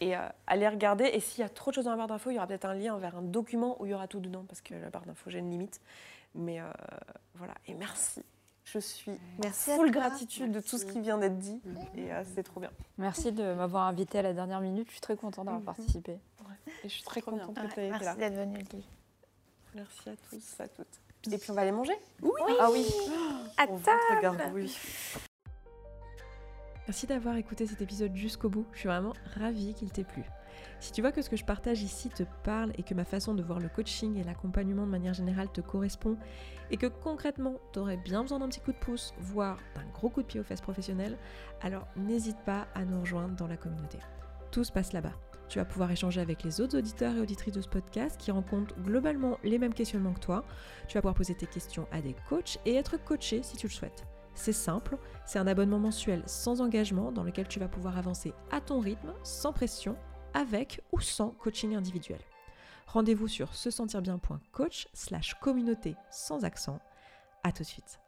Et euh, allez regarder. Et s'il y a trop de choses dans la barre d'infos, il y aura peut-être un lien vers un document où il y aura tout dedans, parce que la barre d'infos, j'ai une limite. Mais euh, voilà. Et merci. Je suis Merci à full gratitude de tout ce qui vient d'être dit. Et euh, c'est trop bien. Merci de m'avoir invité à la dernière minute. Je suis très contente d'avoir Mhm. participé. Et je suis très bien. contente que tu aies été là. merci d'être venue, Lily. Merci à tous, à toutes. Et puis on va aller manger Ah oui. Pour votre gargouille. Merci d'avoir écouté cet épisode jusqu'au bout. Je suis vraiment ravie qu'il t'ait plu. Si tu vois que ce que je partage ici te parle et que ma façon de voir le coaching et l'accompagnement de manière générale te correspond et que concrètement tu aurais bien besoin d'un petit coup de pouce, voire d'un gros coup de pied aux fesses professionnelles, alors n'hésite pas à nous rejoindre dans la communauté. Tout se passe là-bas. Tu vas pouvoir échanger avec les autres auditeurs et auditrices de ce podcast qui rencontrent globalement les mêmes questionnements que toi. Tu vas pouvoir poser tes questions à des coachs et être coaché si tu le souhaites. C'est simple, c'est un abonnement mensuel sans engagement dans lequel tu vas pouvoir avancer à ton rythme, sans pression, avec ou sans coaching individuel. Rendez-vous sur se sentir bien.coach slash communauté sans accent. À tout de suite.